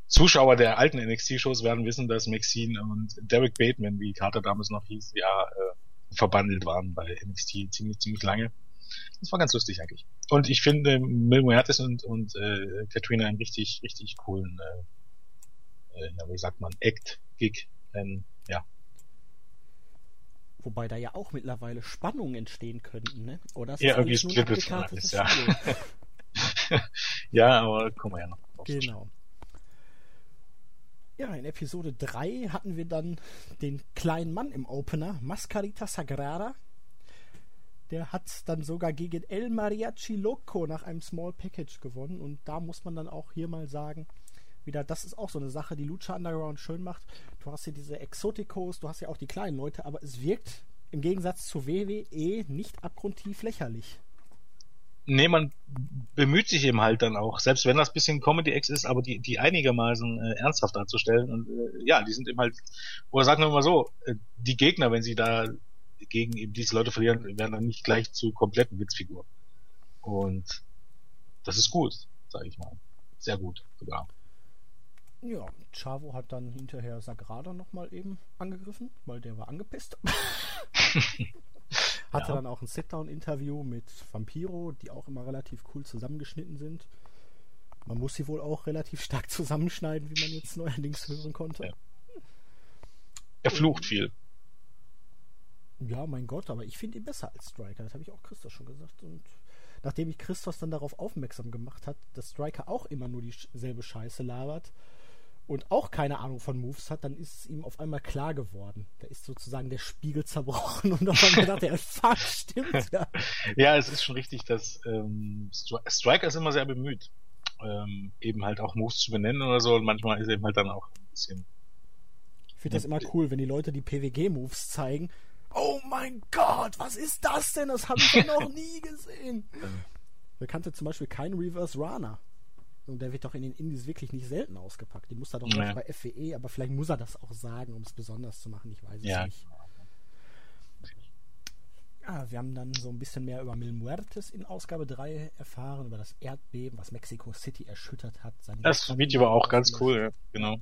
Zuschauer der alten NXT-Shows werden wissen, dass Maxine und Derek Bateman, wie Carter damals noch hieß, ja äh, verbandelt waren bei NXT ziemlich, ziemlich lange. Das war ganz lustig eigentlich. Und ich finde Mil Muertes und, und äh, Katrina einen richtig, richtig coolen, äh, äh, wie sagt man, Act-Gig. Ähm, ja, Wobei da ja auch mittlerweile Spannungen entstehen könnten, ne? Oder ja, irgendwie splittet schon alles, ja. ja, aber kommen wir ja noch. Genau. Ja, in Episode 3 hatten wir dann den kleinen Mann im Opener, Mascarita Sagrada. Der hat dann sogar gegen El Mariachi Loco nach einem Small Package gewonnen. Und da muss man dann auch hier mal sagen, wieder, das ist auch so eine Sache, die Lucha Underground schön macht. Du hast hier diese Exoticos, du hast ja auch die kleinen Leute, aber es wirkt im Gegensatz zu WWE nicht abgrundtief lächerlich. Nee, man bemüht sich eben halt dann auch, selbst wenn das bisschen Comedy-Ex ist, aber die, die einigermaßen äh, ernsthaft darzustellen. Und äh, ja, die sind eben halt, oder sagen wir mal so, äh, die Gegner, wenn sie da gegen eben diese Leute verlieren, werden dann nicht gleich zu kompletten Witzfiguren. Und das ist gut, sage ich mal. Sehr gut sogar. Ja, Chavo hat dann hinterher Sagrada nochmal eben angegriffen, weil der war angepisst. Hatte ja. dann auch ein Sit-Down-Interview mit Vampiro, die auch immer relativ cool zusammengeschnitten sind. Man muss sie wohl auch relativ stark zusammenschneiden, wie man jetzt neuerdings hören konnte. Ja. Er flucht viel. Ja, mein Gott, aber ich finde ihn besser als Striker. Das habe ich auch Christos schon gesagt. Und nachdem ich Christos dann darauf aufmerksam gemacht hat, dass Striker auch immer nur dieselbe Scheiße labert, und auch keine Ahnung von Moves hat, dann ist es ihm auf einmal klar geworden. Da ist sozusagen der Spiegel zerbrochen und auf einmal gedacht, er fuck, stimmt ja. ja, es ist schon richtig, dass ähm, Striker ist immer sehr bemüht, ähm, eben halt auch Moves zu benennen oder so und manchmal ist er eben halt dann auch ein bisschen. Ich finde das immer cool, wenn die Leute die PWG-Moves zeigen. Oh mein Gott, was ist das denn? Das habe ich noch nie gesehen. Wer kannte zum Beispiel keinen Reverse Rana? Und der wird doch in den Indies wirklich nicht selten ausgepackt. Die muss da doch ja. bei FWE, aber vielleicht muss er das auch sagen, um es besonders zu machen. Ich weiß es ja. nicht. Ja, wir haben dann so ein bisschen mehr über Mil Muertes in Ausgabe 3 erfahren, über das Erdbeben, was Mexico City erschüttert hat. das Video war auch ganz cool, ja, genau.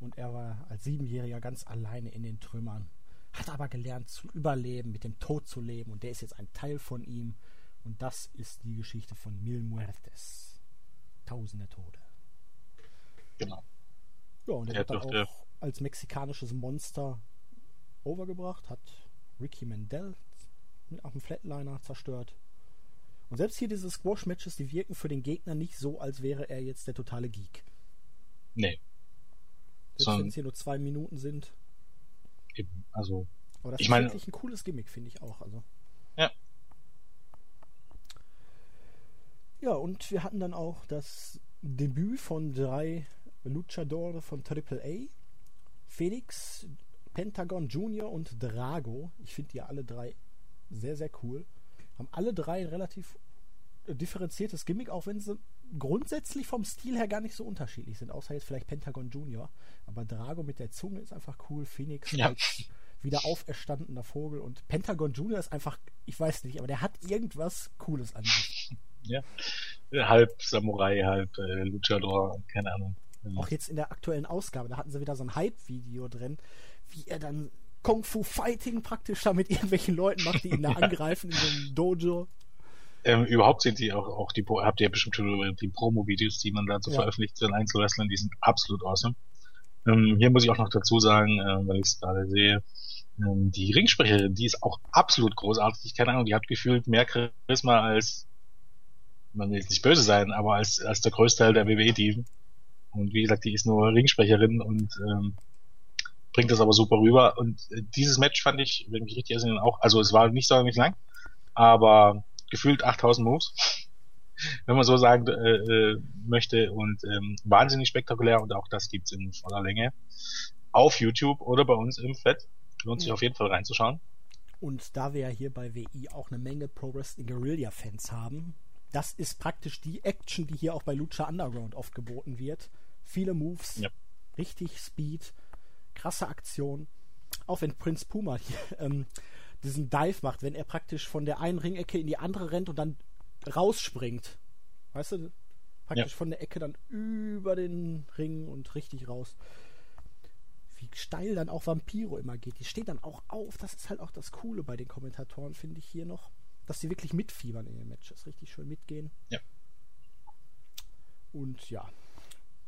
Und er war als Siebenjähriger ganz alleine in den Trümmern. Hat aber gelernt zu überleben, mit dem Tod zu leben. Und der ist jetzt ein Teil von ihm. Und das ist die Geschichte von Mil Muertes. Tausende Tode. Genau. Ja, und er wird dann auch als mexikanisches Monster overgebracht, hat Ricky Mandel mit auf dem Flatliner zerstört. Und selbst hier diese Squash-Matches, die wirken für den Gegner nicht so, als wäre er jetzt der totale Geek. Nee. Selbst wenn es hier nur zwei Minuten sind. Eben, also. Aber das ist mein, wirklich ein cooles Gimmick, finde ich auch. Also. Ja, Ja, und wir hatten dann auch das Debüt von drei Luchadore von AAA. Felix, Pentagon Junior und Drago. Ich finde die alle drei sehr, sehr cool. Haben alle drei ein relativ differenziertes Gimmick, auch wenn sie grundsätzlich vom Stil her gar nicht so unterschiedlich sind, außer jetzt vielleicht Pentagon Junior. Aber Drago mit der Zunge ist einfach cool. Phoenix ja. als wieder auferstandener Vogel und Pentagon Junior ist einfach, ich weiß nicht, aber der hat irgendwas Cooles an sich. Ja. Halb Samurai, halb äh, Luchador, keine Ahnung. Auch jetzt in der aktuellen Ausgabe, da hatten sie wieder so ein Hype-Video drin, wie er dann Kung Fu Fighting praktisch da mit irgendwelchen Leuten macht, die ihn da ja. angreifen in so einem Dojo. Ähm, überhaupt sind die auch, auch die, habt ihr bestimmt schon die Promo-Videos, die man dazu ja. veröffentlicht zu den Einzelwrestlern, die sind absolut awesome. Ähm, hier muss ich auch noch dazu sagen, äh, weil ich es gerade sehe, ähm, die Ringsprecherin, die ist auch absolut großartig. Keine Ahnung, die hat gefühlt mehr Charisma als man will jetzt nicht böse sein, aber als, als der größte Teil der WWE-Diven. Und wie gesagt, die ist nur Ringsprecherin und ähm, bringt das aber super rüber. Und äh, dieses Match fand ich, wenn ich richtig erinnere, auch, also es war nicht so nicht lang, aber gefühlt 8000 Moves, wenn man so sagen äh, äh, möchte. Und ähm, wahnsinnig spektakulär und auch das gibt's in voller Länge auf YouTube oder bei uns im Fett. Lohnt sich auf jeden Fall reinzuschauen. Und da wir ja hier bei WI auch eine Menge Pro Wrestling Guerilla Fans haben, das ist praktisch die Action, die hier auch bei Lucha Underground oft geboten wird. Viele Moves, ja. richtig Speed, krasse Aktion. Auch wenn Prinz Puma hier ähm, diesen Dive macht, wenn er praktisch von der einen Ringecke in die andere rennt und dann rausspringt. Weißt du? Praktisch ja. von der Ecke dann über den Ring und richtig raus. Wie steil dann auch Vampiro immer geht. Die steht dann auch auf. Das ist halt auch das Coole bei den Kommentatoren, finde ich hier noch dass sie wirklich mitfiebern in den Matches, richtig schön mitgehen. Ja. Und ja,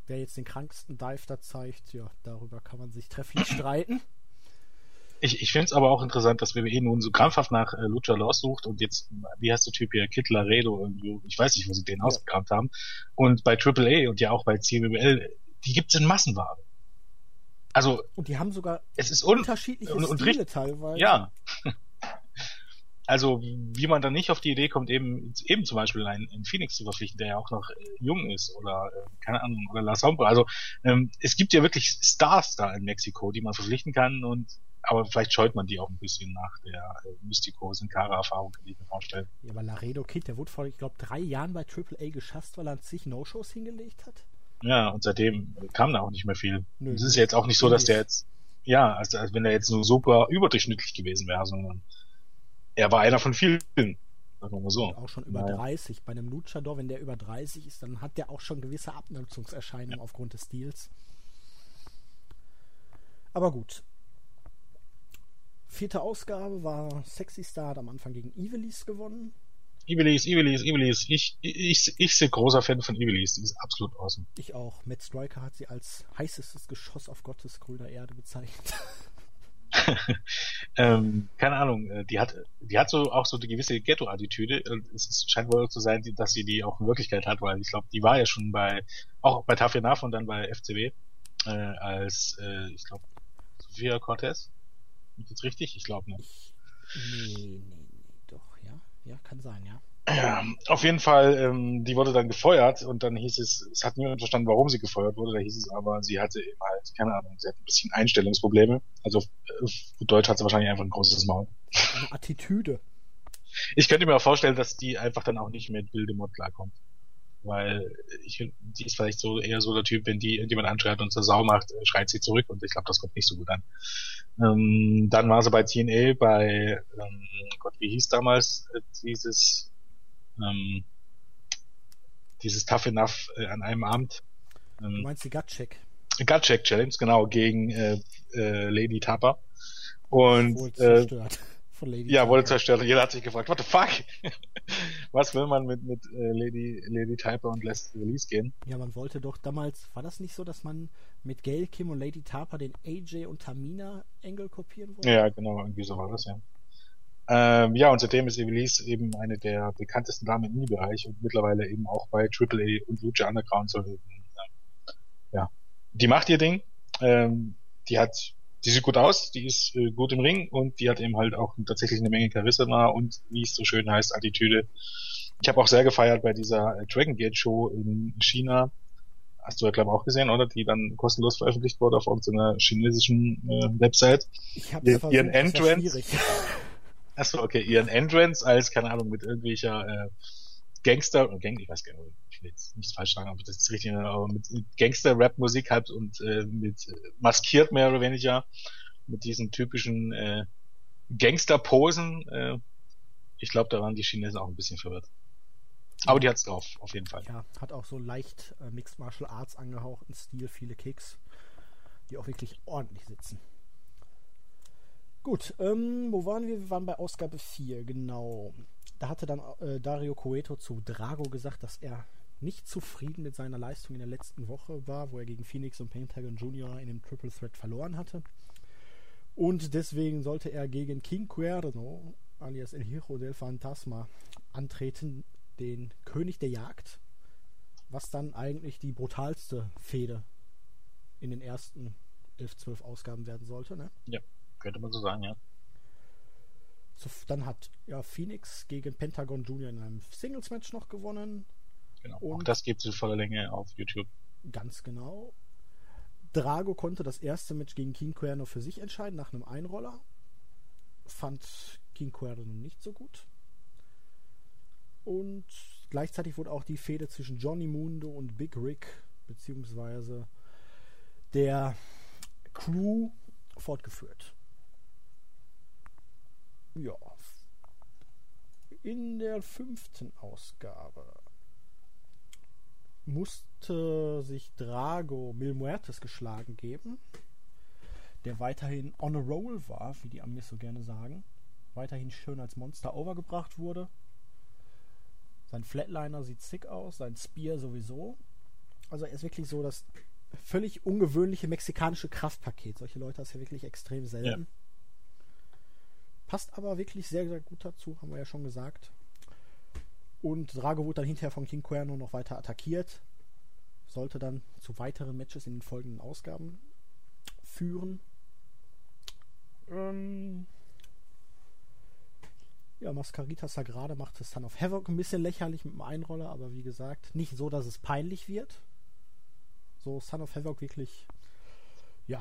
wer jetzt den kranksten Dive da zeigt, ja, darüber kann man sich trefflich streiten. Ich, ich finde es aber auch interessant, dass WWE nun so krampfhaft nach äh, Lucha Lost sucht und jetzt, wie heißt der Typ hier, Kid Laredo irgendwie, ich weiß nicht, wo sie den ja. ausgekramt haben. Und bei AAA und ja auch bei CWL, die gibt's in Massenware. Also. Und die haben sogar es ist un unterschiedliche und, und Stile teilweise. Ja also wie man dann nicht auf die Idee kommt, eben eben zum Beispiel einen, einen Phoenix zu verpflichten, der ja auch noch äh, jung ist oder äh, keine Ahnung oder La Sombra. Also ähm, es gibt ja wirklich Stars da in Mexiko, die man verpflichten kann und aber vielleicht scheut man die auch ein bisschen nach der äh, Mystico Sin-Cara-Erfahrung, die ich mir vorstelle. Ja, aber Laredo Kid, der wurde vor, ich glaube, drei Jahren bei AAA geschasst, weil er zig No-Shows hingelegt hat. Ja, und seitdem kam da auch nicht mehr viel. Nö, es ist ja jetzt auch nicht so, dass der jetzt, ja, also als wenn er jetzt so super überdurchschnittlich gewesen wäre, sondern er war einer von vielen. Sagen wir mal so. Auch schon über Naja. 30. Bei einem Luchador, wenn der über 30 ist, dann hat der auch schon gewisse Abnutzungserscheinungen aufgrund des Stils. Aber gut. Vierte Ausgabe war Sexy Star hat am Anfang gegen Ivelis gewonnen. Ivelis, Ivelis, Ivelis. Ich, ich, ich bin großer Fan von Ivelis. Die ist absolut awesome. Ich auch. Matt Striker hat sie als heißestes Geschoss auf Gottes grüner Erde bezeichnet. ähm, keine Ahnung, äh, die hat, die hat so auch so eine gewisse Ghetto-Attitüde. Es ist, scheint wohl so sein, dass sie die auch in Wirklichkeit hat, weil ich glaube, die war ja schon bei, auch bei Tafel Naf und dann bei FCW, äh, als, äh, ich glaube, Sophia Cortez. Ist das richtig? Ich glaube nicht. Ich, nee, nee, nee, doch, ja. Ja, kann sein, ja. Ja, auf jeden Fall, ähm, die wurde dann gefeuert und dann hieß es, es hat niemand verstanden, warum sie gefeuert wurde, da hieß es aber, sie hatte eben halt, keine Ahnung, sie hat ein bisschen Einstellungsprobleme. Also auf Deutsch hat sie wahrscheinlich einfach ein großes Maul. Eine Attitüde. Ich könnte mir auch vorstellen, dass die einfach dann auch nicht mit Bildemod klarkommt. Weil ich die ist vielleicht so eher so der Typ, wenn die irgendjemand anschreit und zur Sau macht, äh, schreit sie zurück und ich glaube, das kommt nicht so gut an. Ähm, dann war sie bei TNA bei, ähm, Gott, wie hieß damals äh, dieses ähm, dieses Tough Enough äh, an einem Abend. Du Ähm, meinst die Gut-Check. Gut Check Challenge, genau, gegen äh, äh, Lady Tapa. Und Wohl äh, zerstört. Von Lady ja, wurde zerstört. Jeder hat sich gefragt, what the fuck? Was will man mit, mit äh, Lady, Lady Typer und lässt Release gehen? Ja, man wollte doch damals, war das nicht so, dass man mit Gail Kim und Lady Tapa den AJ und Tamina Engel kopieren wollte? Ja, genau, irgendwie so war das, ja. Ähm, ja, und seitdem ist Evelise eben eine der bekanntesten Damen im Indie-Bereich und mittlerweile eben auch bei AAA und Lucha Underground so, ähm, ja. Die macht ihr Ding, ähm, die hat, die sieht gut aus, die ist äh, gut im Ring und die hat eben halt auch tatsächlich eine Menge Charisma und wie es so schön heißt, Attitüde. Ich habe auch sehr gefeiert bei dieser äh, Dragon Gate Show in China. Hast du ja, glaube ich, auch gesehen, oder? Die dann kostenlos veröffentlicht wurde auf irgendeiner chinesischen äh, Website. Ich habe ihren Entrance? Achso, okay, ihren Entrance als, keine Ahnung, mit irgendwelcher äh, Gangster, Gang, ich weiß gar nicht, ich will jetzt nichts falsch sagen, aber das ist richtig, aber mit Gangster-Rap-Musik halt und äh, mit äh, maskiert mehr oder weniger, mit diesen typischen äh, Gangster-Posen. Äh, ich glaube, da waren die Chinesen auch ein bisschen verwirrt. Aber die hat's drauf, auf jeden Fall. Ja, hat auch so leicht äh, Mixed Martial Arts angehauchten Stil, viele Kicks, die auch wirklich ordentlich sitzen. Gut, ähm, wo waren wir? Wir waren bei Ausgabe 4, genau. Da hatte dann äh, Dario Coeto zu Drago gesagt, dass er nicht zufrieden mit seiner Leistung in der letzten Woche war, wo er gegen Phoenix und Pentagon Jr. in dem Triple Threat verloren hatte. Und deswegen sollte er gegen King Cuerno, alias El Hijo del Fantasma, antreten, den König der Jagd, was dann eigentlich die brutalste Fehde in den ersten 11, 12 Ausgaben werden sollte. Ne? Könnte man so sagen, ja. So, dann hat ja Phoenix gegen Pentagon Jr. in einem Singles-Match noch gewonnen. Genau. Auch Und- das gibt's in voller Länge auf YouTube. Ganz genau. Drago konnte das erste Match gegen King Cuerno für sich entscheiden, nach einem Einroller. Fand King Cuerno nicht so gut. Und gleichzeitig wurde auch die Fehde zwischen Johnny Mundo und Big Rick, beziehungsweise der Crew, fortgeführt. Ja. In der fünften Ausgabe musste sich Drago Mil Muertes geschlagen geben, der weiterhin on a roll war, wie die Amis so gerne sagen. Weiterhin schön als Monster overgebracht wurde. Sein Flatliner sieht sick aus, sein Spear sowieso. Also er ist wirklich so das völlig ungewöhnliche mexikanische Kraftpaket. Solche Leute hast du ja wirklich extrem selten. Passt aber wirklich sehr, sehr gut dazu, haben wir ja schon gesagt. Und Drago wurde dann hinterher von King Cuerno noch weiter attackiert. Sollte dann zu weiteren Matches in den folgenden Ausgaben führen. Ähm ja, Mascarita Sagrada macht es dann auf Havoc ein bisschen lächerlich mit dem Einroller, aber wie gesagt, nicht so, dass es peinlich wird. So Son of Havoc wirklich, ja,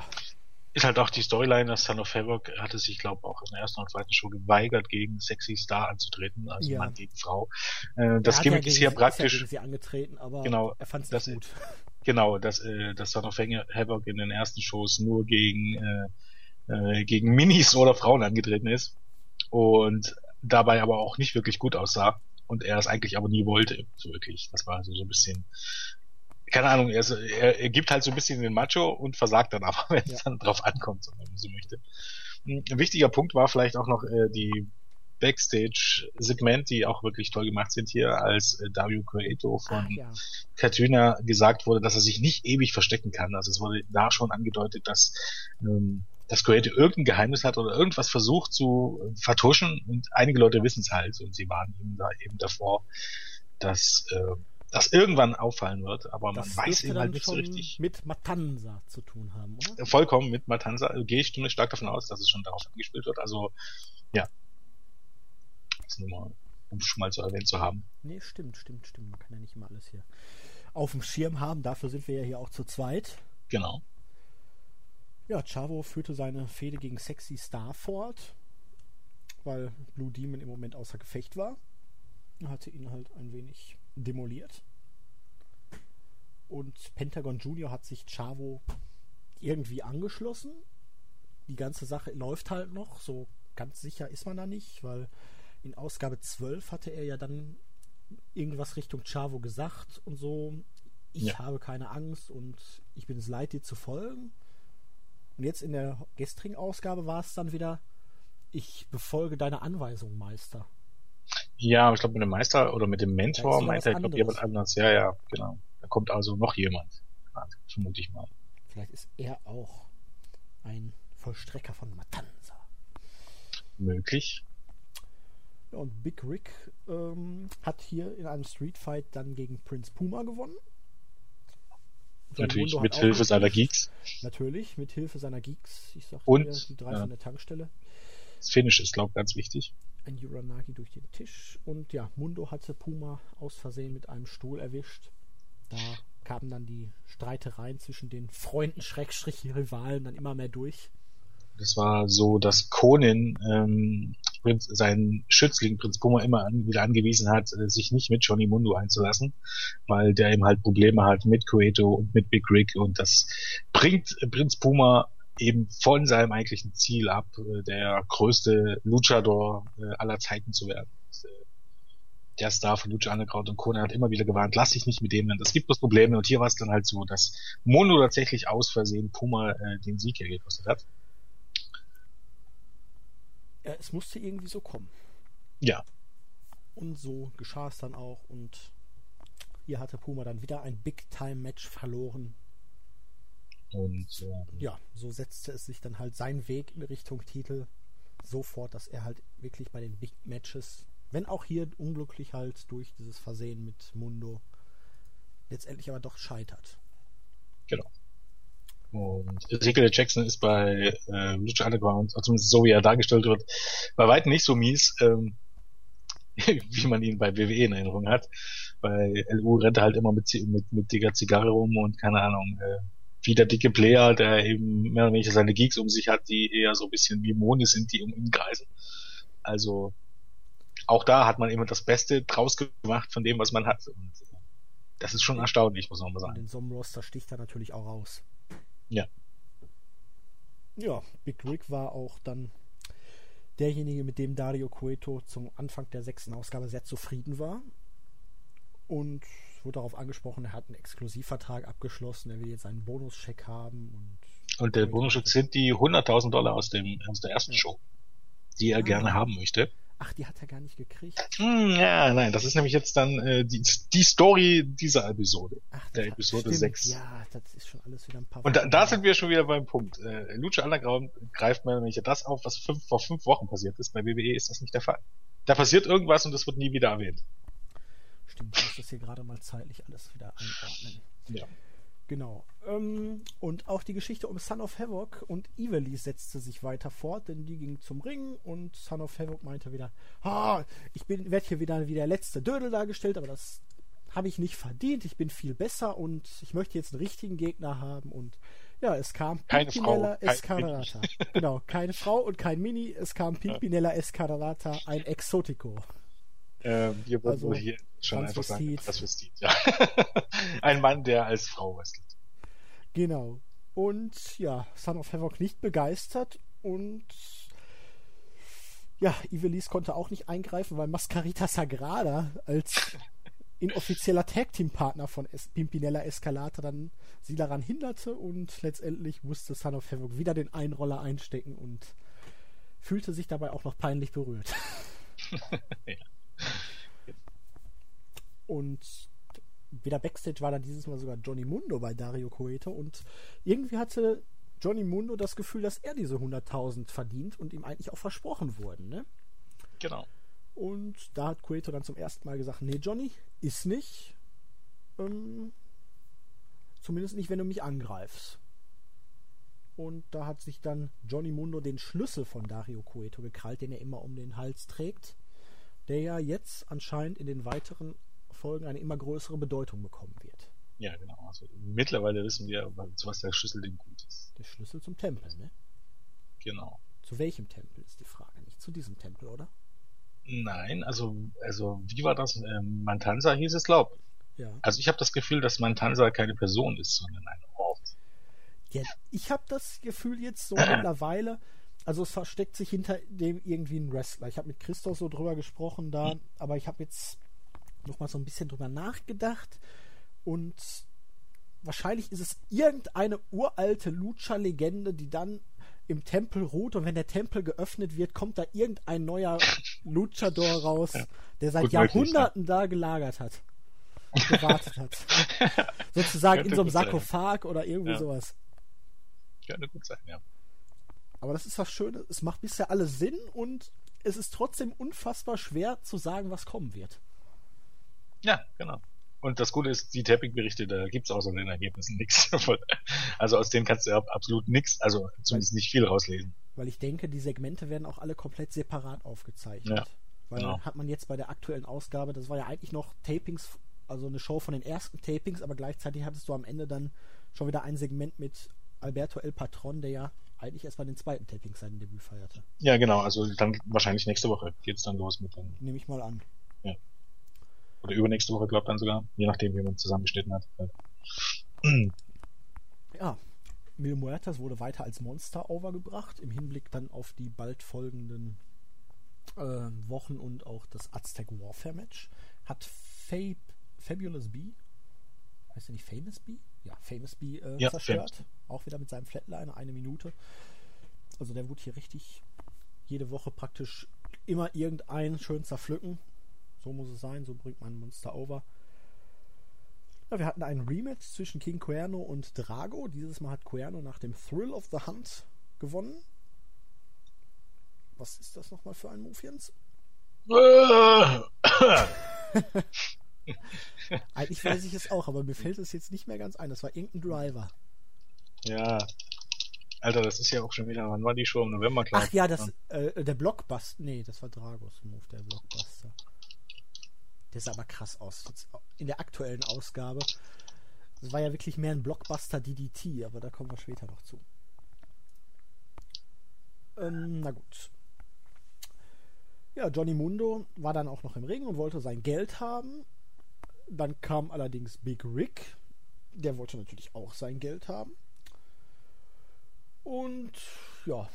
ist halt auch die Storyline, dass Son of Havoc hatte sich, glaube auch in der ersten und zweiten Show geweigert, gegen Sexy Star anzutreten, also ja. Mann gegen Frau. Äh, das Gimmick ja ist hier praktisch. Ist ja angetreten, aber genau, er fand es gut. Genau, dass, äh, dass Son of Havoc in den ersten Shows nur gegen, äh, äh, gegen Minis oder Frauen angetreten ist und dabei aber auch nicht wirklich gut aussah und er es eigentlich aber nie wollte, so wirklich. Das war also so ein bisschen keine Ahnung, er, ist, er, er gibt halt so ein bisschen den Macho und versagt dann aber, wenn ja. es dann drauf ankommt, wenn man so möchte. Hm, ein wichtiger Punkt war vielleicht auch noch äh, die Backstage-Segment, die auch wirklich toll gemacht sind hier, als äh, Dario Cueto von ja. Katrina gesagt wurde, dass er sich nicht ewig verstecken kann. Also es wurde da schon angedeutet, dass ähm, dass Cueto irgendein Geheimnis hat oder irgendwas versucht zu äh, vertuschen und einige Leute wissen es halt und sie waren eben da eben davor, dass äh, das irgendwann auffallen wird, aber das man weiß eben halt nicht so richtig. Mit Matanza zu tun haben, oder? Vollkommen mit Matanza. Also gehe ich zumindest stark davon aus, dass es schon darauf angespielt wird. Also, ja. Das nur mal, um schon mal zu erwähnt zu haben. Nee, stimmt, stimmt, stimmt. Man kann ja nicht immer alles hier auf dem Schirm haben. Dafür sind wir ja hier auch zu zweit. Genau. Ja, Chavo führte seine Fehde gegen Sexy Star fort, weil Blue Demon im Moment außer Gefecht war. Hatte ihn halt ein wenig demoliert. Und Pentagon Junior hat sich Chavo irgendwie angeschlossen. Die ganze Sache läuft halt noch, so ganz sicher ist man da nicht, weil in Ausgabe 12 hatte er ja dann irgendwas Richtung Chavo gesagt und so. Ich ja. habe keine Angst und ich bin es leid, dir zu folgen. Und jetzt in der gestrigen Ausgabe war es dann wieder, ich befolge deine Anweisung, Meister. Ja, ich glaube mit dem Meister oder mit dem Mentor meint er, ich glaube jemand anders. Ja, ja, genau. Da kommt also noch jemand. Vermute ich mal. Vielleicht ist er auch ein Vollstrecker von Matanza. Möglich. Ja, und Big Rick ähm, hat hier in einem Street Fight dann gegen Prince Puma gewonnen. Natürlich, mit Hilfe seiner Geeks. Natürlich, mit Hilfe seiner Geeks. Ich sag und, dir, die drei ja. von der Tankstelle. Das Finish ist, glaube ich, ganz wichtig ein Uranagi durch den Tisch und ja, Mundo hatte Puma aus Versehen mit einem Stuhl erwischt. Da kamen dann die Streitereien zwischen den Freunden, Schrägstrich, Rivalen dann immer mehr durch. Das war so, dass Konin ähm, seinen Schützling Prinz Puma immer an, wieder angewiesen hat, äh, sich nicht mit Johnny Mundo einzulassen, weil der eben halt Probleme hat mit Cueto und mit Big Rick und das bringt Prinz Puma eben von seinem eigentlichen Ziel ab, äh, der größte Luchador äh, aller Zeiten zu werden. Äh, der Star von Lucha Underground und Kona hat immer wieder gewarnt, lass dich nicht mit dem, das gibt bloß Probleme. Und hier war es dann halt so, dass Mono tatsächlich aus Versehen Puma äh, den Sieg gekostet hat. Ja, es musste irgendwie so kommen. Ja. Und so geschah es dann auch. Und hier hatte Puma dann wieder ein Big-Time-Match verloren und ähm, ja, so setzte es sich dann halt sein Weg in Richtung Titel sofort, dass er halt wirklich bei den Big Matches, wenn auch hier unglücklich halt durch dieses Versehen mit Mundo, letztendlich aber doch scheitert. Genau. Und Ezekiel Jackson ist bei äh, Lucha Underground, zumindest so wie er dargestellt wird, bei weitem nicht so mies, ähm, wie man ihn bei WWE in Erinnerung hat. Bei LU rennt er halt immer mit, mit, mit dicker Zigarre rum und keine Ahnung, äh, wie der dicke Player, der eben mehr oder weniger seine Geeks um sich hat, die eher so ein bisschen wie Monde sind, die um ihn kreisen. Also auch da hat man immer das Beste draus gemacht von dem, was man hat. Und das ist schon erstaunlich, muss man mal sagen. Und in so einem Roster sticht er natürlich auch raus. Ja. Ja, Big Rick war auch dann derjenige, mit dem Dario Cueto zum Anfang der sechsten Ausgabe sehr zufrieden war. Und wurde darauf angesprochen, er hat einen Exklusivvertrag abgeschlossen, er will jetzt einen Bonuscheck haben. Und, und der Bonuscheck sind die 100.000 Dollar aus, dem, aus der ersten. Show, die er ah. gerne haben möchte. Ach, die hat er gar nicht gekriegt. Hm, ja, nein, das ist nämlich jetzt dann äh, die, die Story dieser Episode. Ach, der Episode stimmt. 6. Ja, das ist schon alles wieder ein paar Und da, da sind wir schon wieder beim Punkt. Äh, Lucha Underground greift mir nämlich das auf, was fünf, vor fünf Wochen passiert ist. Bei WWE ist das nicht der Fall. Da passiert irgendwas und das wird nie wieder erwähnt. Stimmt, ich muss das hier gerade mal zeitlich alles wieder einordnen. Ja. Genau. Ähm, und auch die Geschichte um Son of Havoc und Evely setzte sich weiter fort, denn die ging zum Ring und Son of Havoc meinte wieder, ha, ich werde hier wieder wie der letzte Dödel dargestellt, aber das habe ich nicht verdient, ich bin viel besser und ich möchte jetzt einen richtigen Gegner haben und Ja, es kam keine Pimpinella Frau, kein Escarlata. genau, keine Frau und kein Mini, es kam Pimpinella Escarlata, ein Exotico. Äh, wir wollen Also, hier schon einfach sagen. Transvestit, ja. Ein Mann, der als Frau wrestelt. Genau. Und ja, Son of Havoc nicht begeistert und ja, Ivelisse konnte auch nicht eingreifen, weil Mascarita Sagrada als inoffizieller Tag-Team-Partner von es Pimpinella Escalata dann sie daran hinderte und letztendlich musste Son of Havoc wieder den Einroller einstecken und fühlte sich dabei auch noch peinlich berührt. Ja. Und wieder Backstage war dann dieses Mal sogar Johnny Mundo bei Dario Coeto und irgendwie hatte Johnny Mundo das Gefühl, dass er diese 100.000 verdient und ihm eigentlich auch versprochen wurden, ne? Genau. Und da hat Cueto dann zum ersten Mal gesagt, nee, Johnny, ist nicht. Ähm, zumindest nicht, wenn du mich angreifst. Und da hat sich dann Johnny Mundo den Schlüssel von Dario Cueto gekrallt, den er immer um den Hals trägt, der ja jetzt anscheinend in den weiteren Folgen eine immer größere Bedeutung bekommen wird. Ja, genau. Also mittlerweile wissen wir, zu was der Schlüssel denn gut ist. Der Schlüssel zum Tempel, ne? Genau. Zu welchem Tempel ist die Frage? Nicht zu diesem Tempel, oder? Nein, also, also wie war das? Ähm, Mantanza hieß es, glaub. Ja. Also ich habe das Gefühl, dass Mantanza keine Person ist, sondern ein Ort. ja ich habe das Gefühl jetzt so mittlerweile, also es versteckt sich hinter dem irgendwie ein Wrestler. Ich habe mit Christoph so drüber gesprochen da, aber ich habe jetzt noch mal so ein bisschen drüber nachgedacht und wahrscheinlich ist es irgendeine uralte Lucha-Legende, die dann im Tempel ruht und wenn der Tempel geöffnet wird, kommt da irgendein neuer Luchador raus, Ja. der seit Gut möglich, Jahrhunderten da gelagert hat. und Gewartet hat. Sozusagen in so einem gut sein. Sarkophag oder irgendwie Ja. sowas. Könnte gut sein, ja. Aber das ist das Schöne, es macht bisher alles Sinn und es ist trotzdem unfassbar schwer zu sagen, was kommen wird. Ja, genau. Und das Gute ist, die Tapping-Berichte, da gibt's außer den Ergebnissen nichts. Also aus denen kannst du absolut nichts, also zumindest nicht viel rauslesen. Weil ich denke, die Segmente werden auch alle komplett separat aufgezeichnet. Ja, Weil genau. hat man jetzt bei der aktuellen Ausgabe, das war ja eigentlich noch Tapings, also eine Show von den ersten Tapings, aber gleichzeitig hattest du am Ende dann schon wieder ein Segment mit Alberto El Patron, der ja eigentlich erst bei den zweiten Tapings sein Debüt feierte. Ja, genau. Also dann wahrscheinlich nächste Woche geht's dann los mit den, Nehme ich mal an. oder übernächste Woche, glaubt dann sogar, je nachdem, wie man zusammengeschnitten hat. Ja, Mil Muertes wurde weiter als Monster overgebracht, im Hinblick dann auf die bald folgenden äh, Wochen und auch das Aztec Warfare Match. Hat Fabe, Fabulous B, heißt er nicht Famous B? Ja, Famous B äh, Ja, zerstört. Auch wieder mit seinem Flatliner, eine Minute. Also der wurde hier richtig jede Woche praktisch immer irgendeinen schön zerpflücken. So muss es sein, so bringt man Monster over. Ja, wir hatten einen Rematch zwischen King Cuerno und Drago. Dieses Mal hat Cuerno nach dem Thrill of the Hunt gewonnen. Was ist das nochmal für ein Move, Jens? Eigentlich weiß ich es auch, aber mir fällt es jetzt nicht mehr ganz ein. Das war irgendein Driver. ja. Alter, das ist ja auch schon wieder, wann war die Show? Im November, klar. Ach ja, das, äh, der Blockbuster. Nee, das war Dragos Move, der Blockbuster. Der sah aber krass aus. Jetzt in der aktuellen Ausgabe. Das war ja wirklich mehr ein Blockbuster DDT, aber da kommen wir später noch zu. Ähm, na gut. Ja, Johnny Mundo war dann auch noch im Ring und wollte sein Geld haben. Dann kam allerdings Big Rick. Der wollte natürlich auch sein Geld haben. Und ja,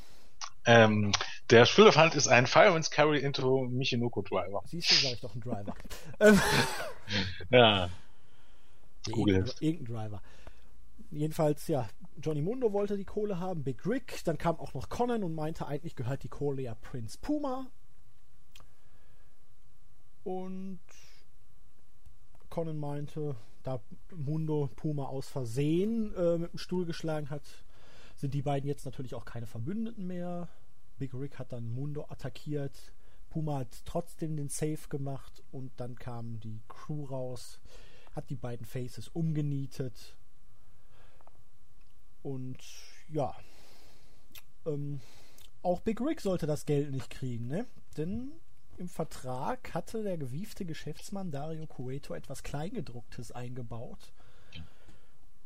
Ähm, der Spielerfand ist ein Fireman's Carry into Michinoku Driver. siehst du, sag ich doch ein Driver. ähm, Ja. Google irgendein Driver. Jedenfalls, ja, Johnny Mundo wollte die Kohle haben, Big Rick, dann kam auch noch Conan und meinte, eigentlich gehört die Kohle ja Prince Puma. Und Conan meinte, da Mundo Puma aus Versehen äh, mit dem Stuhl geschlagen hat, sind die beiden jetzt natürlich auch keine Verbündeten mehr. Big Rick hat dann Mundo attackiert. Puma hat trotzdem den Save gemacht und dann kam die Crew raus, hat die beiden Faces umgenietet. Und ja, ähm, auch Big Rick sollte das Geld nicht kriegen, ne? Denn im Vertrag hatte der gewiefte Geschäftsmann Dario Cueto etwas Kleingedrucktes eingebaut.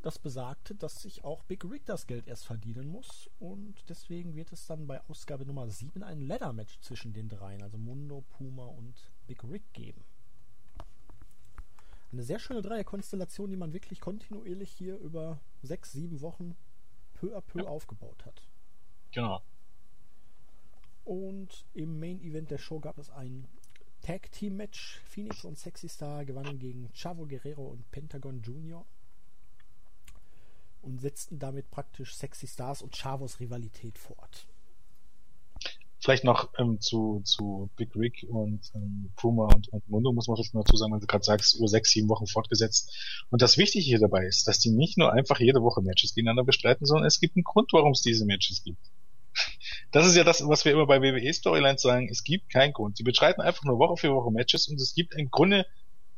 das besagte, dass sich auch Big Rig das Geld erst verdienen muss und deswegen wird es dann bei Ausgabe Nummer 7 ein Ladder-Match zwischen den dreien, also Mundo, Puma und Big Rig geben. Eine sehr schöne Dreierkonstellation, die man wirklich kontinuierlich hier über sechs, sieben Wochen peu à peu ja. aufgebaut hat. Genau. Und im Main Event der Show gab es ein Tag Team Match. Phoenix und Sexy Star gewannen gegen Chavo Guerrero und Pentagon Jr. und setzten damit praktisch Sexy Stars und Chavos Rivalität fort. Vielleicht noch ähm, zu, zu Big Rick und ähm, Puma und, und Mundo muss man noch dazu sagen, weil du gerade sagst, über sechs, sieben Wochen fortgesetzt. Und das Wichtige hier dabei ist, dass die nicht nur einfach jede Woche Matches gegeneinander bestreiten, sondern es gibt einen Grund, warum es diese Matches gibt. Das ist ja das, was wir immer bei WWE Storylines sagen. Es gibt keinen Grund. Die bestreiten einfach nur Woche für Woche Matches und es gibt einen Grunde,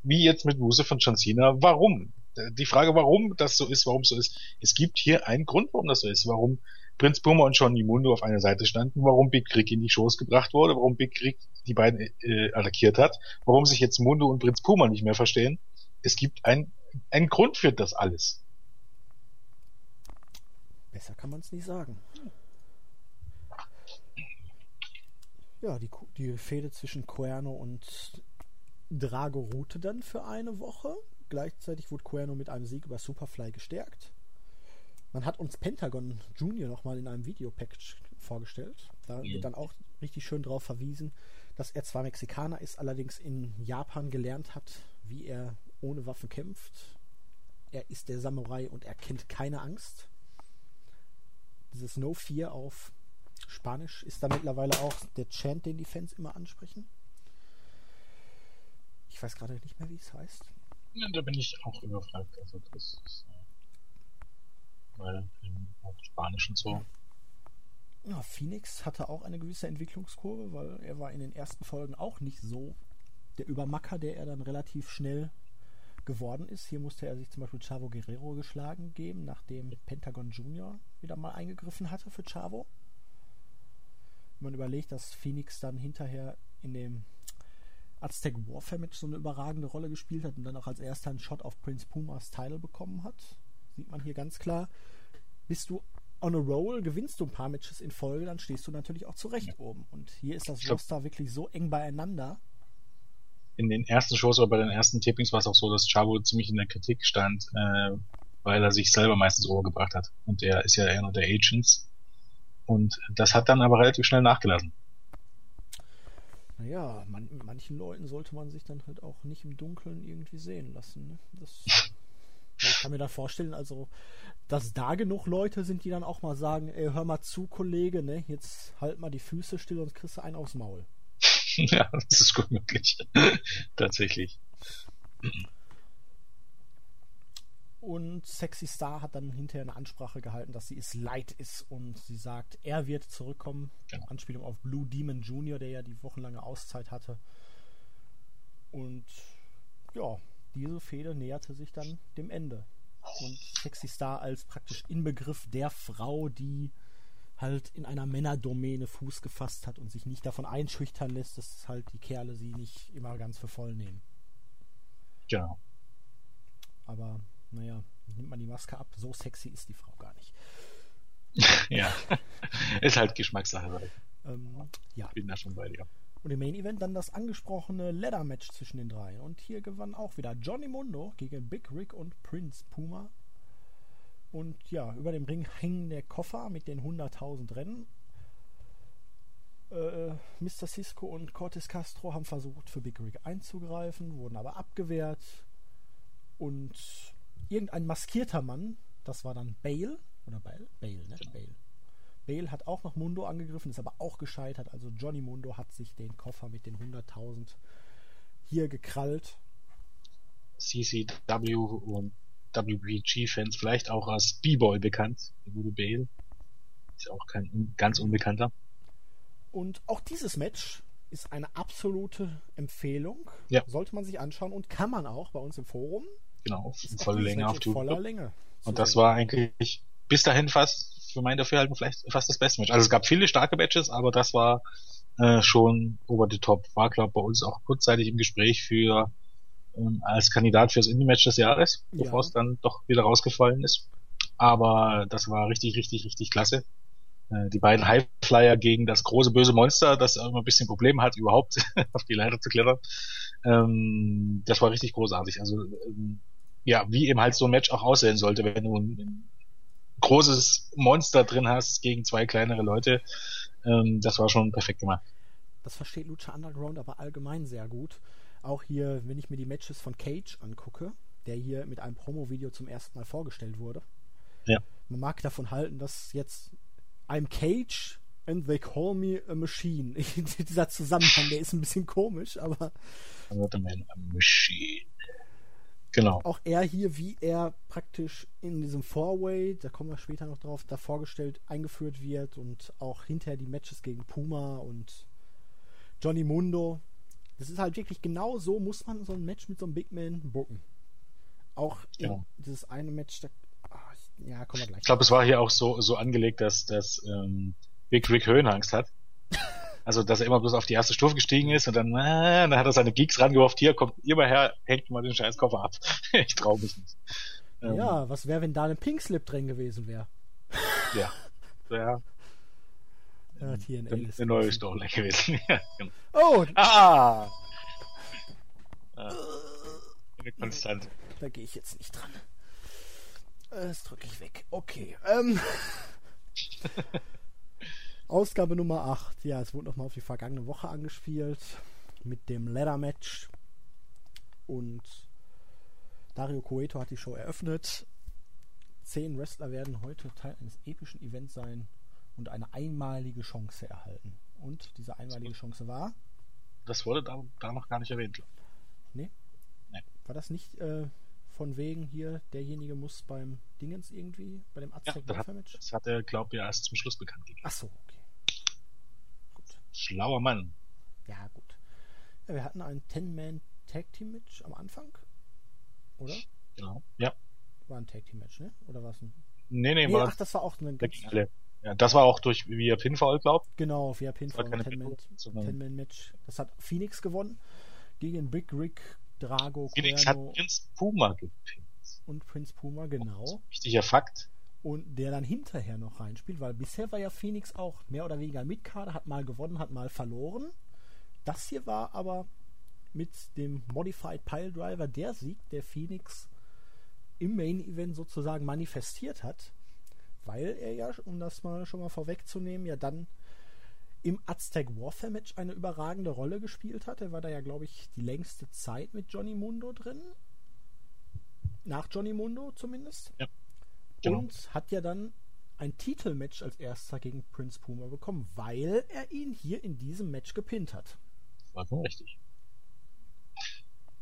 wie jetzt mit Muse von John Cena, warum. Die Frage, warum das so ist, warum es so ist. Es gibt hier einen Grund, warum das so ist. Warum Prinz Puma und Johnny Mundo auf einer Seite standen, warum Big Rick in die Shows gebracht wurde, warum Big Rick die beiden äh, attackiert hat, warum sich jetzt Mundo und Prinz Puma nicht mehr verstehen. Es gibt ein, einen Grund für das alles. Besser kann man es nicht sagen. Ja, die, die Fehde zwischen Cuerno und Drago ruhte dann für eine Woche. Gleichzeitig wurde Cuerno mit einem Sieg über Superfly gestärkt. Man hat uns Pentagon Junior nochmal in einem Videopackage vorgestellt. Da wird dann auch richtig schön darauf verwiesen, dass er zwar Mexikaner ist, allerdings in Japan gelernt hat, wie er ohne Waffen kämpft. Er ist der Samurai und er kennt keine Angst. Dieses No Fear auf Spanisch ist da mittlerweile auch der Chant, den die Fans immer ansprechen. Ich weiß gerade nicht mehr, wie es heißt. Ja, da bin ich auch überfragt. Also das ist, äh, weil im Spanischen so. Ja, Phoenix hatte auch eine gewisse Entwicklungskurve, weil er war in den ersten Folgen auch nicht so der Übermacker, der er dann relativ schnell geworden ist. Hier musste er sich zum Beispiel Chavo Guerrero geschlagen geben, nachdem Pentagon Junior wieder mal eingegriffen hatte für Chavo. Wenn man überlegt, dass Phoenix dann hinterher in dem Aztec Warfare Match so eine überragende Rolle gespielt hat und dann auch als erster einen Shot auf Prince Pumas Title bekommen hat, sieht man hier ganz klar. Bist du on a roll, gewinnst du ein paar Matches in Folge, dann stehst du natürlich auch zurecht ja. oben. Und hier ist das glaub, Roster wirklich so eng beieinander. In den ersten Shows oder bei den ersten Tippings war es auch so, dass Chavo ziemlich in der Kritik stand, äh, weil er sich selber meistens overgebracht hat. Und er ist ja nur der Agents. Und das hat dann aber relativ schnell nachgelassen. Naja, man, manchen Leuten sollte man sich dann halt auch nicht im Dunkeln irgendwie sehen lassen. Ne? Das, ich kann mir da vorstellen, also, dass da genug Leute sind, die dann auch mal sagen, ey, hör mal zu, Kollege, ne, jetzt halt mal die Füße still und kriegst du einen aufs Maul. ja, das ist gut möglich. Tatsächlich. Und Sexy Star hat dann hinterher eine Ansprache gehalten, dass sie es leid ist und sie sagt, er wird zurückkommen. Genau. Anspielung auf Blue Demon Jr., der ja die wochenlange Auszeit hatte. Und ja, diese Fehde näherte sich dann dem Ende. Und Sexy Star als praktisch Inbegriff der Frau, die halt in einer Männerdomäne Fuß gefasst hat und sich nicht davon einschüchtern lässt, dass halt die Kerle sie nicht immer ganz für voll nehmen. Genau. Aber naja, nimmt man die Maske ab, so sexy ist die Frau gar nicht. ja, ist halt Geschmackssache. Ähm, ja. Bin da schon bei dir. Und im Main Event dann das angesprochene Leather Match zwischen den drei. Und hier gewann auch wieder Johnny Mundo gegen Big Rick und Prince Puma. Und ja, über dem Ring hängen der Koffer mit den 100.000 Rennen. Äh, Mr. Cisco und Cortes Castro haben versucht, für Big Rick einzugreifen, wurden aber abgewehrt. Und irgendein maskierter Mann, das war dann Bale, oder Bale? Bale, ne? Genau. Bale. Bale hat auch noch Mundo angegriffen, ist aber auch gescheitert. Also Johnny Mundo hat sich den Koffer mit den 100.000 hier gekrallt. CCW und WBG-Fans vielleicht auch als B-Boy bekannt, der gute Bale. Ist auch kein ganz unbekannter. Und auch dieses Match ist eine absolute Empfehlung. Ja. Sollte man sich anschauen und kann man auch bei uns im Forum. Genau, volle Länge auf voller Länge. Und das war eigentlich bis dahin fast für mein Dafürhalten vielleicht fast das beste Match. Also es gab viele starke Matches, aber das war äh, schon over the top. War glaube bei uns auch kurzzeitig im Gespräch für ähm, als Kandidat fürs Indie-Match des Jahres, Ja. bevor es dann doch wieder rausgefallen ist. Aber das war richtig, richtig, richtig klasse. Äh, die beiden Highflyer gegen das große böse Monster, das immer ein bisschen Probleme hat, überhaupt auf die Leiter zu klettern. Ähm, das war richtig großartig. Also ähm, ja, wie eben halt so ein Match auch aussehen sollte, wenn du ein, großes Monster drin hast gegen zwei kleinere Leute. Ähm, das war schon perfekt gemacht. Das versteht Lucha Underground aber allgemein sehr gut. Auch hier, wenn ich mir die Matches von Cage angucke, der hier mit einem Promo-Video zum ersten Mal vorgestellt wurde. Ja. Man mag davon halten, dass jetzt I'm Cage and they call me a machine. Dieser Zusammenhang, der ist ein bisschen komisch, aber Man a Machine. Genau. auch er hier, wie er praktisch in diesem Four-Way, da kommen wir später noch drauf, da vorgestellt, eingeführt wird und auch hinterher die Matches gegen Puma und Johnny Mundo. Das ist halt wirklich genau so, muss man so ein Match mit so einem Big Man booken. Auch in Genau. dieses eine Match, da, ah, ja, kommen wir gleich. Ich glaube, es war hier auch so, so angelegt, dass, dass ähm, Big Rick Höhenangst hat. Also, dass er immer bloß auf die erste Stufe gestiegen ist und dann, äh, dann hat er seine Geeks rangeworfen, hier, kommt ihr mal her, hängt mal den scheiß Koffer ab. ich traue mich nicht. Ähm, ja, was wäre, wenn da ein Pink Slip drin gewesen wäre? ja. Ja, Ja, TNA eine eine neue Story gewesen. ja, genau. Oh, Ah! ah. Eine Konstante. Da gehe ich jetzt nicht dran. Das drücke ich weg. Okay. Ähm. Ausgabe Nummer 8. Ja, es wurde nochmal auf die vergangene Woche angespielt. Mit dem Ladder Match. Und Dario Cueto hat die Show eröffnet. Zehn Wrestler werden heute Teil eines epischen Events sein und eine einmalige Chance erhalten. Und diese einmalige Chance war, Das wurde da, da noch gar nicht erwähnt. glaub ich. war das nicht äh, von wegen hier, derjenige muss beim Dingens irgendwie, bei dem Ja, Aztec das hat, das hat er, glaubt ich, erst zum Schluss bekannt gegeben. Ach so, okay. Schlauer Mann. Ja, gut. Ja, wir hatten ein 10-Man Tag Team Match am Anfang. Oder? Genau. Ja. War ein Tag Team Match, ne? Oder war es ein. Nee, nee, Nee, war ach, das war auch ein da ganz. Ja, das war auch durch via Pinfall, glaub. genau, via Pinfall Das war ein keine 10-Man Pinfall, sondern- 10-Man Match. Das hat Phoenix gewonnen gegen Big Rick, Drago, Phoenix hat Cuerno Prinz Puma gepinnt. und Prince Puma, genau. Wichtiger Fakt. Und der dann hinterher noch reinspielt, weil bisher war ja Phoenix auch mehr oder weniger Mitkader, hat mal gewonnen, hat mal verloren. Das hier war aber mit dem Modified Pile Driver der Sieg, der Phoenix im Main Event sozusagen manifestiert hat, weil er ja, um das mal schon mal vorwegzunehmen, ja dann im Aztec Warfare Match eine überragende Rolle gespielt hat. Er war da ja, glaube ich, die längste Zeit mit Johnny Mundo drin. Nach Johnny Mundo zumindest. Genau. Und hat ja dann ein Titelmatch als erster gegen Prince Puma bekommen, weil er ihn hier in diesem Match gepinnt hat. War schon richtig.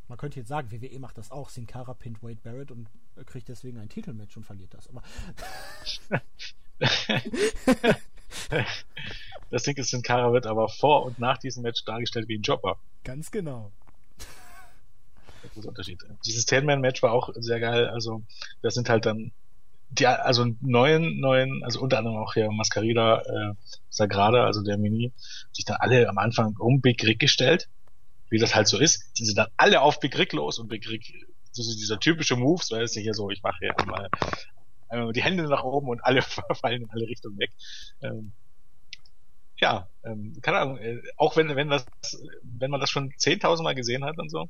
Man könnte jetzt sagen, WWE macht das auch. Sin Cara pinnt Wade Barrett und kriegt deswegen ein Titelmatch und verliert das. Aber Das Ding ist, Sin Cara wird aber vor und nach diesem Match dargestellt wie ein Jobber. ganz genau. Unterschied. Dieses Ten-Man-Match war auch sehr geil. Also, das sind halt dann die, also neuen, neuen, also unter anderem auch hier Mascarida, äh, Sagrada, also der Mini, sich dann alle am Anfang um Big Rick gestellt. Wie das halt so ist, sind sie dann alle auf Big Rick los und Big Rick, das ist dieser typische Move, so ist hier so, ich mache hier einmal, einmal die Hände nach oben und alle fallen in alle Richtungen weg. Ähm, ja, ähm, keine Ahnung, äh, auch wenn, wenn das, wenn man das schon 10.000 Mal gesehen hat und so,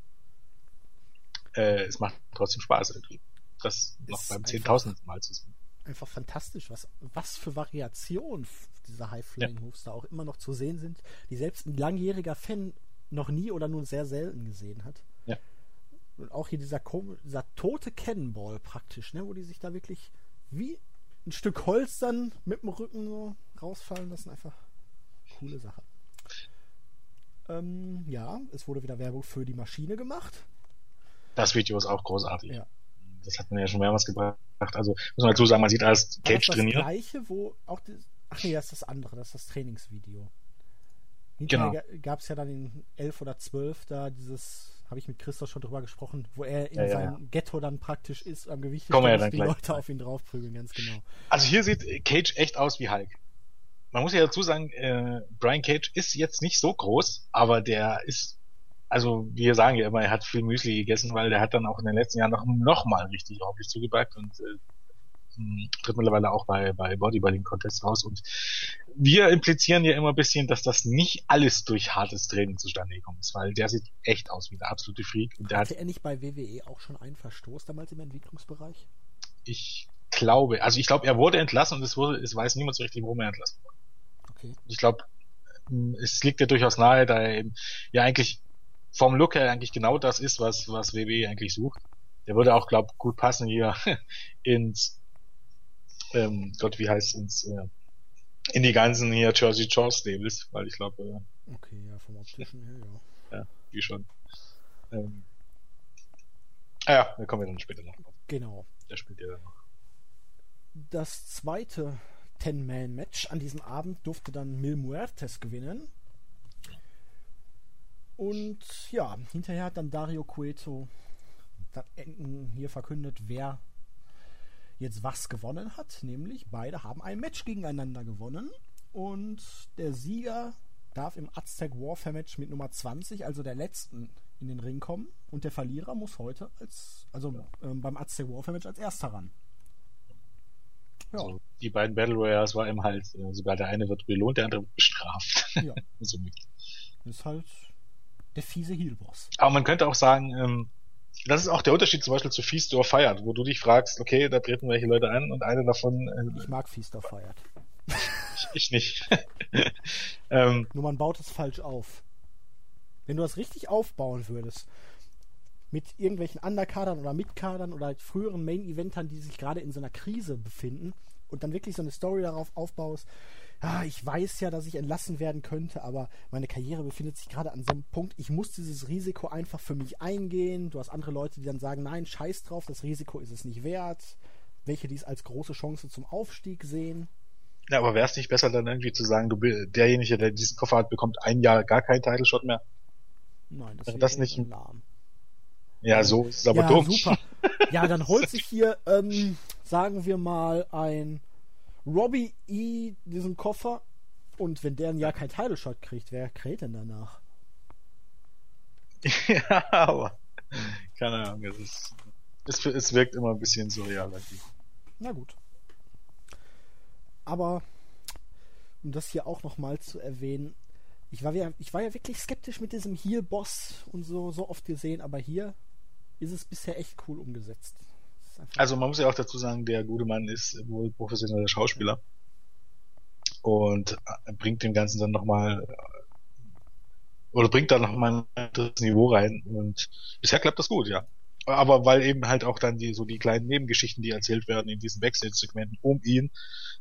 äh, es macht trotzdem Spaß irgendwie. Das noch beim einfach- 10.000. Mal zu sehen. Einfach fantastisch, was, was für Variationen dieser High-Flying-Moves da auch immer noch zu sehen sind, die selbst ein langjähriger Fan noch nie oder nur sehr selten gesehen hat. Ja. Und auch hier dieser, dieser tote Cannonball praktisch, ne, wo die sich da wirklich wie ein Stück Holz dann mit dem Rücken so rausfallen lassen. Einfach coole Sache. Ähm, ja, es wurde wieder Werbung für die Maschine gemacht. Das Video ist auch großartig. Ja. Das hat man ja schon mehrmals gebracht. Also muss man dazu sagen, man sieht als War Cage das das trainiert. gleiche, wo auch das, ach nee, das ist das andere, das ist das Trainingsvideo. Genau. Hinterher gab es ja dann in 11 oder 12 da dieses, habe ich mit Christoph schon drüber gesprochen, wo er in Ja, seinem ja. Ghetto dann praktisch ist, am Gewicht Kommen wir ja dann die gleich. Leute auf ihn draufprügeln, ganz genau. Also hier sieht Cage echt aus wie Hulk. Man muss ja dazu sagen, äh, Brian Cage ist jetzt nicht so groß, aber der ist also wir sagen ja immer, er hat viel Müsli gegessen, weil der hat dann auch in den letzten Jahren noch, noch mal richtig ordentlich zugepackt und äh, tritt mittlerweile auch bei, bei Bodybuilding-Contests raus. Und wir implizieren ja immer ein bisschen, dass das nicht alles durch hartes Training zustande gekommen ist, weil der sieht echt aus wie der absolute Freak. Und der Hatte hat, er nicht bei WWE auch schon einen Verstoß damals im Entwicklungsbereich? Ich glaube, also ich glaube, er wurde entlassen und es wurde, es weiß niemand so richtig, warum er entlassen wurde. Okay. Ich glaube, es liegt ja durchaus nahe, da er eben ja eigentlich vom Look her eigentlich genau das ist, was, was WWE eigentlich sucht. Der würde auch, glaub, gut passen hier ins ähm, Gott, wie heißt ins, äh, in die ganzen hier Jersey Shore Stables, weil ich glaube. Äh, okay, ja, vom optischen her, ja. Ja, wie schon. Ähm, ah ja, da kommen wir dann später noch drauf. Genau. Der spielt ja dann noch. Das zweite Ten-Man-Match an diesem Abend durfte dann Mil Muertes gewinnen. Und ja, hinterher hat dann Dario Cueto hier verkündet, wer jetzt was gewonnen hat, nämlich beide haben ein Match gegeneinander gewonnen und der Sieger darf im Aztec Warfare Match mit Nummer 20, also der letzten, in den Ring kommen und der Verlierer muss heute als, also ähm, beim Aztec Warfare Match als erster ran. Ja. Also die beiden Battle Royals war eben halt, äh, sogar der eine wird belohnt, der andere wird bestraft. Ja. so ist halt der fiese Heal-Boss. Aber man könnte auch sagen, ähm, das ist auch der Unterschied zum Beispiel zu Feast or Fired, wo du dich fragst, okay, da treten welche Leute an und eine davon. Äh, ich mag Feast or Fired. ich, ich nicht. ähm, Nur man baut es falsch auf. Wenn du das richtig aufbauen würdest, mit irgendwelchen Underkadern oder Mitkadern oder früheren Main-Eventern, die sich gerade in so einer Krise befinden und dann wirklich so eine Story darauf aufbaust, ah, ich weiß ja, dass ich entlassen werden könnte, aber meine Karriere befindet sich gerade an so einem Punkt, ich muss dieses Risiko einfach für mich eingehen. Du hast andere Leute, die dann sagen, nein, scheiß drauf, das Risiko ist es nicht wert. Welche dies als große Chance zum Aufstieg sehen. Ja, aber wäre es nicht besser dann irgendwie zu sagen, du derjenige, der diesen Koffer hat, bekommt ein Jahr gar keinen Title Shot mehr? Nein, das, das nicht ein Lahm. Ja, so ist es aber ja, dumm. Super. Ja, dann holt sich hier, ähm, sagen wir mal, ein Robbie E. diesen Koffer und wenn der ein Jahr kein Title Shot kriegt, wer kräht denn danach? ja, aber keine Ahnung, es, ist, es, es wirkt immer ein bisschen surreal. Na gut. Aber um das hier auch nochmal zu erwähnen, ich war, ja, ich war ja wirklich skeptisch mit diesem Heal-Boss und so, so oft gesehen, aber hier ist es bisher echt cool umgesetzt. Also man muss ja auch dazu sagen, der gute Mann ist wohl professioneller Schauspieler und äh, bringt dem Ganzen dann nochmal oder bringt da nochmal ein anderes Niveau rein und bisher klappt das gut, ja. Aber weil eben halt auch dann die so die kleinen Nebengeschichten, die erzählt werden in diesen Backstage-Segmenten um ihn,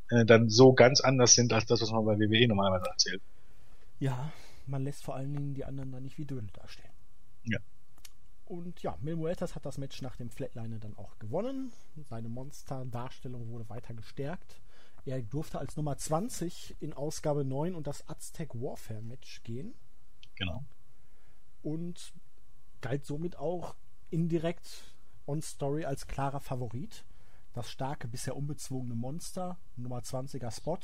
äh, dann so ganz anders sind als das, was man bei WWE normalerweise erzählt. Ja, man lässt vor allen Dingen die anderen dann nicht wie Dödel dastehen. Ja. Und ja, Mil Muertes hat das Match nach dem Flatliner dann auch gewonnen. Seine Monster-Darstellung wurde weiter gestärkt. Er durfte als Nummer 20 in Ausgabe 9 und das Aztec Warfare Match gehen. Genau. Und galt somit auch indirekt on Story als klarer Favorit. Das starke, bisher unbezwungene Monster, Nummer 20er Spot.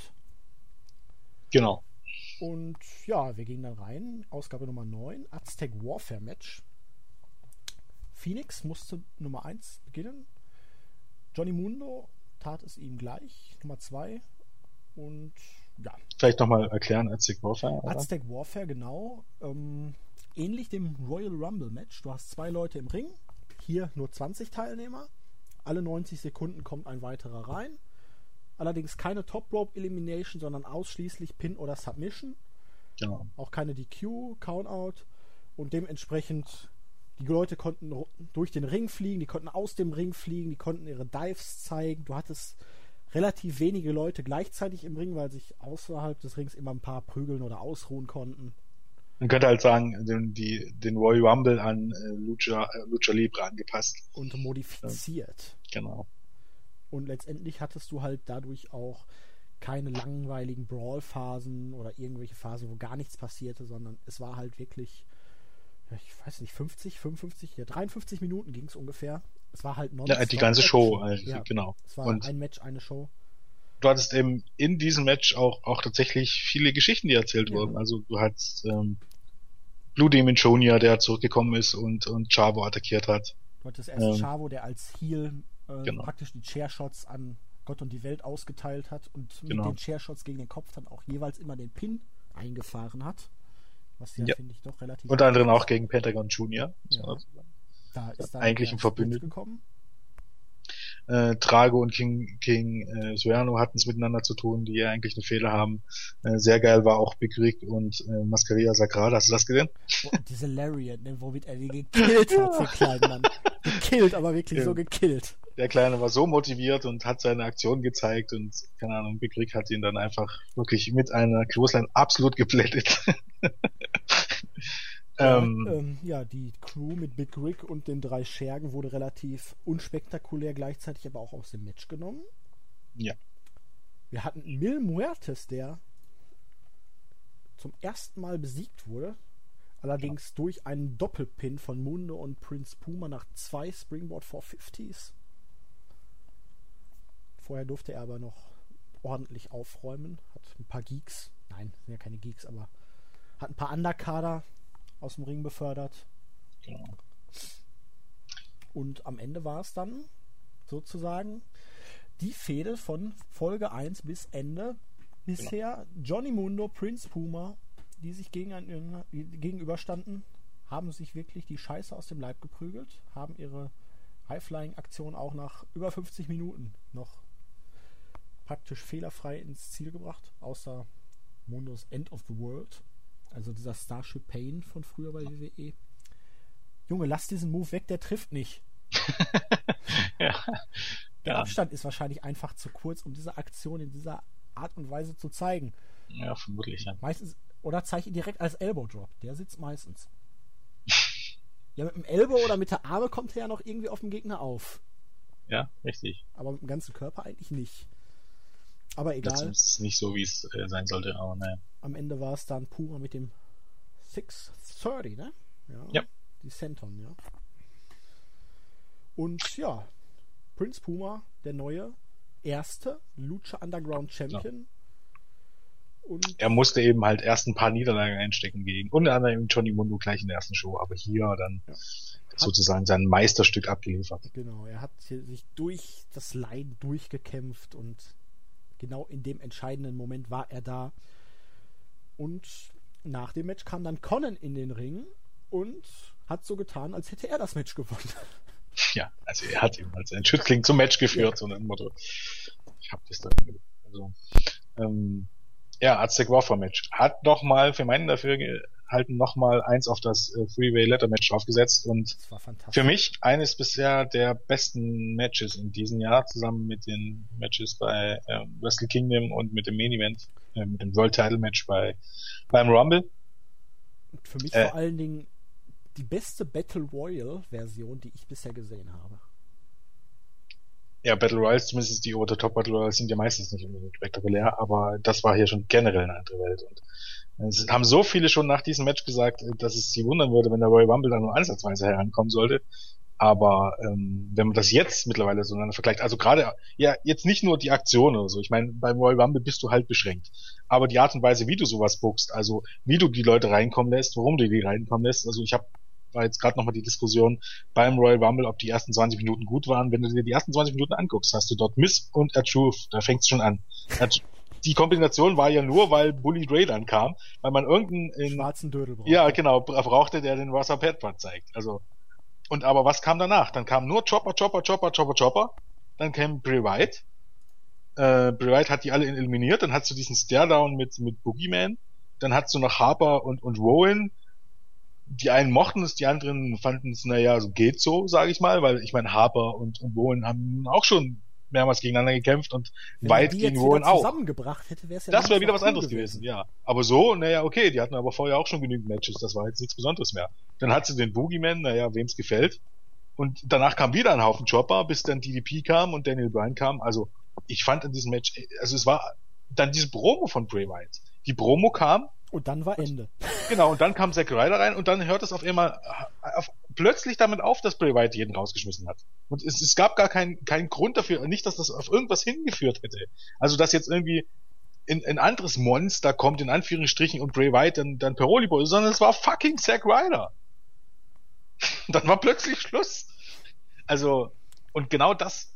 Genau. Und ja, wir gingen dann rein. Ausgabe Nummer 9, Aztec Warfare Match. Phoenix musste Nummer 1 beginnen. Johnny Mundo tat es ihm gleich, Nummer 2. Und ja. Vielleicht nochmal erklären, Aztec Warfare. Oder? Aztec Warfare, genau. Ähm, ähnlich dem Royal Rumble Match. Du hast zwei Leute im Ring. Hier nur 20 Teilnehmer. Alle 90 Sekunden kommt ein weiterer rein. Allerdings keine Top Rope Elimination, sondern ausschließlich Pin oder Submission. Genau. Auch keine DQ, Countout. Und dementsprechend die Leute konnten durch den Ring fliegen, die konnten aus dem Ring fliegen, die konnten ihre Dives zeigen. Du hattest relativ wenige Leute gleichzeitig im Ring, weil sich außerhalb des Rings immer ein paar prügeln oder ausruhen konnten. Man könnte halt sagen, den, die, den Royal Rumble an äh, Lucha, äh, Lucha Libre angepasst. Und modifiziert. Ja, genau. Und letztendlich hattest du halt dadurch auch keine langweiligen Brawl-Phasen oder irgendwelche Phasen, wo gar nichts passierte, sondern es war halt wirklich ich weiß nicht, 50, 55, ja, 53 Minuten ging es ungefähr. Es war halt non Ja, die ganze Show, also, ja, genau. Es war und ein Match, eine Show. Du hattest eben in diesem Match auch, auch tatsächlich viele Geschichten, die erzählt ja. wurden. Also du hattest ähm, Blue Demon Junior, der zurückgekommen ist und, und Chavo attackiert hat. Du hattest erst ähm, Chavo, der als Heal äh, genau. praktisch die Chair-Shots an Gott und die Welt ausgeteilt hat und mit genau. den Chair-Shots gegen den Kopf dann auch jeweils immer den Pin eingefahren hat. Was ja, ja. finde ich, doch relativ. Unter anderem auch gegen Pentagon Junior. Ja. Da ist dann eigentlich ein Verbündeter gekommen. Äh, Trago und King, King äh, Suerno hatten es miteinander zu tun, die ja eigentlich eine Fehler haben. Äh, sehr geil war auch Big Rick und äh, Mascaria Sagrada. Hast du das gesehen? Oh, diese Lariat, ne, womit er die gekillt hat, den kleinen Mann. Gekillt, aber wirklich ja. so gekillt. Der Kleine war so motiviert und hat seine Aktion gezeigt und, keine Ahnung, Big Rick hat ihn dann einfach wirklich mit einer Clothesline absolut geplättet. Ähm, ähm, ja, die Crew mit Big Rick und den drei Schergen wurde relativ unspektakulär gleichzeitig aber auch aus dem Match genommen. Ja. Wir hatten Mil Muertes, der zum ersten Mal besiegt wurde. Allerdings ja. durch einen Doppelpin von Mundo und Prince Puma nach zwei Springboard 450s. Vorher durfte er aber noch ordentlich aufräumen. Hat ein paar Geeks. Nein, sind ja keine Geeks, aber hat ein paar Underkader aus dem Ring befördert. Genau. Und am Ende war es dann sozusagen die Fehde von Folge 1 bis Ende. Bisher genau. Johnny Mundo, Prince Puma, die sich gegen, gegenüberstanden, haben sich wirklich die Scheiße aus dem Leib geprügelt, haben ihre High-Flying-Aktion auch nach über 50 Minuten noch praktisch fehlerfrei ins Ziel gebracht, außer Mundos End of the World. Also dieser Starship Pain von früher bei WWE. Junge, lass diesen Move weg, der trifft nicht. ja. Der ja. Abstand ist wahrscheinlich einfach zu kurz, um diese Aktion in dieser Art und Weise zu zeigen. Ja, vermutlich. Ja. Meistens, oder zeige ihn direkt als Elbow Drop. Der sitzt meistens. ja, mit dem Elbow oder mit der Arme kommt er ja noch irgendwie auf dem Gegner auf. Ja, richtig. Aber mit dem ganzen Körper eigentlich nicht. Aber egal. Das ist nicht so, wie es äh, sein sollte, aber naja. Am Ende war es dann Puma mit dem 630, ne? Ja. ja. Die Centon, ja. Und ja, Prince Puma, der neue, erste Lucha Underground Champion. Ja. Und er musste eben halt erst ein paar Niederlagen einstecken gegen unter anderem Johnny Mundo gleich in der ersten Show, aber hier dann ja. sozusagen sein Meisterstück abgeliefert. Genau, er hat sich durch das Leiden durchgekämpft und genau in dem entscheidenden Moment war er da. Und nach dem Match kam dann Conan in den Ring und hat so getan, als hätte er das Match gewonnen. Ja, also er hat ihm als ein Schützling zum Match geführt, ja. so ein Motto. Ich hab das dann. Also, ähm, ja, Aztec Warfare Match. Hat doch mal für meinen dafür halten nochmal eins auf das äh, Freeway Letter Match aufgesetzt und für mich eines bisher der besten Matches in diesem Jahr zusammen mit den Matches bei äh, Wrestle Kingdom und mit dem Main Event, äh, mit dem World Title Match bei beim Rumble. Für mich äh, vor allen Dingen die beste Battle Royale Version, die ich bisher gesehen habe. Ja, Battle Royals, zumindest die the Top Battle Royals sind ja meistens nicht unbedingt spektakulär, aber das war hier schon generell eine andere Welt und es haben so viele schon nach diesem Match gesagt, dass es sie wundern würde, wenn der Royal Rumble dann nur ansatzweise herankommen sollte. Aber ähm, wenn man das jetzt mittlerweile so vergleicht, also gerade ja jetzt nicht nur die Aktion oder so, ich meine, beim Royal Rumble bist du halt beschränkt. Aber die Art und Weise, wie du sowas bookst, also wie du die Leute reinkommen lässt, warum du die reinkommen lässt, also ich habe war jetzt gerade nochmal die Diskussion beim Royal Rumble, ob die ersten 20 Minuten gut waren. Wenn du dir die ersten 20 Minuten anguckst, hast du dort Miss und Truth, da fängt's schon an die Kombination war ja nur, weil Bully Ray dann kam, weil man irgendeinen in, schwarzen Dödel brauchte. Ja, genau, brauchte, der den Wasser Petpad zeigt. Also und aber was kam danach? Dann kam nur Chopper, Chopper, Chopper, Chopper, Chopper. Dann kam Bray White. Äh, Bray White hat die alle eliminiert. Dann hast du diesen Staredown mit mit Boogeyman. Dann hast du noch Harper und und Rowan. Die einen mochten es, die anderen fanden es, naja, so geht so, sage ich mal, weil ich meine, Harper und, und Rowan haben auch schon mehrmals gegeneinander gekämpft und Wenn weit gegen Rowan auch. zusammengebracht hätte, wäre ja Das wäre wieder was anderes gewesen. gewesen, ja. Aber so, naja, okay, die hatten aber vorher auch schon genügend Matches, das war jetzt nichts Besonderes mehr. Dann hat sie den Boogeyman, naja, wem's gefällt. Und danach kam wieder ein Haufen Chopper, bis dann DDP kam und Daniel Bryan kam. Also, ich fand in diesem Match, also es war dann diese Promo von Bray Wyatt. Die Promo kam, und dann war Ende. Genau, und dann kam Zack Ryder rein und dann hört es auf einmal auf, plötzlich damit auf, dass Bray Wyatt jeden rausgeschmissen hat. Und es, es gab gar keinen keinen Grund dafür, nicht, dass das auf irgendwas hingeführt hätte. Also, dass jetzt irgendwie ein, ein anderes Monster kommt, in Anführungsstrichen, und Bray Wyatt dann, dann Peroli sondern es war fucking Zack Ryder. dann war plötzlich Schluss. Also, und genau das,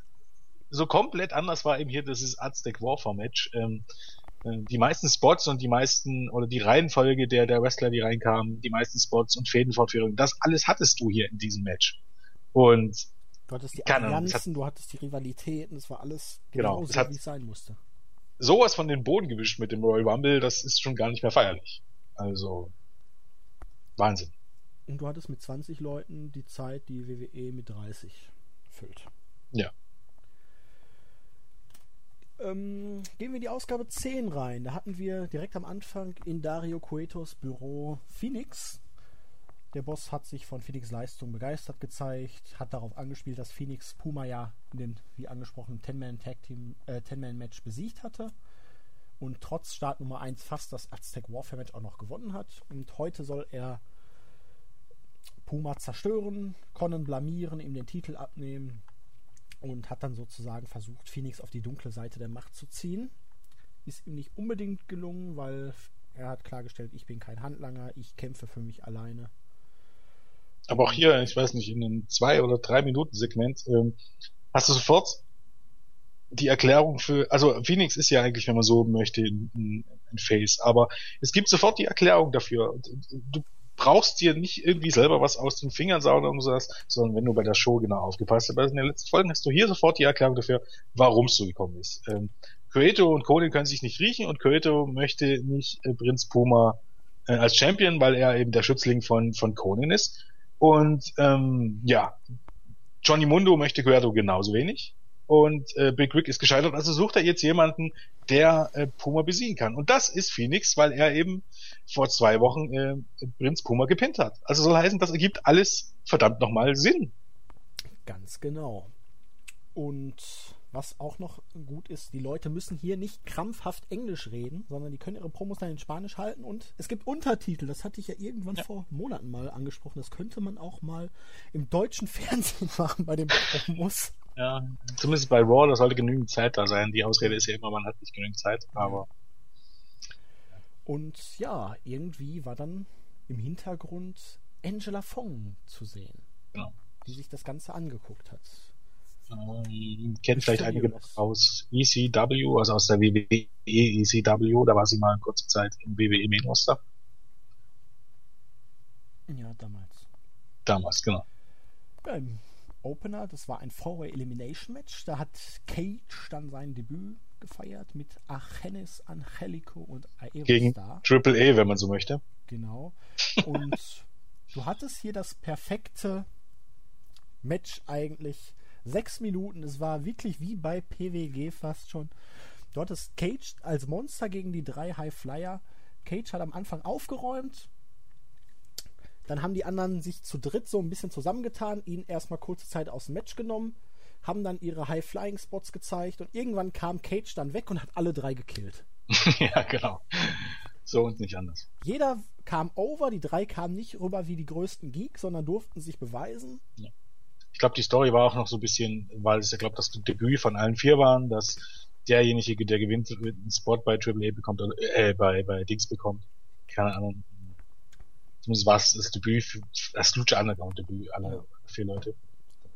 so komplett anders war eben hier das Aztec Warfare Match. Ähm, äh, die meisten Spots und die meisten, oder die Reihenfolge der, der Wrestler, die reinkamen, die meisten Spots und Fädenfortführungen, das alles hattest du hier in diesem Match. Und Du hattest die Allianzen, du hattest die Rivalitäten, es war alles genau, genau so, wie es sein musste. Sowas von den Boden gewischt mit dem Royal Rumble, das ist schon gar nicht mehr feierlich. Also, Wahnsinn. Und du hattest mit 20 Leuten die Zeit, die WWE mit 30 füllt. Ja. Ähm, gehen wir in die Ausgabe 10 rein. Da hatten wir direkt am Anfang in Dario Cuetos Büro Phoenix. Der Boss hat sich von Phoenix Leistung begeistert gezeigt, hat darauf angespielt, dass Phoenix Puma ja in den, wie angesprochen, 10-Man-Tag-Team, äh, 10-Man-Match besiegt hatte und trotz Start Nummer 1 fast das Aztec Warfare Match auch noch gewonnen hat. Und heute soll er Puma zerstören, Conan blamieren, ihm den Titel abnehmen und hat dann sozusagen versucht, Phoenix auf die dunkle Seite der Macht zu ziehen. Ist ihm nicht unbedingt gelungen, weil er hat klargestellt, ich bin kein Handlanger, ich kämpfe für mich alleine. Aber auch hier, ich weiß nicht, in einem zwei oder drei Minuten Segment ähm, hast du sofort die Erklärung für, also Phoenix ist ja eigentlich, wenn man so möchte, ein, ein Face, aber es gibt sofort die Erklärung dafür. Du brauchst dir nicht irgendwie selber was aus den Fingern saugen und sowas, sondern wenn du bei der Show genau aufgepasst hast, in den letzten Folgen hast du hier sofort die Erklärung dafür, warum es so gekommen ist. Ähm, Coeto und Conan können sich nicht riechen und Coeto möchte nicht äh, Prinz Puma äh, als Champion, weil er eben der Schützling von, von Conan ist. Und ähm, ja, Johnny Mundo möchte Coeto genauso wenig und äh, Big Rick ist gescheitert, also sucht er jetzt jemanden, der äh, Puma besiegen kann. Und das ist Phoenix, weil er eben vor zwei Wochen äh, Prinz Puma gepinnt hat. Also soll heißen, das ergibt alles verdammt nochmal Sinn. Ganz genau. Und was auch noch gut ist, die Leute müssen hier nicht krampfhaft Englisch reden, sondern die können ihre Promos dann in Spanisch halten und es gibt Untertitel. Das hatte ich ja irgendwann ja. vor Monaten mal angesprochen. Das könnte man auch mal im deutschen Fernsehen machen bei den Promos. Ja, zumindest bei Raw, da sollte genügend Zeit da sein. Die Ausrede ist ja immer, man hat nicht genügend Zeit, aber. Und ja, irgendwie war dann im Hintergrund Angela Fong zu sehen, genau. die sich das Ganze angeguckt hat. Ähm, kennt vielleicht einige noch aus ECW, also aus der WWE ECW, da war sie mal eine kurze Zeit im WWE Main Roster. Ja, damals. Damals, genau. Ja, Im Opener, das war ein Four-Way Elimination Match, da hat Cage dann sein Debüt gefeiert mit Achenis, Angelico und Aerostar. Gegen Triple A, wenn man so möchte. Genau. Und du hattest hier das perfekte Match eigentlich sechs Minuten. Es war wirklich wie bei PWG fast schon. Du hattest Cage als Monster gegen die drei High Flyer. Cage hat am Anfang aufgeräumt. Dann haben die anderen sich zu dritt so ein bisschen zusammengetan, ihn erstmal kurze Zeit aus dem Match genommen, haben dann ihre High-Flying-Spots gezeigt und irgendwann kam Cage dann weg und hat alle drei gekillt. ja, genau. So und nicht anders. Jeder kam over, die drei kamen nicht rüber wie die größten Geeks, sondern durften sich beweisen. Ja ich glaube, die Story war auch noch so ein bisschen, weil es ja, glaube das Debüt von allen vier waren, dass derjenige, der gewinnt, einen Spot bei AAA bekommt, oder, äh, bei, bei Dings bekommt. Keine Ahnung. Zumindest war es das Debüt, für, das Lucha Underground Debüt aller ja. vier Leute.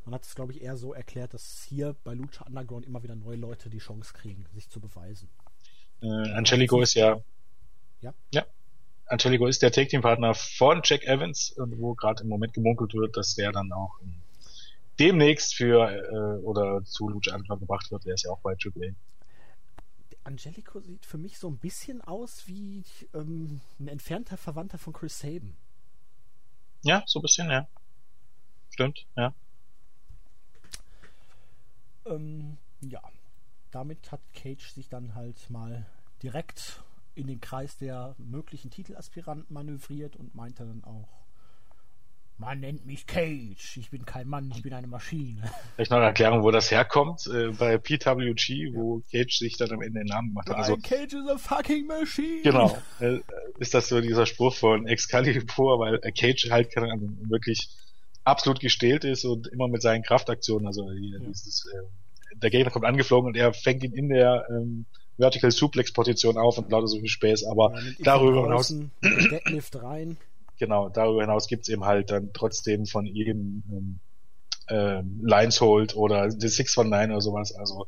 Man hat es, glaube ich, eher so erklärt, dass hier bei Lucha Underground immer wieder neue Leute die Chance kriegen, sich zu beweisen. Äh, Angelico ist ja. Ja. Ja. Angelico ist der Take-Team-Partner von Jack Evans, wo gerade im Moment gemunkelt wird, dass der dann auch demnächst für äh, oder zu Lucha Underground gebracht wird. Der ist ja auch bei AAA. Angelico sieht für mich so ein bisschen aus wie ähm, ein entfernter Verwandter von Chris Sabin. Ja, so ein bisschen, ja. Stimmt, ja. Ähm, ja, damit hat Cage sich dann halt mal direkt in den Kreis der möglichen Titelaspiranten manövriert und meinte dann auch, man nennt mich Cage. Ich bin kein Mann, ich bin eine Maschine. Vielleicht noch eine Erklärung, wo das herkommt. Äh, bei PWG, wo Cage sich dann am Ende den Namen gemacht hat. Also, Cage is a fucking machine. Genau. Äh, ist das so dieser Spruch von Excalibur, weil Cage halt keine Ahnung, wirklich absolut gestählt ist und immer mit seinen Kraftaktionen, also hier, ja. dieses, äh, der Gegner kommt angeflogen und er fängt ihn in der ähm, Vertical Suplex Position auf und lauter so viel Space, aber Ja, darüber von hinaus, Deadlift rein. genau, darüber hinaus gibt's eben halt dann trotzdem von ihm ähm, ähm, Lines Hold oder the 619 oder sowas, also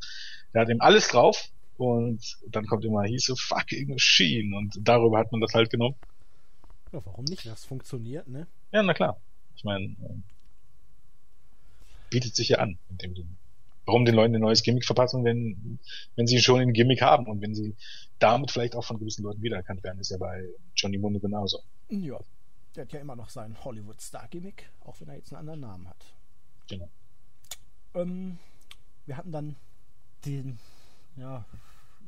der hat eben alles drauf und dann kommt immer, he's a fucking machine und darüber hat man das halt genommen. Ja, warum nicht? Das funktioniert, ne? Ja, na klar. Ich meine, ähm, bietet sich ja an in dem Sinne. Warum den Leuten ein neues Gimmick verpassen, wenn, wenn sie schon ein Gimmick haben und wenn sie damit vielleicht auch von gewissen Leuten wiedererkannt werden, ist ja bei Johnny Mundo genauso. Ja. Der hat ja immer noch sein Hollywood-Star-Gimmick, auch wenn er jetzt einen anderen Namen hat. Genau. Ähm, wir hatten dann den, ja,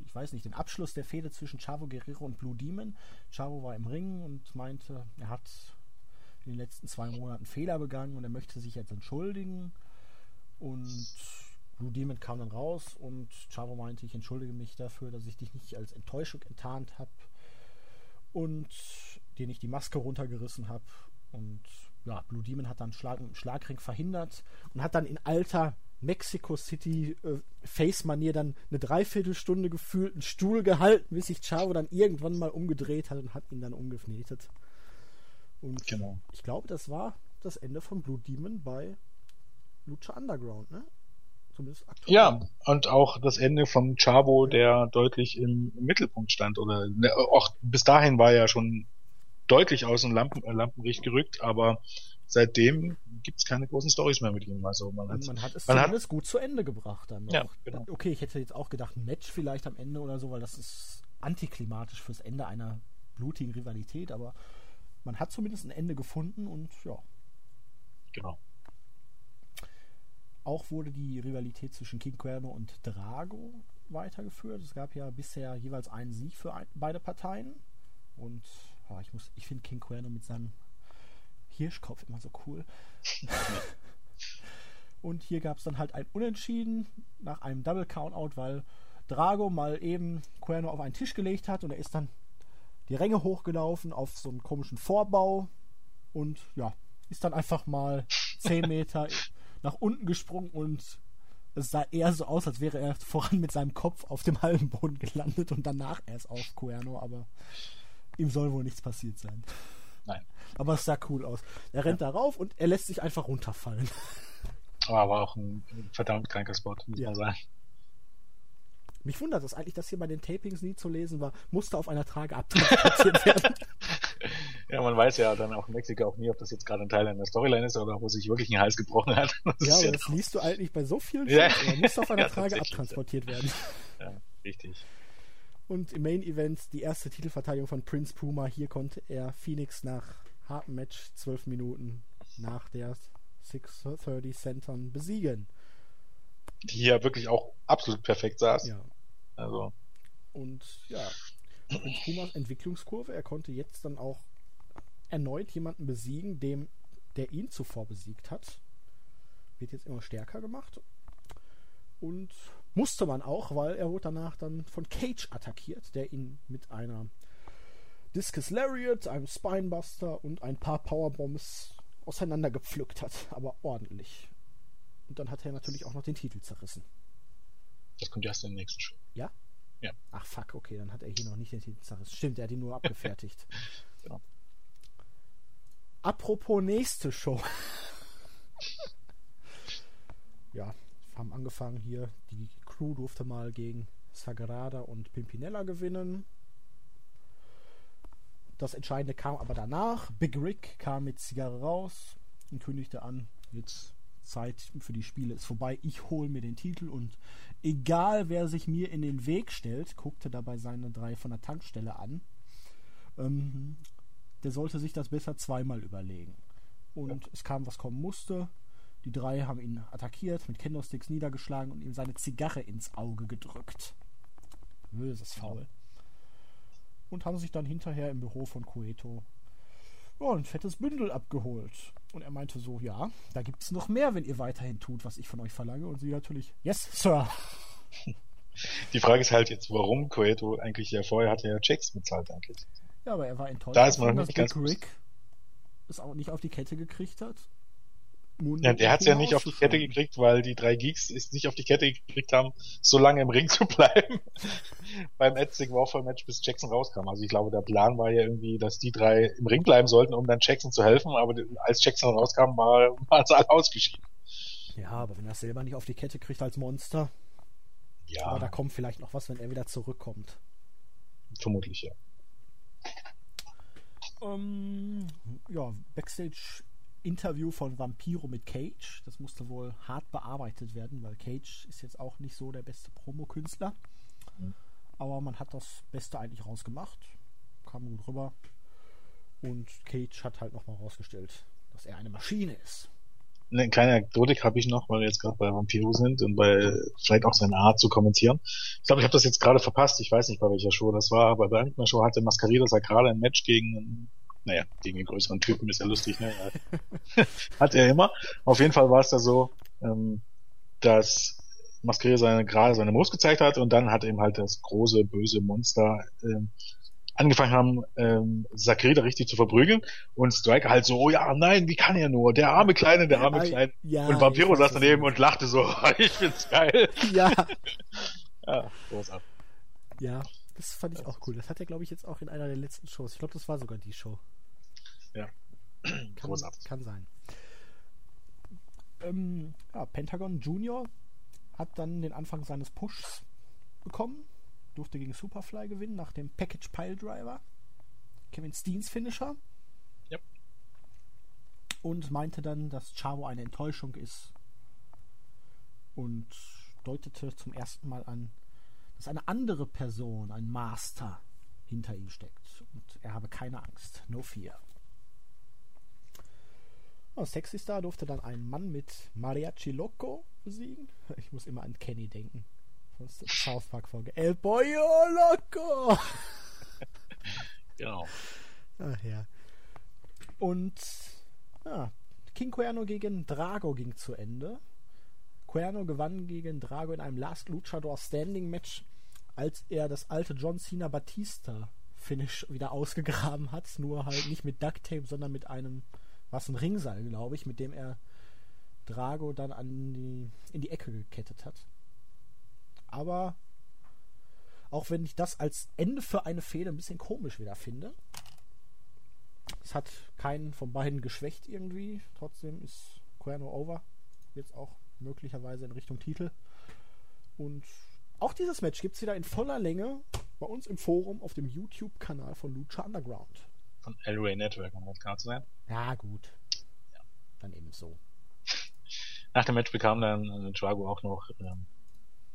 ich weiß nicht, den Abschluss der Fehde zwischen Chavo Guerrero und Blue Demon. Chavo war im Ring und meinte, er hat in den letzten zwei Monaten Fehler begangen und er möchte sich jetzt entschuldigen. Und Blue Demon kam dann raus und Chavo meinte, ich entschuldige mich dafür, dass ich dich nicht als Enttäuschung enttarnt habe und dir nicht die Maske runtergerissen habe. Und ja, Blue Demon hat dann Schlag, Schlagring verhindert und hat dann in alter Mexico City äh, Face-Manier dann eine Dreiviertelstunde gefühlt einen Stuhl gehalten, bis sich Chavo dann irgendwann mal umgedreht hat und hat ihn dann umgeknetet. Und Genau. ich glaube, das war das Ende von Blue Demon bei Lucha Underground, ne? Zumindest aktuell. Ja, und auch das Ende vom Chavo, der deutlich im, im Mittelpunkt stand. Oder ne, auch bis dahin war er schon deutlich aus dem Lampen, äh, Lampenlicht gerückt, aber seitdem gibt's keine großen Stories mehr mit ihm. Also man hat, man hat es man hat- zumindest gut zu Ende gebracht dann noch. Ja, genau. Okay, ich hätte jetzt auch gedacht, ein Match vielleicht am Ende oder so, weil das ist antiklimatisch fürs Ende einer blutigen Rivalität, aber man hat zumindest ein Ende gefunden und ja, genau. auch wurde die Rivalität zwischen King Cuerno und Drago weitergeführt. Es gab ja bisher jeweils einen Sieg für ein, beide Parteien und ja, ich muss, ich finde King Cuerno mit seinem Hirschkopf immer so cool. Und hier gab es dann halt ein Unentschieden nach einem Double Countout, weil Drago mal eben Cuerno auf einen Tisch gelegt hat und er ist dann die Ränge hochgelaufen auf so einen komischen Vorbau und ja, ist dann einfach mal 10 Meter nach unten gesprungen und es sah eher so aus, als wäre er voran mit seinem Kopf auf dem halben Boden gelandet und danach erst auf Cuerno, aber ihm soll wohl nichts passiert sein. Nein. Aber es sah cool aus. Er rennt da rauf und er lässt sich einfach runterfallen. Aber war auch ein verdammt kranker Spot, muss Ja. man sagen. Mich wundert es eigentlich, dass hier bei den Tapings nie zu lesen war, musste auf einer Trage abtransportiert werden. Ja, man weiß ja dann auch in Mexiko auch nie, ob das jetzt gerade ein Teil einer Storyline ist oder wo sich wirklich ein Hals gebrochen hat. Das ja, aber das liest du eigentlich bei so vielen Ja. Aber musste auf einer Ja, Trage abtransportiert werden. ja, richtig. Und im Main Event die erste Titelverteidigung von Prince Puma. Hier konnte er Phoenix nach hartem Match, 12 Minuten nach der 630 Centern besiegen. Die hier wirklich auch absolut perfekt saß. Ja. Also, Und ja, Prince Pumas Entwicklungskurve, er konnte jetzt dann auch erneut jemanden besiegen, dem, der ihn zuvor besiegt hat. Wird jetzt immer stärker gemacht. Und musste man auch, weil er wurde danach dann von Cage attackiert, der ihn mit einer Discus Lariat, einem Spinebuster und ein paar Powerbombs auseinandergepflückt hat, aber ordentlich. Und dann hat er natürlich auch noch den Titel zerrissen. das kommt erst in der nächsten Show. Ja? Ja. Ach fuck, okay, dann hat er hier noch nicht den Titel zerrissen. Stimmt, er hat ihn nur abgefertigt. Genau. Apropos nächste Show. ja, wir haben angefangen hier. Die Crew durfte mal gegen Sagrada und Pimpinella gewinnen. Das Entscheidende kam aber danach. Big Rick kam mit Zigarre raus und kündigte an, jetzt Zeit für die Spiele ist vorbei. Ich hole mir den Titel und egal wer sich mir in den Weg stellt, guckte dabei seine drei von der Tankstelle an, ähm, der sollte sich das besser zweimal überlegen. Und es kam, was kommen musste. Die drei haben ihn attackiert, mit Candlesticks niedergeschlagen und ihm seine Zigarre ins Auge gedrückt. Böses Faul. Und haben sich dann hinterher im Büro von Cueto ja, ein fettes Bündel abgeholt. Und er meinte so, ja, da gibt es noch mehr, wenn ihr weiterhin tut, was ich von euch verlange. Und sie natürlich, yes, Sir. Die Frage ist halt jetzt, warum Coeto eigentlich ja vorher hat er ja Checks bezahlt eigentlich. Ja, aber er war enttäuscht, Da ist man dass nicht Big Rick es auch nicht auf die Kette gekriegt hat, Mundo Ja, der hat's ja nicht auf die. Kette gekriegt, weil die drei Geeks es nicht auf die Kette gekriegt haben, so lange im Ring zu bleiben. Beim Ed Warfare Match bis Jackson rauskam. Also ich glaube, der Plan war ja irgendwie, dass die drei im Ring bleiben sollten, um dann Jackson zu helfen, aber als Jackson rauskam, war, waren sie alle ausgeschieden. Ja, aber wenn er es selber nicht auf die Kette kriegt als Monster, Ja, aber da kommt vielleicht noch was, wenn er wieder zurückkommt. vermutlich, ja. Ähm, ja, Backstage-Interview von Vampiro mit Cage. Das musste wohl hart bearbeitet werden, weil Cage ist jetzt auch nicht so der beste Promo-Künstler. Mhm. Aber man hat das Beste eigentlich rausgemacht. Kam gut rüber. Und Cage hat halt nochmal rausgestellt, dass er eine Maschine ist. Eine kleine Anekdotik habe ich noch, weil wir jetzt gerade bei Vampiro sind und bei vielleicht auch seine Art zu kommentieren. Ich glaube, ich habe das jetzt gerade verpasst. Ich weiß nicht, bei welcher Show das war, aber bei irgendeiner Show hatte Mascarita Sacrale ein Match gegen, einen- naja, gegen einen größeren Typen, ist ja lustig, ne? Hat er immer. Auf jeden Fall war es da so, ähm, dass Mascarita seine, gerade seine Brust gezeigt hat und dann hat eben halt das große, böse Monster ähm, angefangen haben, ähm, Sakreda richtig zu verprügeln und Striker halt so, oh ja, nein, wie kann er nur? Der arme Kleine, der arme Kleine. ja, und Vampiro saß daneben und lachte so, ich find's geil. Ja, Ja, großartig. ja, das fand ich auch cool. Das hat er, glaube ich, jetzt auch in einer der letzten Shows. Ich glaube, das war sogar die Show. Ja. Kann, Großartig. kann sein. Ähm, ja, Pentagon Junior hat dann den Anfang seines Pushs bekommen. Durfte gegen Superfly gewinnen nach dem Package Pile Driver. Kevin Steens Finisher. Ja. Und meinte dann, dass Chavo eine Enttäuschung ist. Und deutete zum ersten Mal an, dass eine andere Person, ein Master, hinter ihm steckt. Und er habe keine Angst. No fear. Oh, Sexy Star durfte dann einen Mann mit Mariachi Loco besiegen. Ich muss immer an Kenny denken. Von South Park Folge. El Pollo Loco! Genau. Ach ja. Und ja, King Cuerno gegen Drago ging zu Ende. Cuerno gewann gegen Drago in einem Last Luchador Standing Match, als er das alte John Cena Batista Finish wieder ausgegraben hat. Nur halt nicht mit Duct Tape, sondern mit einem, was ein Ringseil, glaube ich, mit dem er Drago dann an die, in die Ecke gekettet hat. Aber auch wenn ich das als Ende für eine Fehde ein bisschen komisch wieder finde. Es hat keinen von beiden geschwächt irgendwie. Trotzdem ist Cuerno over. Jetzt auch möglicherweise in Richtung Titel. Und auch dieses Match gibt es wieder in voller Länge bei uns im Forum auf dem YouTube-Kanal von Lucha Underground. Von El Rey Network, um genau zu sein. Ja, gut. Dann eben so. Nach dem Match bekam dann äh, Drago auch noch ähm,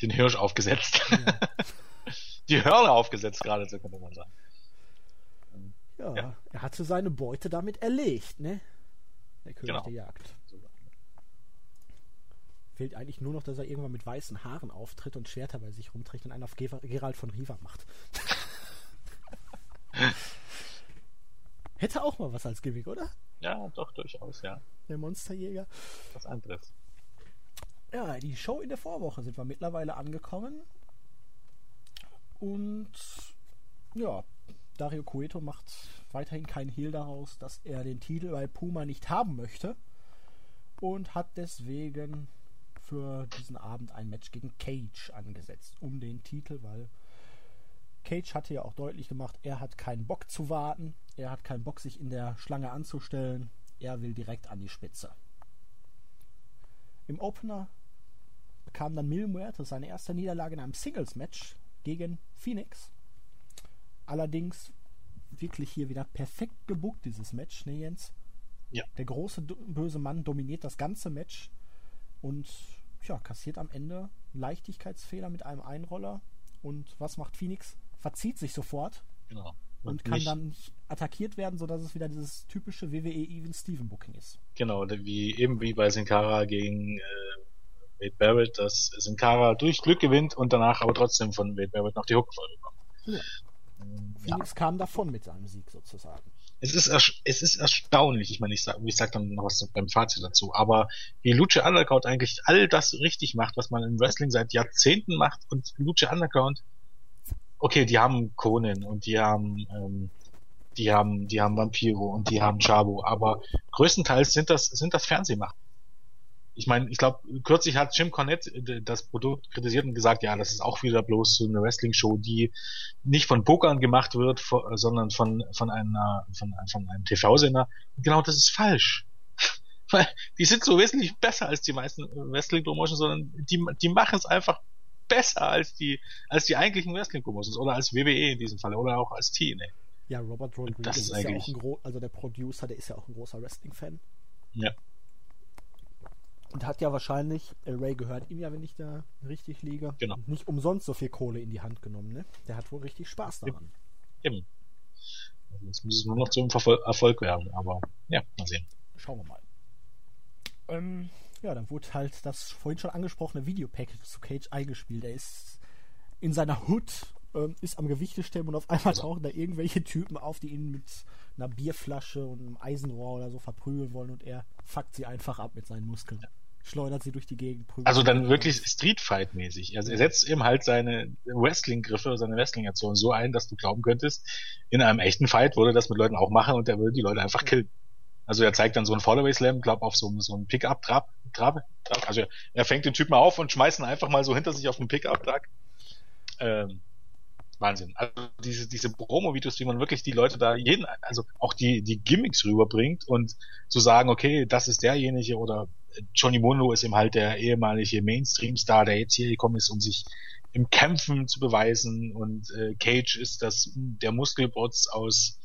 den Hirsch aufgesetzt. Ja, Die Hörner aufgesetzt, gerade so könnte man sagen. ja, Ja. er hatte seine Beute damit erlegt, ne? Der König Genau. der Jagd. Fehlt eigentlich nur noch, dass er irgendwann mit weißen Haaren auftritt und Schwerter bei sich rumträgt und einen auf Ge- Gerald von Riva macht. Hätte auch mal was als Gimmick, oder? Ja, doch, durchaus, ja. Der Monsterjäger. Was anderes. Ja, die Show in der Vorwoche sind wir mittlerweile angekommen. Und ja, Dario Cueto macht weiterhin keinen Hehl daraus, dass er den Titel bei Puma nicht haben möchte. Und hat deswegen für diesen Abend ein Match gegen Cage angesetzt. Um den Titel, weil Cage hatte ja auch deutlich gemacht, er hat keinen Bock zu warten. Er hat keinen Bock, sich in der Schlange anzustellen. Er will direkt an die Spitze. Im Opener bekam dann Mil Muertes seine erste Niederlage in einem Singles-Match gegen Phoenix. Allerdings wirklich hier wieder perfekt gebuckt, dieses Match, ne Jens? Ja. Der große böse Mann dominiert das ganze Match und ja, kassiert am Ende Leichtigkeitsfehler mit einem Einroller. Und was macht Phoenix? Verzieht sich sofort Genau. und kann nicht, dann nicht attackiert werden, sodass es wieder dieses typische WWE Even Steven Booking ist. Genau, wie, eben wie bei Sin Cara gegen äh, Wade Barrett, dass Sin Cara durch Glück gewinnt und danach aber trotzdem von Wade Barrett noch die Hookfolge bekommt. Ja. Ähm, Ja. Phoenix kam davon mit seinem Sieg sozusagen. Es ist, es ist erstaunlich, ich meine, ich sag, ich sag dann noch was beim Fazit dazu, aber wie Lucha Underground eigentlich all das richtig macht, was man im Wrestling seit Jahrzehnten macht und Lucha Underground, okay, die haben Conan und die haben, ähm, die haben, die haben Vampiro und die haben Chabo, aber größtenteils sind das, sind das Fernsehmacht. ich meine, ich glaube, kürzlich hat Jim Cornette äh, das Produkt kritisiert und gesagt, ja, das ist auch wieder bloß so eine Wrestling-Show, die nicht von Pokern gemacht wird, sondern von, von einer, von, von einem TV-Sender. Genau das ist falsch. Weil die sind so wesentlich besser als die meisten Wrestling-Promotions, sondern die, die machen es einfach besser als die, als die eigentlichen Wrestling-Promotions oder als WWE in diesem Fall oder auch als TNA. Ja, Robert Rodriguez das ist, ist ja auch ein großer, also der Producer, der ist ja auch ein großer Wrestling-Fan. Ja. Und hat ja wahrscheinlich, El Ray gehört ihm ja, wenn ich da richtig liege, Genau. nicht umsonst so viel Kohle in die Hand genommen, ne? Der hat wohl richtig Spaß daran. Eben. Also Jetzt muss es nur noch zum Verfol Erfolg werden, aber ja, mal sehen. Schauen wir mal. Ähm, ja, dann wurde halt das vorhin schon angesprochene Videopackage zu Cage eingespielt. Er ist in seiner Hood, ähm, ist am Gewichte stemmen und auf einmal tauchen da irgendwelche Typen auf, die ihn mit einer Bierflasche und einem Eisenrohr oder so verprügeln wollen und er fuckt sie einfach ab mit seinen Muskeln. Schleudert sie durch die Gegend. Also dann wirklich Street Fight mäßig. Also er setzt eben halt seine Wrestling-Griffe, seine Wrestling-Aktion so ein, dass du glauben könntest, in einem echten Fight würde das mit Leuten auch machen und er würde die Leute einfach killen. Also er zeigt dann so einen Follow-away Slam, glaub auf so, so einen Pickup-Trab, Trab, Trab, also er fängt den Typen auf und schmeißt ihn einfach mal so hinter sich auf den Pickup-Trag. Ähm, Wahnsinn. Also diese, diese Promo-Videos, wie man wirklich die Leute da jeden, also auch die, die Gimmicks rüberbringt und zu sagen, okay, das ist derjenige oder Johnny Mundo ist eben halt der ehemalige Mainstream-Star, der jetzt hier gekommen ist, um sich im Kämpfen zu beweisen und äh, Cage ist das der Muskelbotz aus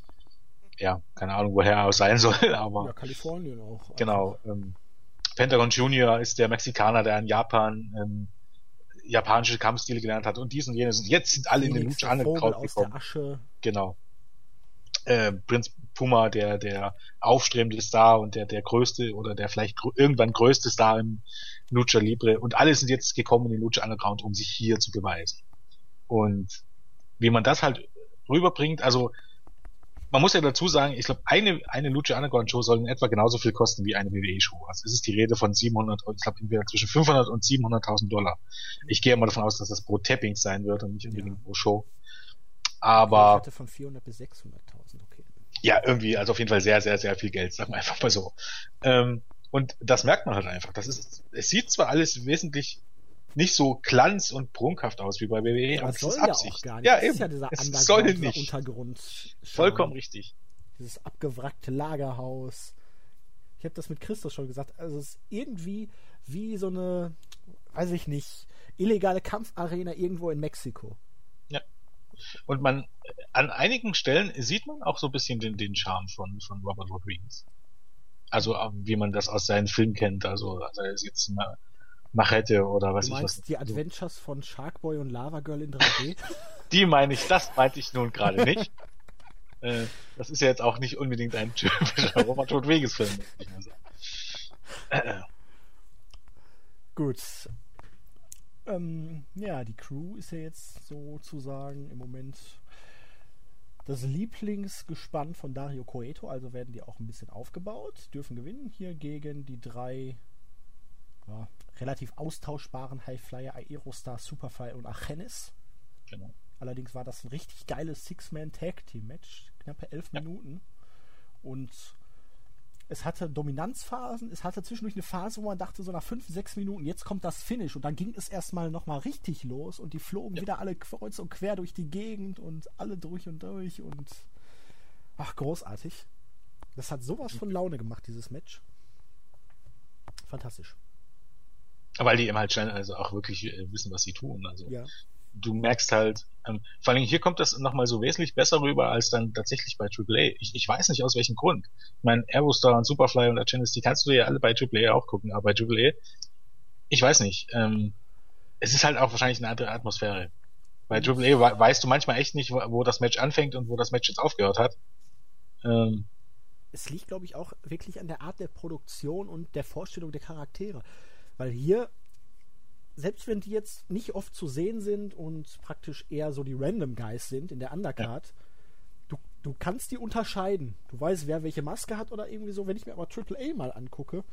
ja, keine Ahnung, woher er sein soll, aber Ja, Kalifornien auch. Genau. Ähm, Pentagon Junior ist der Mexikaner, der in Japan ähm, japanische Kampfstile gelernt hat und dies und jenes. Und jetzt sind alle in den Lucha Underground gekommen. Genau. Äh, Prinz Puma, der der aufstrebende Star und der der größte oder der vielleicht grö irgendwann größte Star im Lucha Libre und alle sind jetzt gekommen in den Lucha Underground, um sich hier zu beweisen. Und wie man das halt rüberbringt, also man muss ja dazu sagen, ich glaube, eine, eine Lucha Underground Show soll in etwa genauso viel kosten wie eine WWE Show. Also es ist die Rede von 700, ich glaube, entweder zwischen 500 und 700.000 Dollar. Ich gehe mal davon aus, dass das pro Tapping sein wird und nicht unbedingt Ja. pro Show. Ich Aber hatte von 400 bis 600.000, okay. ja, irgendwie, also auf jeden Fall sehr, sehr, sehr viel Geld, sagen wir einfach mal so. Ähm, und das merkt man halt einfach. Das ist, es sieht zwar alles wesentlich nicht so glanz und prunkhaft aus wie bei WWE, Aber aber es es soll ist ja Absicht. auch gar nicht. Ja, das eben. ist ja dieser es soll nicht. Untergrund. Vollkommen richtig. Dieses abgewrackte Lagerhaus. Ich habe das mit Christus schon gesagt. Also es ist irgendwie wie so eine, weiß ich nicht, illegale Kampfarena irgendwo in Mexiko. Und man, an einigen Stellen sieht man auch so ein bisschen den, den Charme von, von Robert Rodriguez. Also, äh, wie man das aus seinen Filmen kennt. Also, also er ist jetzt Ma- Machete oder was Du ich was. die Adventures von Sharkboy und Lava Girl in 3D? Die meine ich, das meinte ich nun gerade nicht. äh, das ist ja jetzt auch nicht unbedingt ein typischer Robert Rodriguez-Film. Äh, Gut. Ähm, ja, die Crew ist ja jetzt sozusagen im Moment das Lieblingsgespann von Dario Coeto, also werden die auch ein bisschen aufgebaut, dürfen gewinnen hier gegen die drei ja, relativ austauschbaren Highflyer Aerostar, Superfly und Achenes. genau. Allerdings war das ein richtig geiles Six-Man-Tag-Team-Match, knappe elf Ja. Minuten. Und es hatte Dominanzphasen, es hatte zwischendurch eine Phase, wo man dachte, so nach fünf, sechs Minuten, jetzt kommt das Finish. Und dann ging es erstmal nochmal richtig los und die flogen Ja. wieder alle kreuz und quer durch die Gegend und alle durch und durch und ach, großartig. Das hat sowas von Laune gemacht, dieses Match. Fantastisch. Weil die eben halt schnell also auch wirklich äh, wissen, was sie tun. Also Ja. du merkst halt, ähm, vor allem hier kommt das nochmal so wesentlich besser rüber als dann tatsächlich bei AAA. Ich, ich weiß nicht aus welchem Grund. Ich meine, Aerostar und Superfly und Achenis, die kannst du ja alle bei AAA auch gucken, aber bei AAA, ich weiß nicht. Ähm, es ist halt auch wahrscheinlich eine andere Atmosphäre. Bei AAA we weißt du manchmal echt nicht, wo, wo das Match anfängt und wo das Match jetzt aufgehört hat. Ähm, es liegt, glaube ich, auch wirklich an der Art der Produktion und der Vorstellung der Charaktere. Weil hier, selbst wenn die jetzt nicht oft zu sehen sind und praktisch eher so die Random Guys sind in der Undercard, du, du kannst die unterscheiden. Du weißt, wer welche Maske hat oder irgendwie so. Wenn ich mir aber AAA mal angucke,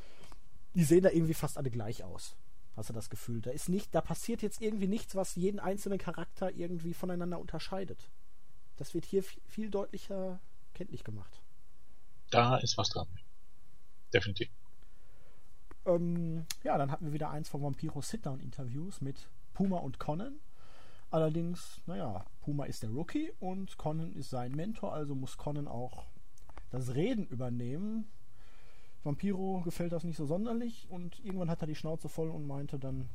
die sehen da irgendwie fast alle gleich aus. Hast du das Gefühl? Da ist nicht, da passiert jetzt irgendwie nichts, was jeden einzelnen Charakter irgendwie voneinander unterscheidet. Das wird hier viel, viel deutlicher kenntlich gemacht. da ist was dran. Definitiv. Ähm, ja, dann hatten wir wieder eins von Vampiro Sit-Down-Interviews mit Puma und Conan. Allerdings, naja, Puma ist der Rookie und Conan ist sein Mentor, also muss Conan auch das Reden übernehmen. Vampiro gefällt das nicht so sonderlich und irgendwann hat er die Schnauze voll und meinte dann,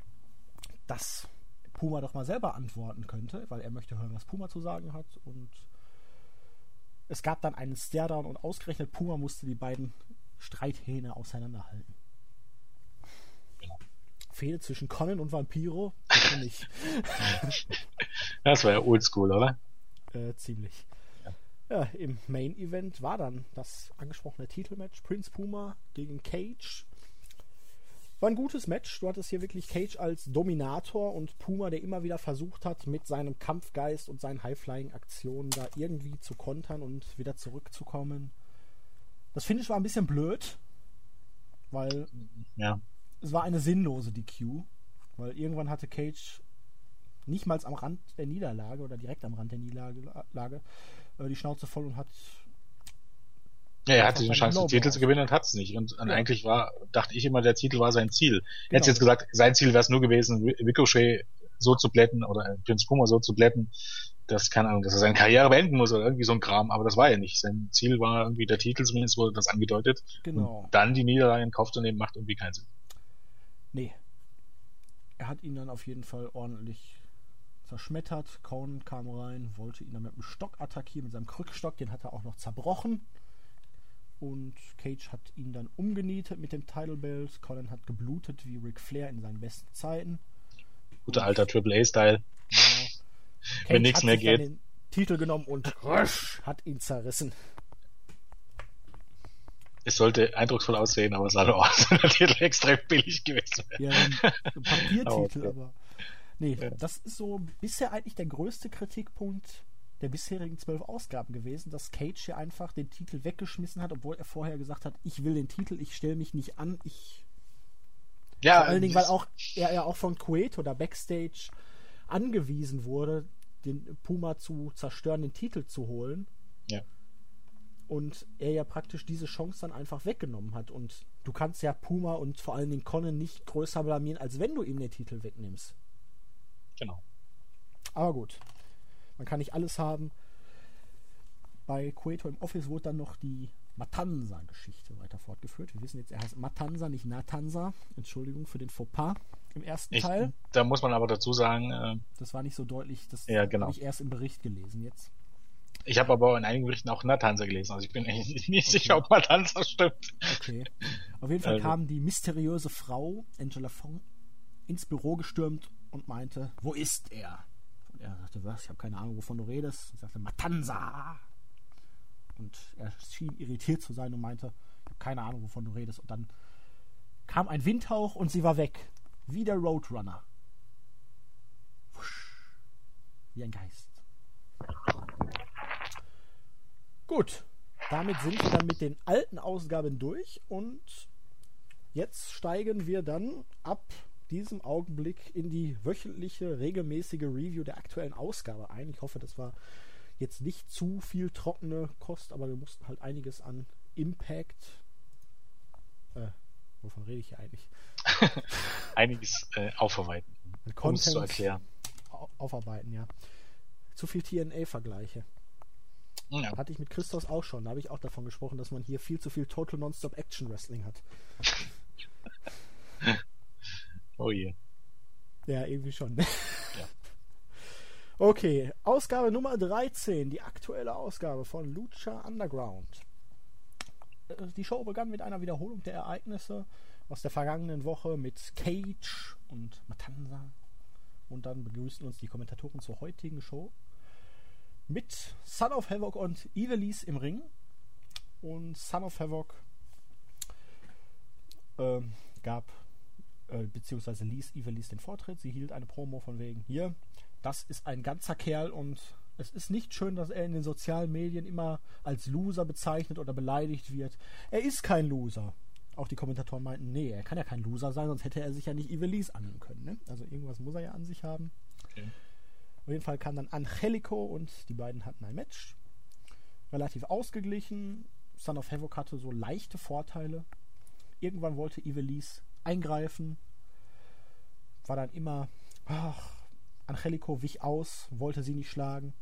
dass Puma doch mal selber antworten könnte, weil er möchte hören, was Puma zu sagen hat. Und es gab dann einen Staredown und ausgerechnet Puma musste die beiden Streithähne auseinanderhalten. Fehde zwischen Conan und Vampiro? nicht. das war ja oldschool, oder? Äh, ziemlich. Ja. ja, im Main Event war dann das angesprochene Titelmatch Prince Puma gegen Cage. War ein gutes Match. Du hattest hier wirklich Cage als Dominator und Puma, der immer wieder versucht hat, mit seinem Kampfgeist und seinen High-Flying-Aktionen da irgendwie zu kontern und wieder zurückzukommen. Das Finish war ein bisschen blöd, weil ja. Es war eine sinnlose DQ, weil irgendwann hatte Cage nicht mal am Rand der Niederlage oder direkt am Rand der Niederlage äh, die Schnauze voll und hat ja, er hatte die Chance, den Titel zu gewinnen und hat es nicht. Und, ja. eigentlich war, dachte ich immer, der Titel war sein Ziel. Genau. Er hat jetzt gesagt, sein Ziel wäre es nur gewesen, Ricochet so zu blätten oder Prince Puma so zu blätten, dass, keine Ahnung, dass er seine Karriere beenden muss oder irgendwie so ein Kram. Aber das war ja nicht. Sein Ziel war irgendwie der Titel, zumindest wurde das angedeutet. Genau. Und dann die Niederlage in Kauf zu nehmen, macht irgendwie keinen Sinn. Nee. Er hat ihn dann auf jeden Fall ordentlich zerschmettert. Conan kam rein, wollte ihn dann mit dem Stock attackieren, mit seinem Krückstock. Den hat er auch noch zerbrochen und Cage hat ihn dann umgenietet mit dem Title Belt. Colin hat geblutet wie Ric Flair in seinen besten Zeiten. Guter alter Triple A-Style. Genau. Wenn nichts mehr geht. den Titel genommen und rösch, hat ihn zerrissen. Es sollte eindrucksvoll aussehen, aber es sah doch aus, Titel extrem billig gewesen wäre. Ja, ein Papiertitel, aber. Nee, ja. das ist so bisher eigentlich der größte Kritikpunkt der bisherigen zwölf Ausgaben gewesen, dass Cage hier einfach den Titel weggeschmissen hat, obwohl er vorher gesagt hat, ich will den Titel, ich stelle mich nicht an, ich. Ja, Vor allen Dingen, weil auch er ja auch von Cueto da Backstage angewiesen wurde, den Puma zu zerstören, den Titel zu holen. Ja. Und er ja praktisch diese Chance dann einfach weggenommen hat. Und du kannst ja Puma und vor allen Dingen Conan nicht größer blamieren, als wenn du ihm den Titel wegnimmst. Genau. Aber gut. Man kann nicht alles haben. Bei Cueto im Office wurde dann noch die Matanza-Geschichte weiter fortgeführt. Wir wissen jetzt, er heißt Matanza, nicht Natanza. Entschuldigung für den Fauxpas im ersten ich, Teil. Da muss man aber dazu sagen. Äh, das war nicht so deutlich. Das ja, genau. habe ich erst im Bericht gelesen jetzt. Ich habe aber in einigen Berichten auch Natanza gelesen. Also ich bin nicht, nicht okay. sicher, ob Matanza stimmt. Okay. Auf jeden Fall also. kam die mysteriöse Frau, Angela Fong, ins Büro gestürmt und meinte, wo ist er? er sagte, was? Ich habe keine Ahnung, wovon du redest. Ich sagte, Matanza. Und er schien irritiert zu sein und meinte, ich habe keine Ahnung, wovon du redest. Und dann kam ein Windhauch und sie war weg. Wie der Roadrunner. Wusch. Wie ein Geist. Gut. Damit sind wir dann mit den alten Ausgaben durch und jetzt steigen wir dann ab diesem Augenblick in die wöchentliche, regelmäßige Review der aktuellen Ausgabe ein. Ich hoffe, das war jetzt nicht zu viel trockene Kost, aber wir mussten halt einiges an Impact. Äh, wovon rede ich hier eigentlich? einiges äh, aufarbeiten. Um es zu erklären. Aufarbeiten, ja. Zu viel TNA-Vergleiche. Ja. Hatte ich mit Christos auch schon. Da habe ich auch davon gesprochen, dass man hier viel zu viel Total Non-Stop Action Wrestling hat. Oh je. Ja, irgendwie schon. ja. Okay, Ausgabe Nummer 13, die aktuelle Ausgabe von Lucha Underground. Äh, die Show begann mit einer Wiederholung der Ereignisse aus der vergangenen Woche mit Cage und Matanza. Und dann begrüßen uns die Kommentatoren zur heutigen Show mit Son of Havoc und Evilise im Ring. Und Son of Havoc äh, gab äh, beziehungsweise ließ Eva ließ den Vortritt. Sie hielt eine Promo von wegen, hier, das ist ein ganzer Kerl und es ist nicht schön, dass er in den sozialen Medien immer als Loser bezeichnet oder beleidigt wird. Er ist kein Loser. Auch die Kommentatoren meinten, nee, er kann ja kein Loser sein, sonst hätte er sich ja nicht Ivelisse annehmen können. Ne? Also irgendwas muss er ja an sich haben. Okay. Auf jeden Fall kam dann Angelico und die beiden hatten ein Match. Relativ ausgeglichen. Son of Havoc hatte so leichte Vorteile. Irgendwann wollte Ivelisse eingreifen. War dann immer, ach, Angelico wich aus, wollte sie nicht schlagen.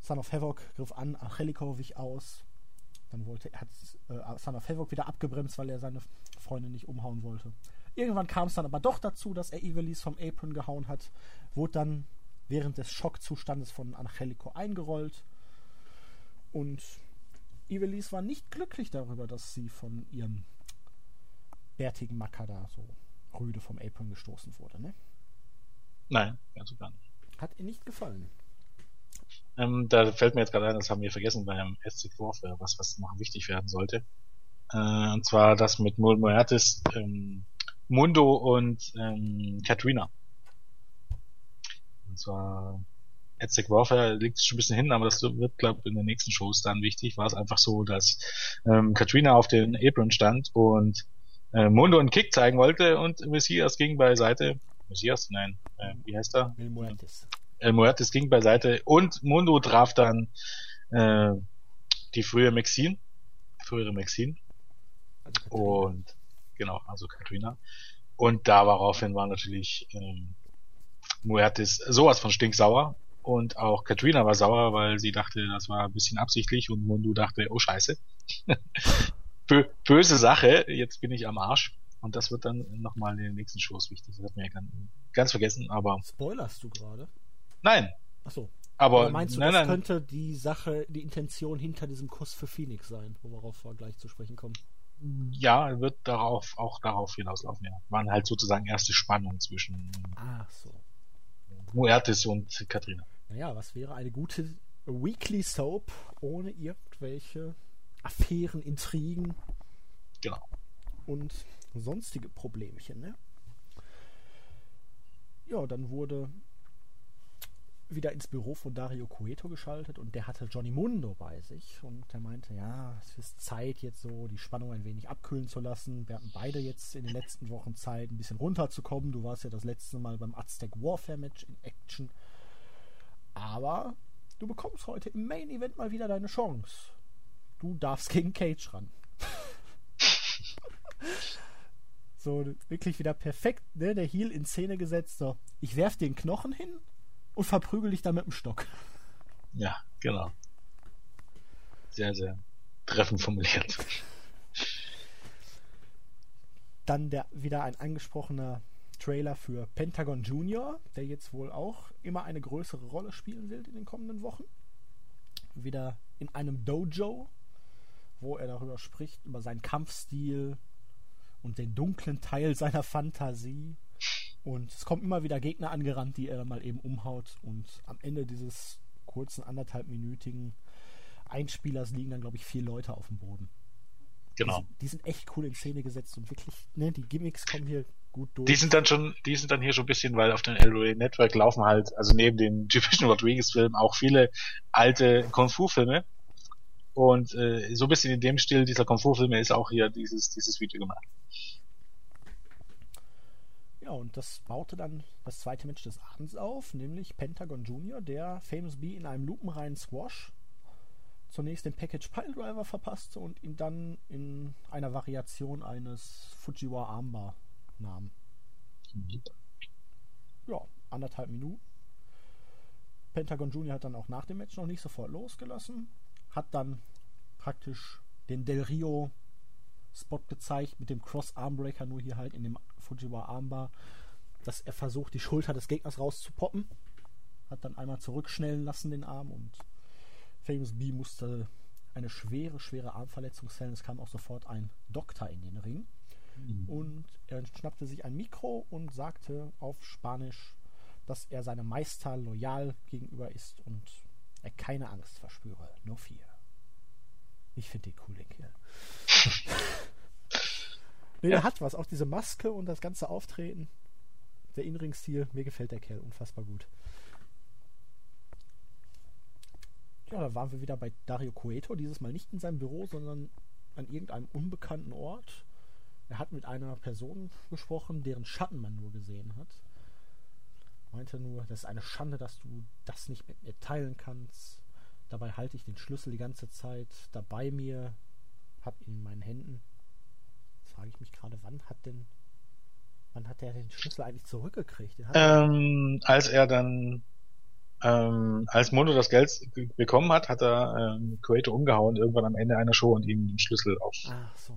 Son of Havoc griff an, Angelico wich aus. Dann wollte, hat äh, Son of Havoc wieder abgebremst, weil er seine Freundin nicht umhauen wollte. Irgendwann kam es dann aber doch dazu, dass er Ivelis vom Apron gehauen hat, wurde dann während des Schockzustandes von Angelico eingerollt und Ivelis war nicht glücklich darüber, dass sie von ihrem bärtigen Macker da so rüde vom Apron gestoßen wurde, ne? Nein, ganz und gar nicht. Hat ihr nicht gefallen. Ähm, da fällt mir jetzt gerade ein, das haben wir vergessen beim SC Warfare, was, was noch wichtig werden sollte. Äh, und zwar das mit Mul Moertis, ähm, Mundo und ähm, Katrina. Und zwar Aztec Warfare liegt schon ein bisschen hin, aber das wird, glaube ich, in den nächsten Shows dann wichtig. War es einfach so, dass ähm, Katrina auf den Apron stand und äh, Mundo einen Kick zeigen wollte und Messias ging beiseite. Messias? Nein. Äh, wie heißt er? El Muertes. El Muertes ging beiseite und Mundo traf dann äh, die frühe Maxine, frühere Maxine. Also und genau, also Katrina. Und da daraufhin war natürlich ähm, Muertes sowas von stinksauer und auch Katrina war sauer, weil sie dachte, das war ein bisschen absichtlich und Mundu dachte, oh scheiße. Böse Sache, jetzt bin ich am Arsch. Und das wird dann nochmal in den nächsten Shows wichtig. Das hat mir ganz, ganz vergessen, aber. Spoilerst du gerade? Nein. Achso. Aber, aber meinst du, nein, das nein. könnte die Sache, die Intention hinter diesem Kuss für Phoenix sein, worauf wir gleich zu sprechen kommen? Ja, wird darauf, auch darauf hinauslaufen, ja. Waren halt sozusagen erste Spannung zwischen Ach so. Muertes und Katrina. Naja, was wäre eine gute Weekly Soap ohne irgendwelche Affären, Intrigen Genau. und sonstige Problemchen, ne? Ja, dann wurde wieder ins Büro von Dario Cueto geschaltet und der hatte Johnny Mundo bei sich und der meinte, ja, es ist Zeit jetzt so, die Spannung ein wenig abkühlen zu lassen. Wir hatten beide jetzt in den letzten Wochen Zeit, ein bisschen runterzukommen. Du warst ja das letzte Mal beim Aztec Warfare Match in Action. Aber du bekommst heute im Main Event mal wieder deine Chance. Du darfst gegen Cage ran. so, wirklich wieder perfekt, ne? Der Heel in Szene gesetzt. So, ich werf den Knochen hin und verprügel dich dann mit dem Stock. Ja, genau. Sehr, sehr treffend formuliert. Dann der wieder ein angesprochener Trailer für Pentagon Junior, der jetzt wohl auch immer eine größere Rolle spielen wird in den kommenden Wochen. Wieder in einem Dojo, wo er darüber spricht, über seinen Kampfstil und den dunklen Teil seiner Fantasie. Und es kommen immer wieder Gegner angerannt, die er dann mal eben umhaut. Und am Ende dieses kurzen, anderthalbminütigen Einspielers liegen dann, glaube ich, vier Leute auf dem Boden. Genau. Die, sind- die sind echt cool in Szene gesetzt und wirklich, ne, die Gimmicks kommen hier gut durch. Die sind dann schon, die sind dann hier schon ein bisschen, weil auf dem LOA Network laufen halt, also neben den typischen Rodriguez-Filmen auch viele alte Kung-Fu-Filme. Und äh, so ein bisschen in dem Stil dieser Kung-Fu-Filme ist auch hier dieses, dieses Video gemacht. Ja, und das baute dann das zweite Match des Abends auf, nämlich Pentagon Junior, der Famous B in einem lupenreinen Squash zunächst den Package Piledriver verpasste und ihn dann in einer Variation eines Fujiwara Armbar nahm. Ja, anderthalb Minuten. Pentagon Junior hat dann auch nach dem Match noch nicht sofort losgelassen, hat dann praktisch den Del Rio Spot gezeigt mit dem Cross Armbreaker, nur hier halt in dem Fujiwara Armbar, dass er versucht, die Schulter des Gegners rauszupoppen. Hat dann einmal zurückschnellen lassen den Arm und Famous B musste eine schwere, schwere Armverletzung zählen. Es kam auch sofort ein Doktor in den Ring. Und er schnappte sich ein Mikro und sagte auf Spanisch, dass er seinem Meister loyal gegenüber ist und er keine Angst verspüre, nur vier. Ich finde den cool, den Kerl. nee, der hat was. Auch diese Maske und das ganze Auftreten. Der In-Ring-Stil. Mir gefällt der Kerl unfassbar gut. Ja, da waren wir wieder bei Dario Cueto. Dieses Mal nicht in seinem Büro, sondern an irgendeinem unbekannten Ort. Er hat mit einer Person gesprochen, deren Schatten man nur gesehen hat. Meinte nur, das ist eine Schande, dass du das nicht mit mir teilen kannst. Dabei halte ich den Schlüssel die ganze Zeit da bei mir, hab ihn in meinen Händen. Jetzt frage ich mich gerade, wann hat denn Wann hat er den Schlüssel eigentlich zurückgekriegt? Ähm, als er dann, ähm, als Mundo das Geld bekommen hat, hat er ähm, Creator umgehauen, irgendwann am Ende einer Show und ihm den Schlüssel auf, so,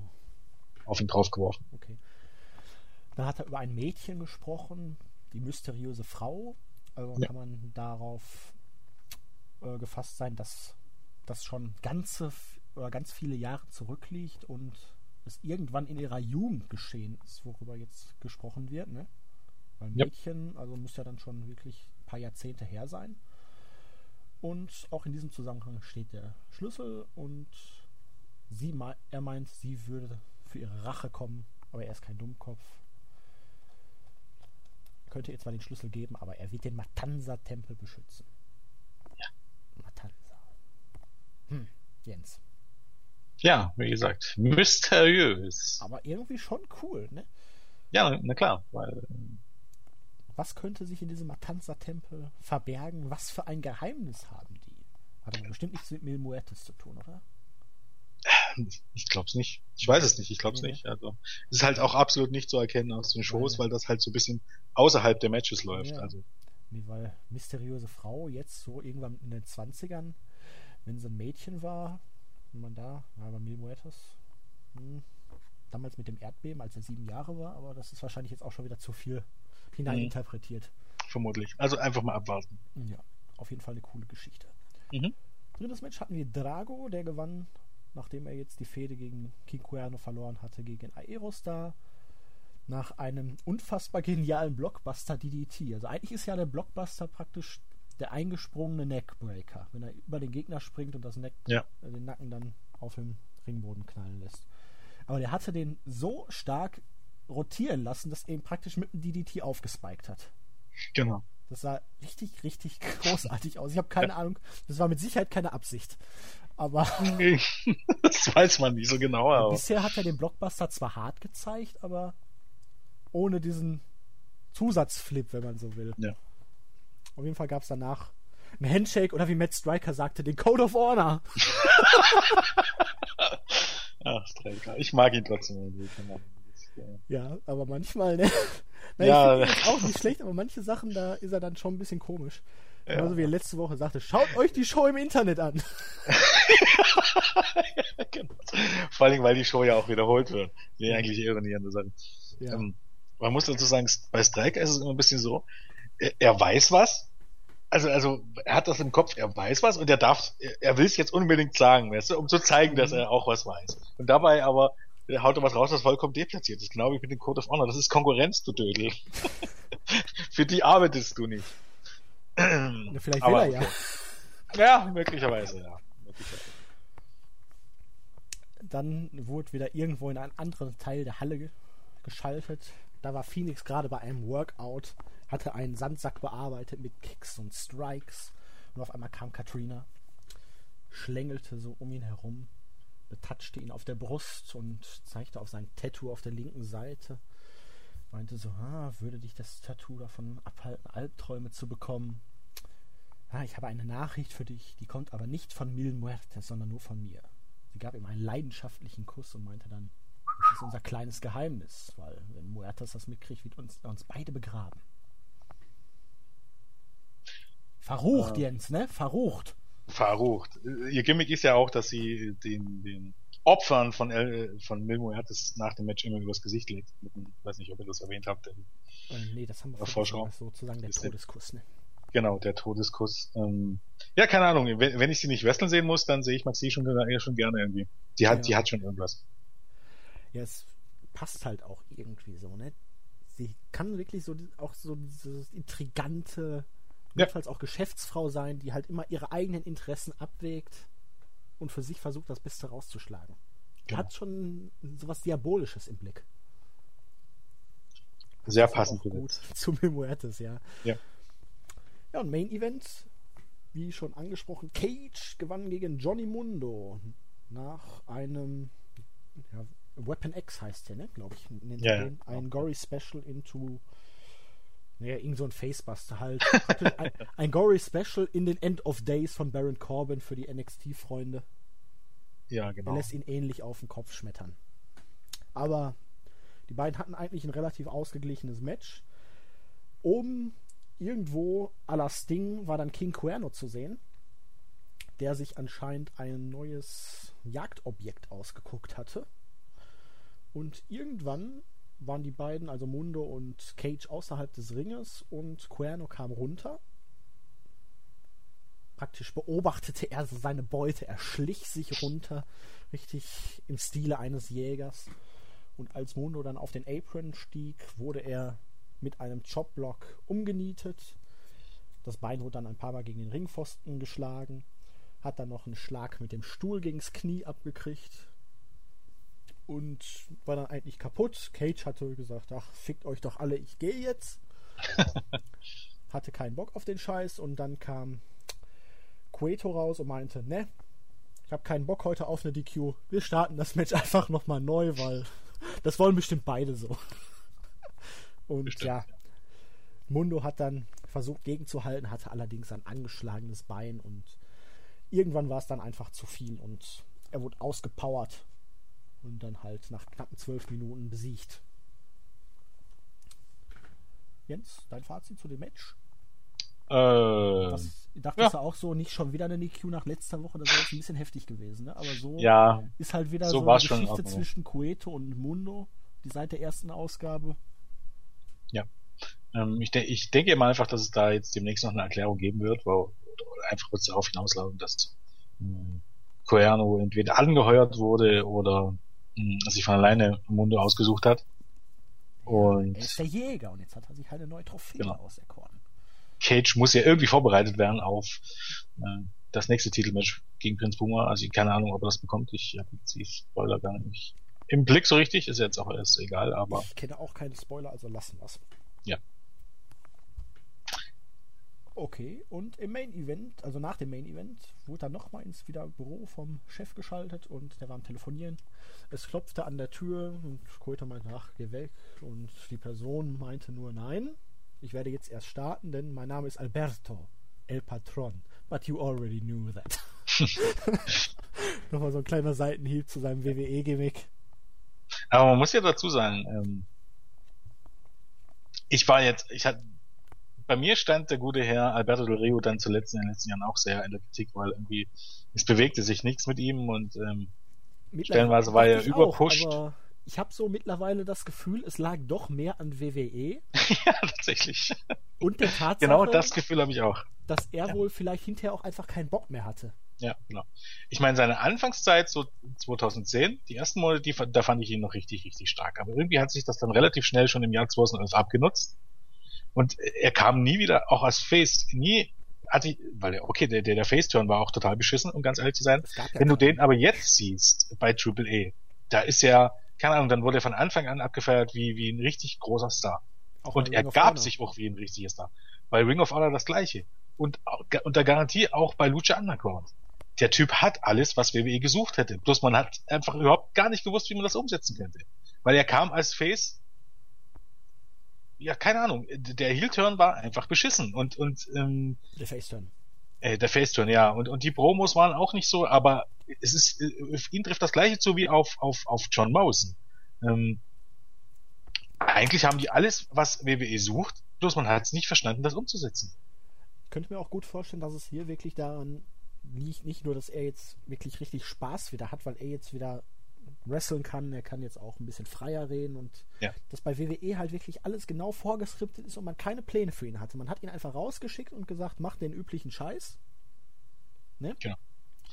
auf ihn draufgeworfen. okay. Dann hat er über ein Mädchen gesprochen, die mysteriöse Frau. Also Ja. kann man darauf äh, gefasst sein, dass das schon ganze oder ganz viele Jahre zurückliegt und es irgendwann in ihrer Jugend geschehen ist, worüber jetzt gesprochen wird, ne? Weil. Mädchen, also muss ja dann schon wirklich ein paar Jahrzehnte her sein. Und auch in diesem Zusammenhang steht der Schlüssel und sie er meint, sie würde für ihre Rache kommen, aber er ist kein Dummkopf. Könnte ihr zwar den Schlüssel geben, aber er wird den Matanza-Tempel beschützen. Ja. Matanza. Hm, Jens. Ja, wie gesagt, mysteriös. Aber irgendwie schon cool, ne? Ja, na klar, weil Was könnte sich in diesem Matanza-Tempel verbergen? Was für ein Geheimnis haben die? Hat aber bestimmt nichts mit Mil Muertes zu tun, oder? ich glaub's nicht. Ich weiß es nicht, ich glaub's Nee. nicht. Also es ist halt auch absolut nicht zu erkennen aus den Shows, Weil- weil das halt so ein bisschen außerhalb der Matches läuft. Ja. Also weil mysteriöse Frau jetzt so irgendwann in den 20ern, wenn sie ein Mädchen war, wenn man da, ja, bei Mil Muertes, hm, damals mit dem Erdbeben, als er sieben Jahre war, aber das ist wahrscheinlich jetzt auch schon wieder zu viel hineininterpretiert. vermutlich. Also einfach mal abwarten. Ja, auf jeden Fall eine coole Geschichte. Mhm. Drittes Match hatten wir Drago, der gewann, nachdem er jetzt die Fehde gegen King Cuerno verloren hatte, gegen Aerostar. Nach einem unfassbar genialen Blockbuster DDT. Also eigentlich ist ja der Blockbuster praktisch der eingesprungene Neckbreaker, wenn er über den Gegner springt und das Neck, Ja. äh, den Nacken dann auf dem Ringboden knallen lässt. Aber der hatte den so stark rotieren lassen, dass er ihn praktisch mit dem DDT aufgespiked hat. Genau. Das sah richtig, richtig großartig aus. Ich habe keine Ahnung. Das war mit Sicherheit keine Absicht. Aber das weiß man nicht so genau, aber bisher hat er den Blockbuster zwar hart gezeigt, aber ohne diesen Zusatzflip, wenn man so will. Ja. Auf jeden Fall gab es danach ein Handshake oder wie Matt Striker sagte, den Code of Honor. ach, Streiker. Ich mag ihn trotzdem Ja, aber manchmal, ne? Na, Ja. auch nicht schlecht, aber manche Sachen, da ist er dann schon ein bisschen komisch. Ja. Genauso wie er letzte Woche sagte, schaut euch die Show im Internet an. genau. Vor allem, weil die Show ja auch wiederholt wird. Die eigentlich ironierende Sachen. Ja. Ähm, man muss dazu sagen, bei Striker ist es immer ein bisschen so, er, er weiß was, also, also, er hat das im Kopf, er weiß was und er darf, er, will es jetzt unbedingt sagen, weißt du, um zu zeigen, dass Mhm. er auch was weiß. Und dabei aber äh, haut er was raus, das vollkommen deplatziert ist. Genau wie mit dem Code of Honor. Das ist Konkurrenz, du Dödel. Für die arbeitest du nicht. Vielleicht will Aber er ja. Ja, möglicherweise, ja. Möglicherweise. Dann wurde wieder irgendwo in einen anderen Teil der Halle ge geschaltet. Da war Phoenix gerade bei einem Workout, hatte einen Sandsack bearbeitet mit Kicks und Strikes. Und auf einmal kam Katrina, schlängelte so um ihn herum, betatschte ihn auf der Brust und zeigte auf sein Tattoo auf der linken Seite. Meinte so, ah, würde dich das Tattoo davon abhalten, Albträume zu bekommen? Ah, ich habe eine Nachricht für dich, die kommt aber nicht von Mil Muertes, sondern nur von mir. Sie gab ihm einen leidenschaftlichen Kuss und meinte dann, das ist unser kleines Geheimnis, weil wenn Muertes das mitkriegt, wird uns, uns beide begraben. Verrucht, Ah. Jens, ne? Verrucht. Verrucht. Ihr Gimmick ist ja auch, dass sie den, den Opfern von, El, von Mil Muertes nach dem Match immer übers Gesicht legt. Einem, weiß nicht, ob ihr das erwähnt habt. Äh, nee, das haben wir Auf vergessen, Vorschau. sozusagen der der- Todeskuss, ne? Genau, der Todeskuss. Ähm, ja, keine Ahnung. Wenn, wenn ich sie nicht wresteln sehen muss, dann sehe ich Maxi schon, eher schon gerne irgendwie. Die hat, Ja. die hat schon irgendwas. Ja, es passt halt auch irgendwie so, ne? Sie kann wirklich so auch so dieses intrigante, Ja. notfalls auch Geschäftsfrau sein, die halt immer ihre eigenen Interessen abwägt und für sich versucht, das Beste rauszuschlagen. Genau. Hat schon sowas Diabolisches im Blick. Sehr passend gut zu Mil Muertes, ja. Ja. Ja, und Main Event, wie schon angesprochen, Cage gewann gegen Johnny Mundo nach einem ja, Weapon X heißt der, ne? Glaube ich, nennt Ja, er ja. den. Ein Gory Special into naja, irgend so ein Facebuster halt. Ein, ein Gory Special in den End of Days von Baron Corbin für die Ja, NXT-Freunde. Er genau. lässt ihn ähnlich auf den Kopf schmettern. Aber Die beiden hatten eigentlich ein relativ ausgeglichenes Match. Oben irgendwo à la Sting war dann King Cuerno zu sehen, der sich anscheinend ein neues Jagdobjekt ausgeguckt hatte. Und irgendwann waren die beiden, also Mundo und Cage, außerhalb des Ringes und Cuerno kam runter. Praktisch beobachtete er seine Beute, er schlich sich runter, richtig im Stile eines Jägers. Und als Mundo dann auf den Apron stieg, wurde er mit einem Chopblock umgenietet. Das Bein wurde dann ein paar Mal gegen den Ringpfosten geschlagen. Hat dann noch einen Schlag mit dem Stuhl gegens Knie abgekriegt. Und war dann eigentlich kaputt. Cage hatte gesagt, ach, fickt euch doch alle, ich gehe jetzt. hatte keinen Bock auf den Scheiß. Und dann kam Cueto raus und meinte, ne, ich habe keinen Bock heute auf eine DQ. Wir starten das Match einfach nochmal neu, weil das wollen bestimmt beide so. Und bestimmt, ja, Mundo hat dann versucht gegenzuhalten, hatte allerdings ein angeschlagenes Bein und irgendwann war es dann einfach zu viel und er wurde ausgepowert und dann halt nach knappen zwölf Minuten besiegt. Jens, dein Fazit zu dem Match? Äh, das, ich dachte, ja. das auch so nicht schon wieder eine NIQ nach letzter Woche, das wäre jetzt ein bisschen heftig gewesen, ne? aber so ja, ist halt wieder so, so eine Geschichte zwischen Cueto und Mundo, die seit der ersten Ausgabe. Ja. Ähm, ich, de ich denke immer einfach, dass es da jetzt demnächst noch eine Erklärung geben wird, wo einfach wird es darauf hinauslaufen, dass ähm, Coerno entweder angeheuert wurde oder sich von alleine Mundo ausgesucht hat. Und er ist der Jäger und jetzt hat er sich halt eine neue Trophäe genau. auserkoren. Cage muss ja irgendwie vorbereitet werden auf äh, das nächste Titelmatch gegen Prinz Puma. Also keine Ahnung, ob er das bekommt. Ich habe jetzt die Spoiler gar nicht im Blick so richtig. Ist jetzt auch erst egal, aber. Ich kenne auch keine Spoiler, also lassen wir Ja. Okay, und im Main Event, also nach dem Main Event, wurde dann nochmal ins wieder Büro vom Chef geschaltet und der war am Telefonieren. Es klopfte an der Tür und Koita meinte, ach, geh weg. Und die Person meinte nur, nein, ich werde jetzt erst starten, denn mein Name ist Alberto, El Patron. But you already knew that. Nochmal so ein kleiner Seitenhieb zu seinem WWE-Gimmick. Aber man muss ja dazu sagen, ähm, ich war jetzt, ich hatte, bei mir stand der gute Herr Alberto Del Rio dann zuletzt in den letzten Jahren auch sehr in der Kritik, weil irgendwie es bewegte sich nichts mit ihm und ähm, stellenweise war er überpusht. Auch, ich habe so mittlerweile das Gefühl, es lag doch mehr an WWE. ja, tatsächlich. Und der Tatsache, genau das Gefühl habe ich auch. Dass er ja. wohl vielleicht hinterher auch einfach keinen Bock mehr hatte. Ja, genau. Ich meine, seine Anfangszeit, so 2010, die ersten Monate, die, da fand ich ihn noch richtig, richtig stark. Aber irgendwie hat sich das dann relativ schnell schon im Jahr 2011 abgenutzt. Und er kam nie wieder, auch als Face, nie hatte ich, weil er, okay, der, der, der Face-Turn war auch total beschissen, um ganz ehrlich zu sein. Ja Wenn du den aber jetzt siehst bei Triple A, da ist er, keine Ahnung, dann wurde er von Anfang an abgefeiert wie, wie ein richtig großer Star. Auch und er gab sich auch wie ein richtiger Star. Bei Ring of Honor das gleiche. Und unter Garantie auch bei Lucha Underground. Der Typ hat alles, was WWE gesucht hätte. Bloß man hat einfach überhaupt gar nicht gewusst, wie man das umsetzen könnte. Weil er kam als Face, ja, keine Ahnung, der Heel-Turn war einfach beschissen. Und, und, ähm, Der Face-Turn. Äh, der Face-Turn, ja. Und, und die Promos waren auch nicht so, aber es ist, äh, ihn trifft das gleiche zu wie auf, auf, auf John Mausen. Ähm, eigentlich haben die alles, was WWE sucht, bloß man hat es nicht verstanden, das umzusetzen. Ich könnte mir auch gut vorstellen, dass es hier wirklich daran liegt, nicht nur, dass er jetzt wirklich richtig Spaß wieder hat, weil er jetzt wieder wresteln kann, er kann jetzt auch ein bisschen freier reden und ja. dass bei WWE halt wirklich alles genau vorgeskriptet ist und man keine Pläne für ihn hatte. Man hat ihn einfach rausgeschickt und gesagt, mach den üblichen Scheiß. Ne? Genau.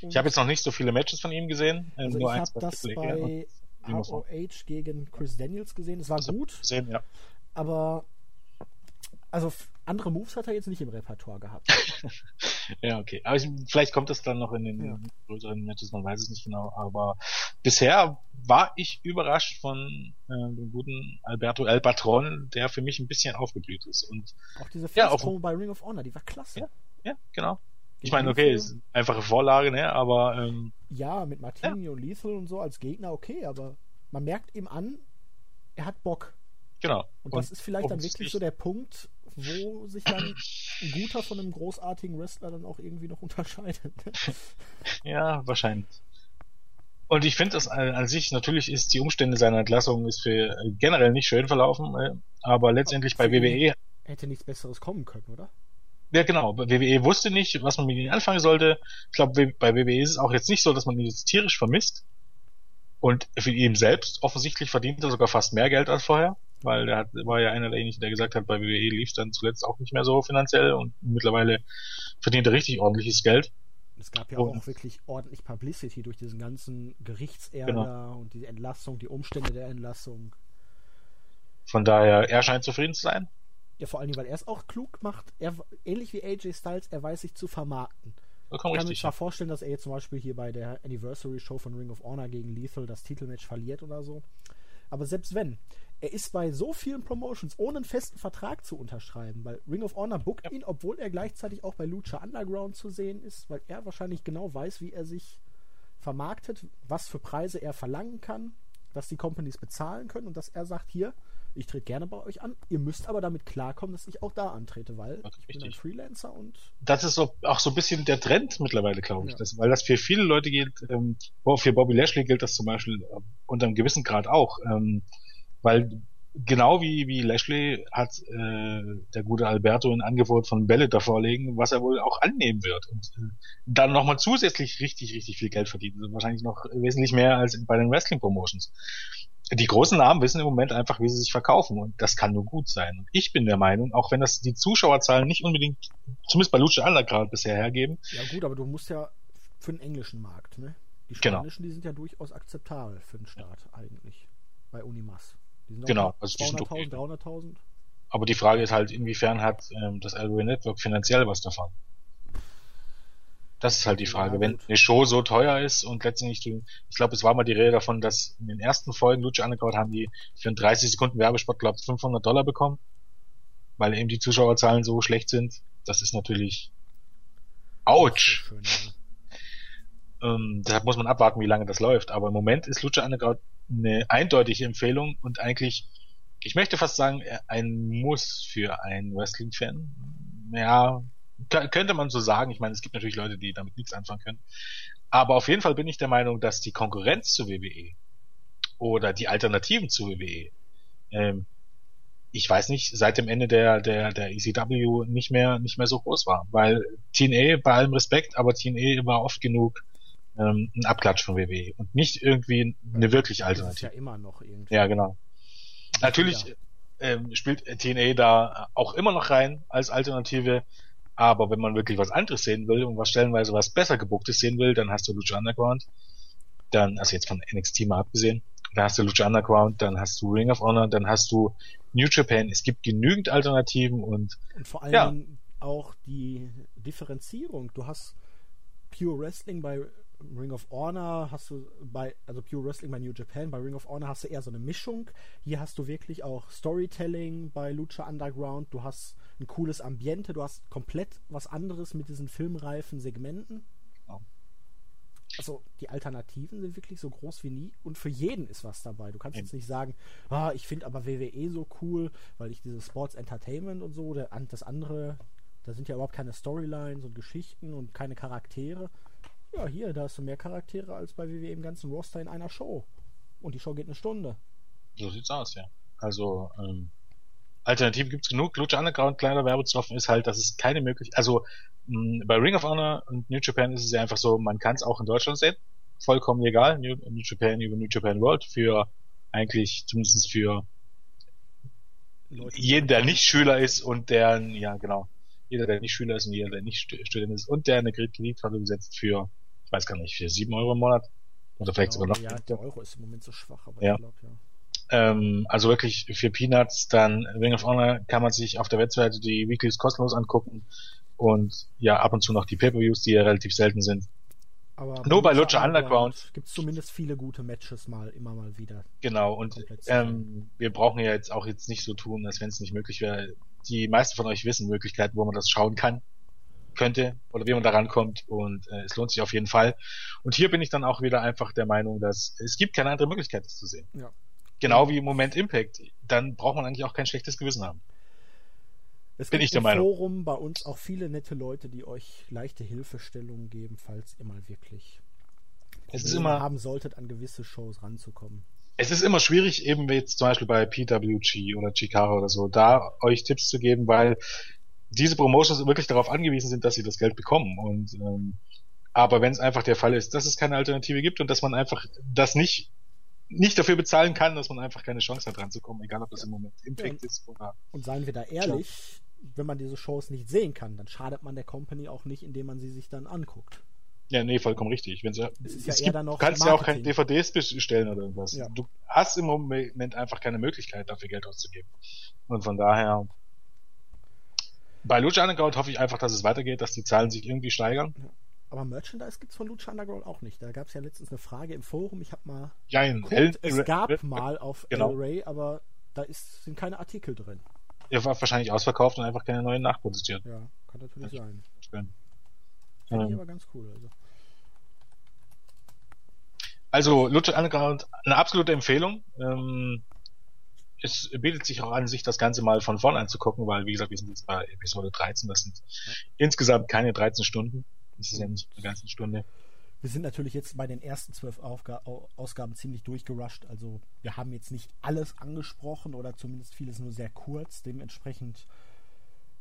Ich habe jetzt noch nicht so viele Matches von ihm gesehen. Also nur ich habe das bei ROH gegen Chris Daniels gesehen. Es war also gut. Gesehen, ja. Aber also andere Moves hat er jetzt nicht im Repertoire gehabt. ja, okay. Aber ich, vielleicht kommt es dann noch in den ja. größeren Matches, man weiß es nicht genau. Aber bisher war ich überrascht von äh, dem guten Alberto El Patron, der für mich ein bisschen aufgeblüht ist. Und auch diese ja, auch, bei Ring of Honor, die war klasse. Ja, ja genau. Ich meine, okay, ist einfache Vorlage, ne, aber ähm, ja, mit Martini ja. und Lethal und so als Gegner okay, aber man merkt ihm an, er hat Bock. Genau. Und, und das ist vielleicht dann wirklich so der Punkt, wo sich dann ein guter von einem großartigen Wrestler dann auch irgendwie noch unterscheidet. ja, wahrscheinlich. Und ich finde das an sich, natürlich ist die Umstände seiner Entlassung ist für generell nicht schön verlaufen, äh, aber letztendlich bei WWE hätte nichts Besseres kommen können, oder? Ja, genau. WWE wusste nicht, was man mit ihnen anfangen sollte. Ich glaube, bei WWE ist es auch jetzt nicht so, dass man ihn jetzt tierisch vermisst. Und für ihn selbst offensichtlich verdient er sogar fast mehr Geld als vorher, weil der hat, war ja einer derjenigen, der gesagt hat, bei WWE lief es dann zuletzt auch nicht mehr so finanziell und mittlerweile verdient er richtig ordentliches Geld. Es gab ja und, auch wirklich ordentlich Publicity durch diesen ganzen Gerichtsärger genau. und die Entlassung, die Umstände der Entlassung. Von daher, er scheint zufrieden zu sein. Ja, vor allem, weil er es auch klug macht. Er, ähnlich wie AJ Styles, er weiß sich zu vermarkten. ich kann richtig, mir zwar vorstellen, dass er jetzt zum Beispiel hier bei der Anniversary Show von Ring of Honor gegen Lethal das Titelmatch verliert oder so. Aber selbst wenn, er ist bei so vielen Promotions ohne einen festen Vertrag zu unterschreiben, weil Ring of Honor bookt ja. ihn, obwohl er gleichzeitig auch bei Lucha Underground zu sehen ist, weil er wahrscheinlich genau weiß, wie er sich vermarktet, was für Preise er verlangen kann, was die Companies bezahlen können und dass er sagt, hier, ich trete gerne bei euch an. Ihr müsst aber damit klarkommen, dass ich auch da antrete, weil ich bin ein Freelancer und. Das ist so, auch so ein bisschen der Trend mittlerweile, glaube ich. Ja. Das, weil das für viele Leute gilt, ähm, für Bobby Lashley gilt das zum Beispiel äh, unter einem gewissen Grad auch. Ähm, weil genau wie, wie Lashley hat äh, der gute Alberto ein Angebot von Bellator vorlegen, was er wohl auch annehmen wird. Und äh, dann nochmal zusätzlich richtig, richtig viel Geld verdienen. Also wahrscheinlich noch wesentlich mehr als bei den Wrestling-Promotions die großen Namen wissen im Moment einfach, wie sie sich verkaufen und das kann nur gut sein. Und ich bin der Meinung, auch wenn das die Zuschauerzahlen nicht unbedingt, zumindest bei Lucha Underground bisher hergeben. Ja gut, aber du musst ja für den englischen Markt, ne? Die genau. spanischen, genau. die sind ja durchaus akzeptabel für den Staat eigentlich bei Unimas. Genau, also 200.000, 300.000. Aber die Frage ist halt, inwiefern hat ähm, das Algorithm Network finanziell was davon? Das ist halt die Frage. Ja, Wenn eine Show so teuer ist und letztendlich, ich glaube, es war mal die Rede davon, dass in den ersten Folgen Lucha Underground haben die für einen 30 Sekunden Werbespot, glaube ich, 500 Dollar bekommen, weil eben die Zuschauerzahlen so schlecht sind. Das ist natürlich ouch. Schön, ja. ähm, deshalb muss man abwarten, wie lange das läuft. Aber im Moment ist Lucha Underground eine eindeutige Empfehlung und eigentlich, ich möchte fast sagen, ein Muss für einen Wrestling-Fan. Ja, könnte man so sagen. Ich meine, es gibt natürlich Leute, die damit nichts anfangen können. Aber auf jeden Fall bin ich der Meinung, dass die Konkurrenz zu WWE oder die Alternativen zu WWE, ähm, ich weiß nicht, seit dem Ende der, der, der ECW nicht mehr, nicht mehr so groß war. Weil TNA, bei allem Respekt, aber TNA war oft genug ähm, ein Abklatsch von WWE und nicht irgendwie eine wirklich Alternative. Das ist ja immer noch irgendwie. Ja, genau. Natürlich ähm, spielt TNA da auch immer noch rein als Alternative, aber wenn man wirklich was anderes sehen will und was stellenweise was besser gebuchtes sehen will, dann hast du Lucha Underground. Dann, also jetzt von NXT mal abgesehen, dann hast du Lucha Underground, dann hast du Ring of Honor, dann hast du New Japan. Es gibt genügend Alternativen und, und vor allem ja. auch die Differenzierung. Du hast Pure Wrestling bei Ring of Honor hast du bei, also Pure Wrestling bei New Japan, bei Ring of Honor hast du eher so eine Mischung. Hier hast du wirklich auch Storytelling bei Lucha Underground. Du hast ein cooles Ambiente, du hast komplett was anderes mit diesen filmreifen Segmenten. Ja. Also die Alternativen sind wirklich so groß wie nie und für jeden ist was dabei. Du kannst jetzt nicht sagen, ah, ich finde aber WWE so cool, weil ich dieses Sports Entertainment und so, der, das andere, da sind ja überhaupt keine Storylines und Geschichten und keine Charaktere. Ja, hier, da hast du mehr Charaktere als bei WWE im ganzen Roster in einer Show. Und die Show geht eine Stunde. So sieht's aus, ja. Also, ähm, Alternativen gibt's genug. Lucha Underground, kleiner Werbetropfen ist halt, dass es keine Möglichkeit, also mh, bei Ring of Honor und New Japan ist es ja einfach so, man kann es auch in Deutschland sehen. Vollkommen legal. New, New Japan über New Japan World für eigentlich, zumindest für Leute, jeden, der nicht Schüler ist und der, ja genau, jeder, der nicht Schüler ist und jeder, der nicht Student ist und der eine Kreditkarte besetzt für weiß gar nicht, für 7 Euro im Monat. Oder vielleicht genau, sogar noch. Ja, der Euro ist im Moment so schwach, aber ja. ich glaube, ja. Ähm, also wirklich für Peanuts, dann Ring of Honor kann man sich auf der Webseite die Weeklies kostenlos angucken und ja, ab und zu noch die Pay-Per-Views, die ja relativ selten sind. Aber Nur bei Lucha Underground gibt es zumindest viele gute Matches mal, immer mal wieder. Genau, und ähm, wir brauchen ja jetzt auch jetzt nicht so tun, als wenn es nicht möglich wäre. Die meisten von euch wissen Möglichkeiten, wo man das schauen kann könnte oder wie man da rankommt und äh, es lohnt sich auf jeden Fall. Und hier bin ich dann auch wieder einfach der Meinung, dass es gibt keine andere Möglichkeit, das zu sehen. Ja. Genau wie im Moment Impact. Dann braucht man eigentlich auch kein schlechtes Gewissen haben. Es bin gibt ich der im Meinung. Forum bei uns auch viele nette Leute, die euch leichte Hilfestellungen geben, falls ihr mal wirklich es ist immer, haben solltet, an gewisse Shows ranzukommen. Es ist immer schwierig, eben jetzt zum Beispiel bei PWG oder Chikara oder so, da euch Tipps zu geben, weil diese Promotions wirklich darauf angewiesen sind, dass sie das Geld bekommen. Und ähm, aber wenn es einfach der Fall ist, dass es keine Alternative gibt und dass man einfach das nicht nicht dafür bezahlen kann, dass man einfach keine Chance hat ranzukommen, egal ob das im Moment Impact ja, ist oder. Und seien wir da ehrlich, ja. wenn man diese Shows nicht sehen kann, dann schadet man der Company auch nicht, indem man sie sich dann anguckt. Ja, nee, vollkommen richtig. Wenn sie, es, es ja gibt, du kannst ja auch keine DVDs bestellen oder irgendwas. Ja. Du hast im Moment einfach keine Möglichkeit, dafür Geld auszugeben. Und von daher, bei Lucha Underground hoffe ich einfach, dass es weitergeht, dass die Zahlen sich irgendwie steigern. Ja. Aber Merchandise gibt es von Lucha Underground auch nicht. Da gab es ja letztens eine Frage im Forum. Ich habe mal. Ja, geguckt, es gab mal auf genau. El-Ray, aber da ist, sind keine Artikel drin. Er war wahrscheinlich ausverkauft und einfach keine neuen nachproduziert. Ja, kann natürlich sein. Finde ähm. ich aber ganz cool. Also. Also Lucha Underground, eine absolute Empfehlung. Ähm, es bietet sich auch an, sich das Ganze mal von vorn anzugucken, weil, wie gesagt, wir sind jetzt bei Episode 13, das sind ja. insgesamt keine 13 Stunden. Das ist ja nicht eine ganze Stunde. Wir sind natürlich jetzt bei den ersten zwölf Ausgaben ziemlich durchgerusht. Also wir haben jetzt nicht alles angesprochen oder zumindest vieles nur sehr kurz. Dementsprechend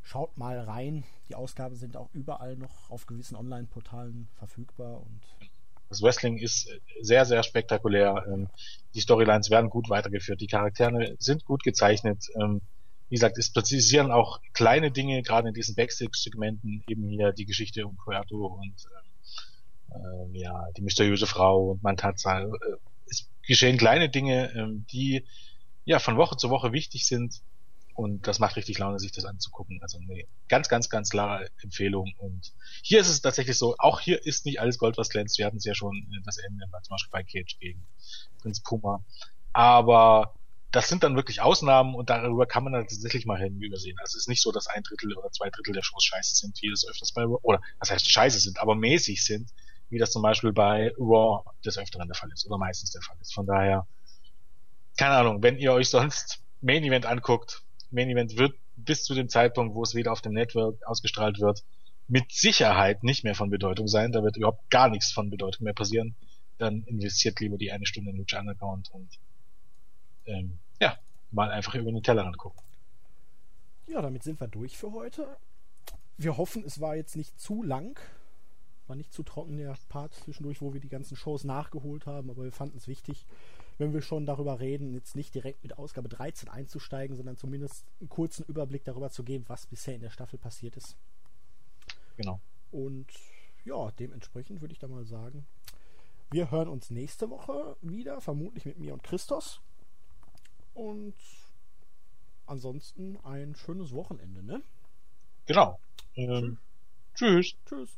schaut mal rein. Die Ausgaben sind auch überall noch auf gewissen Online-Portalen verfügbar und das Wrestling ist sehr, sehr spektakulär. Ähm, die Storylines werden gut weitergeführt. Die Charaktere sind gut gezeichnet. Ähm, wie gesagt, es präzisieren auch kleine Dinge, gerade in diesen Backstage-Segmenten, eben hier die Geschichte um Puerto und äh, ja, die mysteriöse Frau und Mantaza. Äh, es geschehen kleine Dinge, äh, die ja von Woche zu Woche wichtig sind und das macht richtig Laune, sich das anzugucken. Also eine ganz, ganz, ganz klare Empfehlung. Und hier ist es tatsächlich so, auch hier ist nicht alles Gold, was glänzt. Wir hatten es ja schon das Ende, zum Beispiel bei Cage gegen Prinz Puma. Aber das sind dann wirklich Ausnahmen und darüber kann man dann tatsächlich mal hinübersehen. Also es ist nicht so, dass ein Drittel oder zwei Drittel der Shows scheiße sind, wie das öfters bei Raw, oder das heißt scheiße sind, aber mäßig sind, wie das zum Beispiel bei Raw des Öfteren der Fall ist oder meistens der Fall ist. Von daher, keine Ahnung, wenn ihr euch sonst Main Event anguckt, Main Event wird bis zu dem Zeitpunkt, wo es wieder auf dem Network ausgestrahlt wird, mit Sicherheit nicht mehr von Bedeutung sein. Da wird überhaupt gar nichts von Bedeutung mehr passieren. Dann investiert lieber die eine Stunde in Lucha Underground und ähm, ja, mal einfach über den Tellerrand gucken. Ja, damit sind wir durch für heute. Wir hoffen, es war jetzt nicht zu lang. War nicht zu trocken der Part zwischendurch, wo wir die ganzen Shows nachgeholt haben, aber wir fanden es wichtig, wenn wir schon darüber reden, jetzt nicht direkt mit Ausgabe 13 einzusteigen, sondern zumindest einen kurzen Überblick darüber zu geben, was bisher in der Staffel passiert ist. Genau. Und ja, dementsprechend würde ich da mal sagen, wir hören uns nächste Woche wieder, vermutlich mit mir und Christos. Und ansonsten ein schönes Wochenende, ne? Genau. Ähm, tschüss. Tschüss.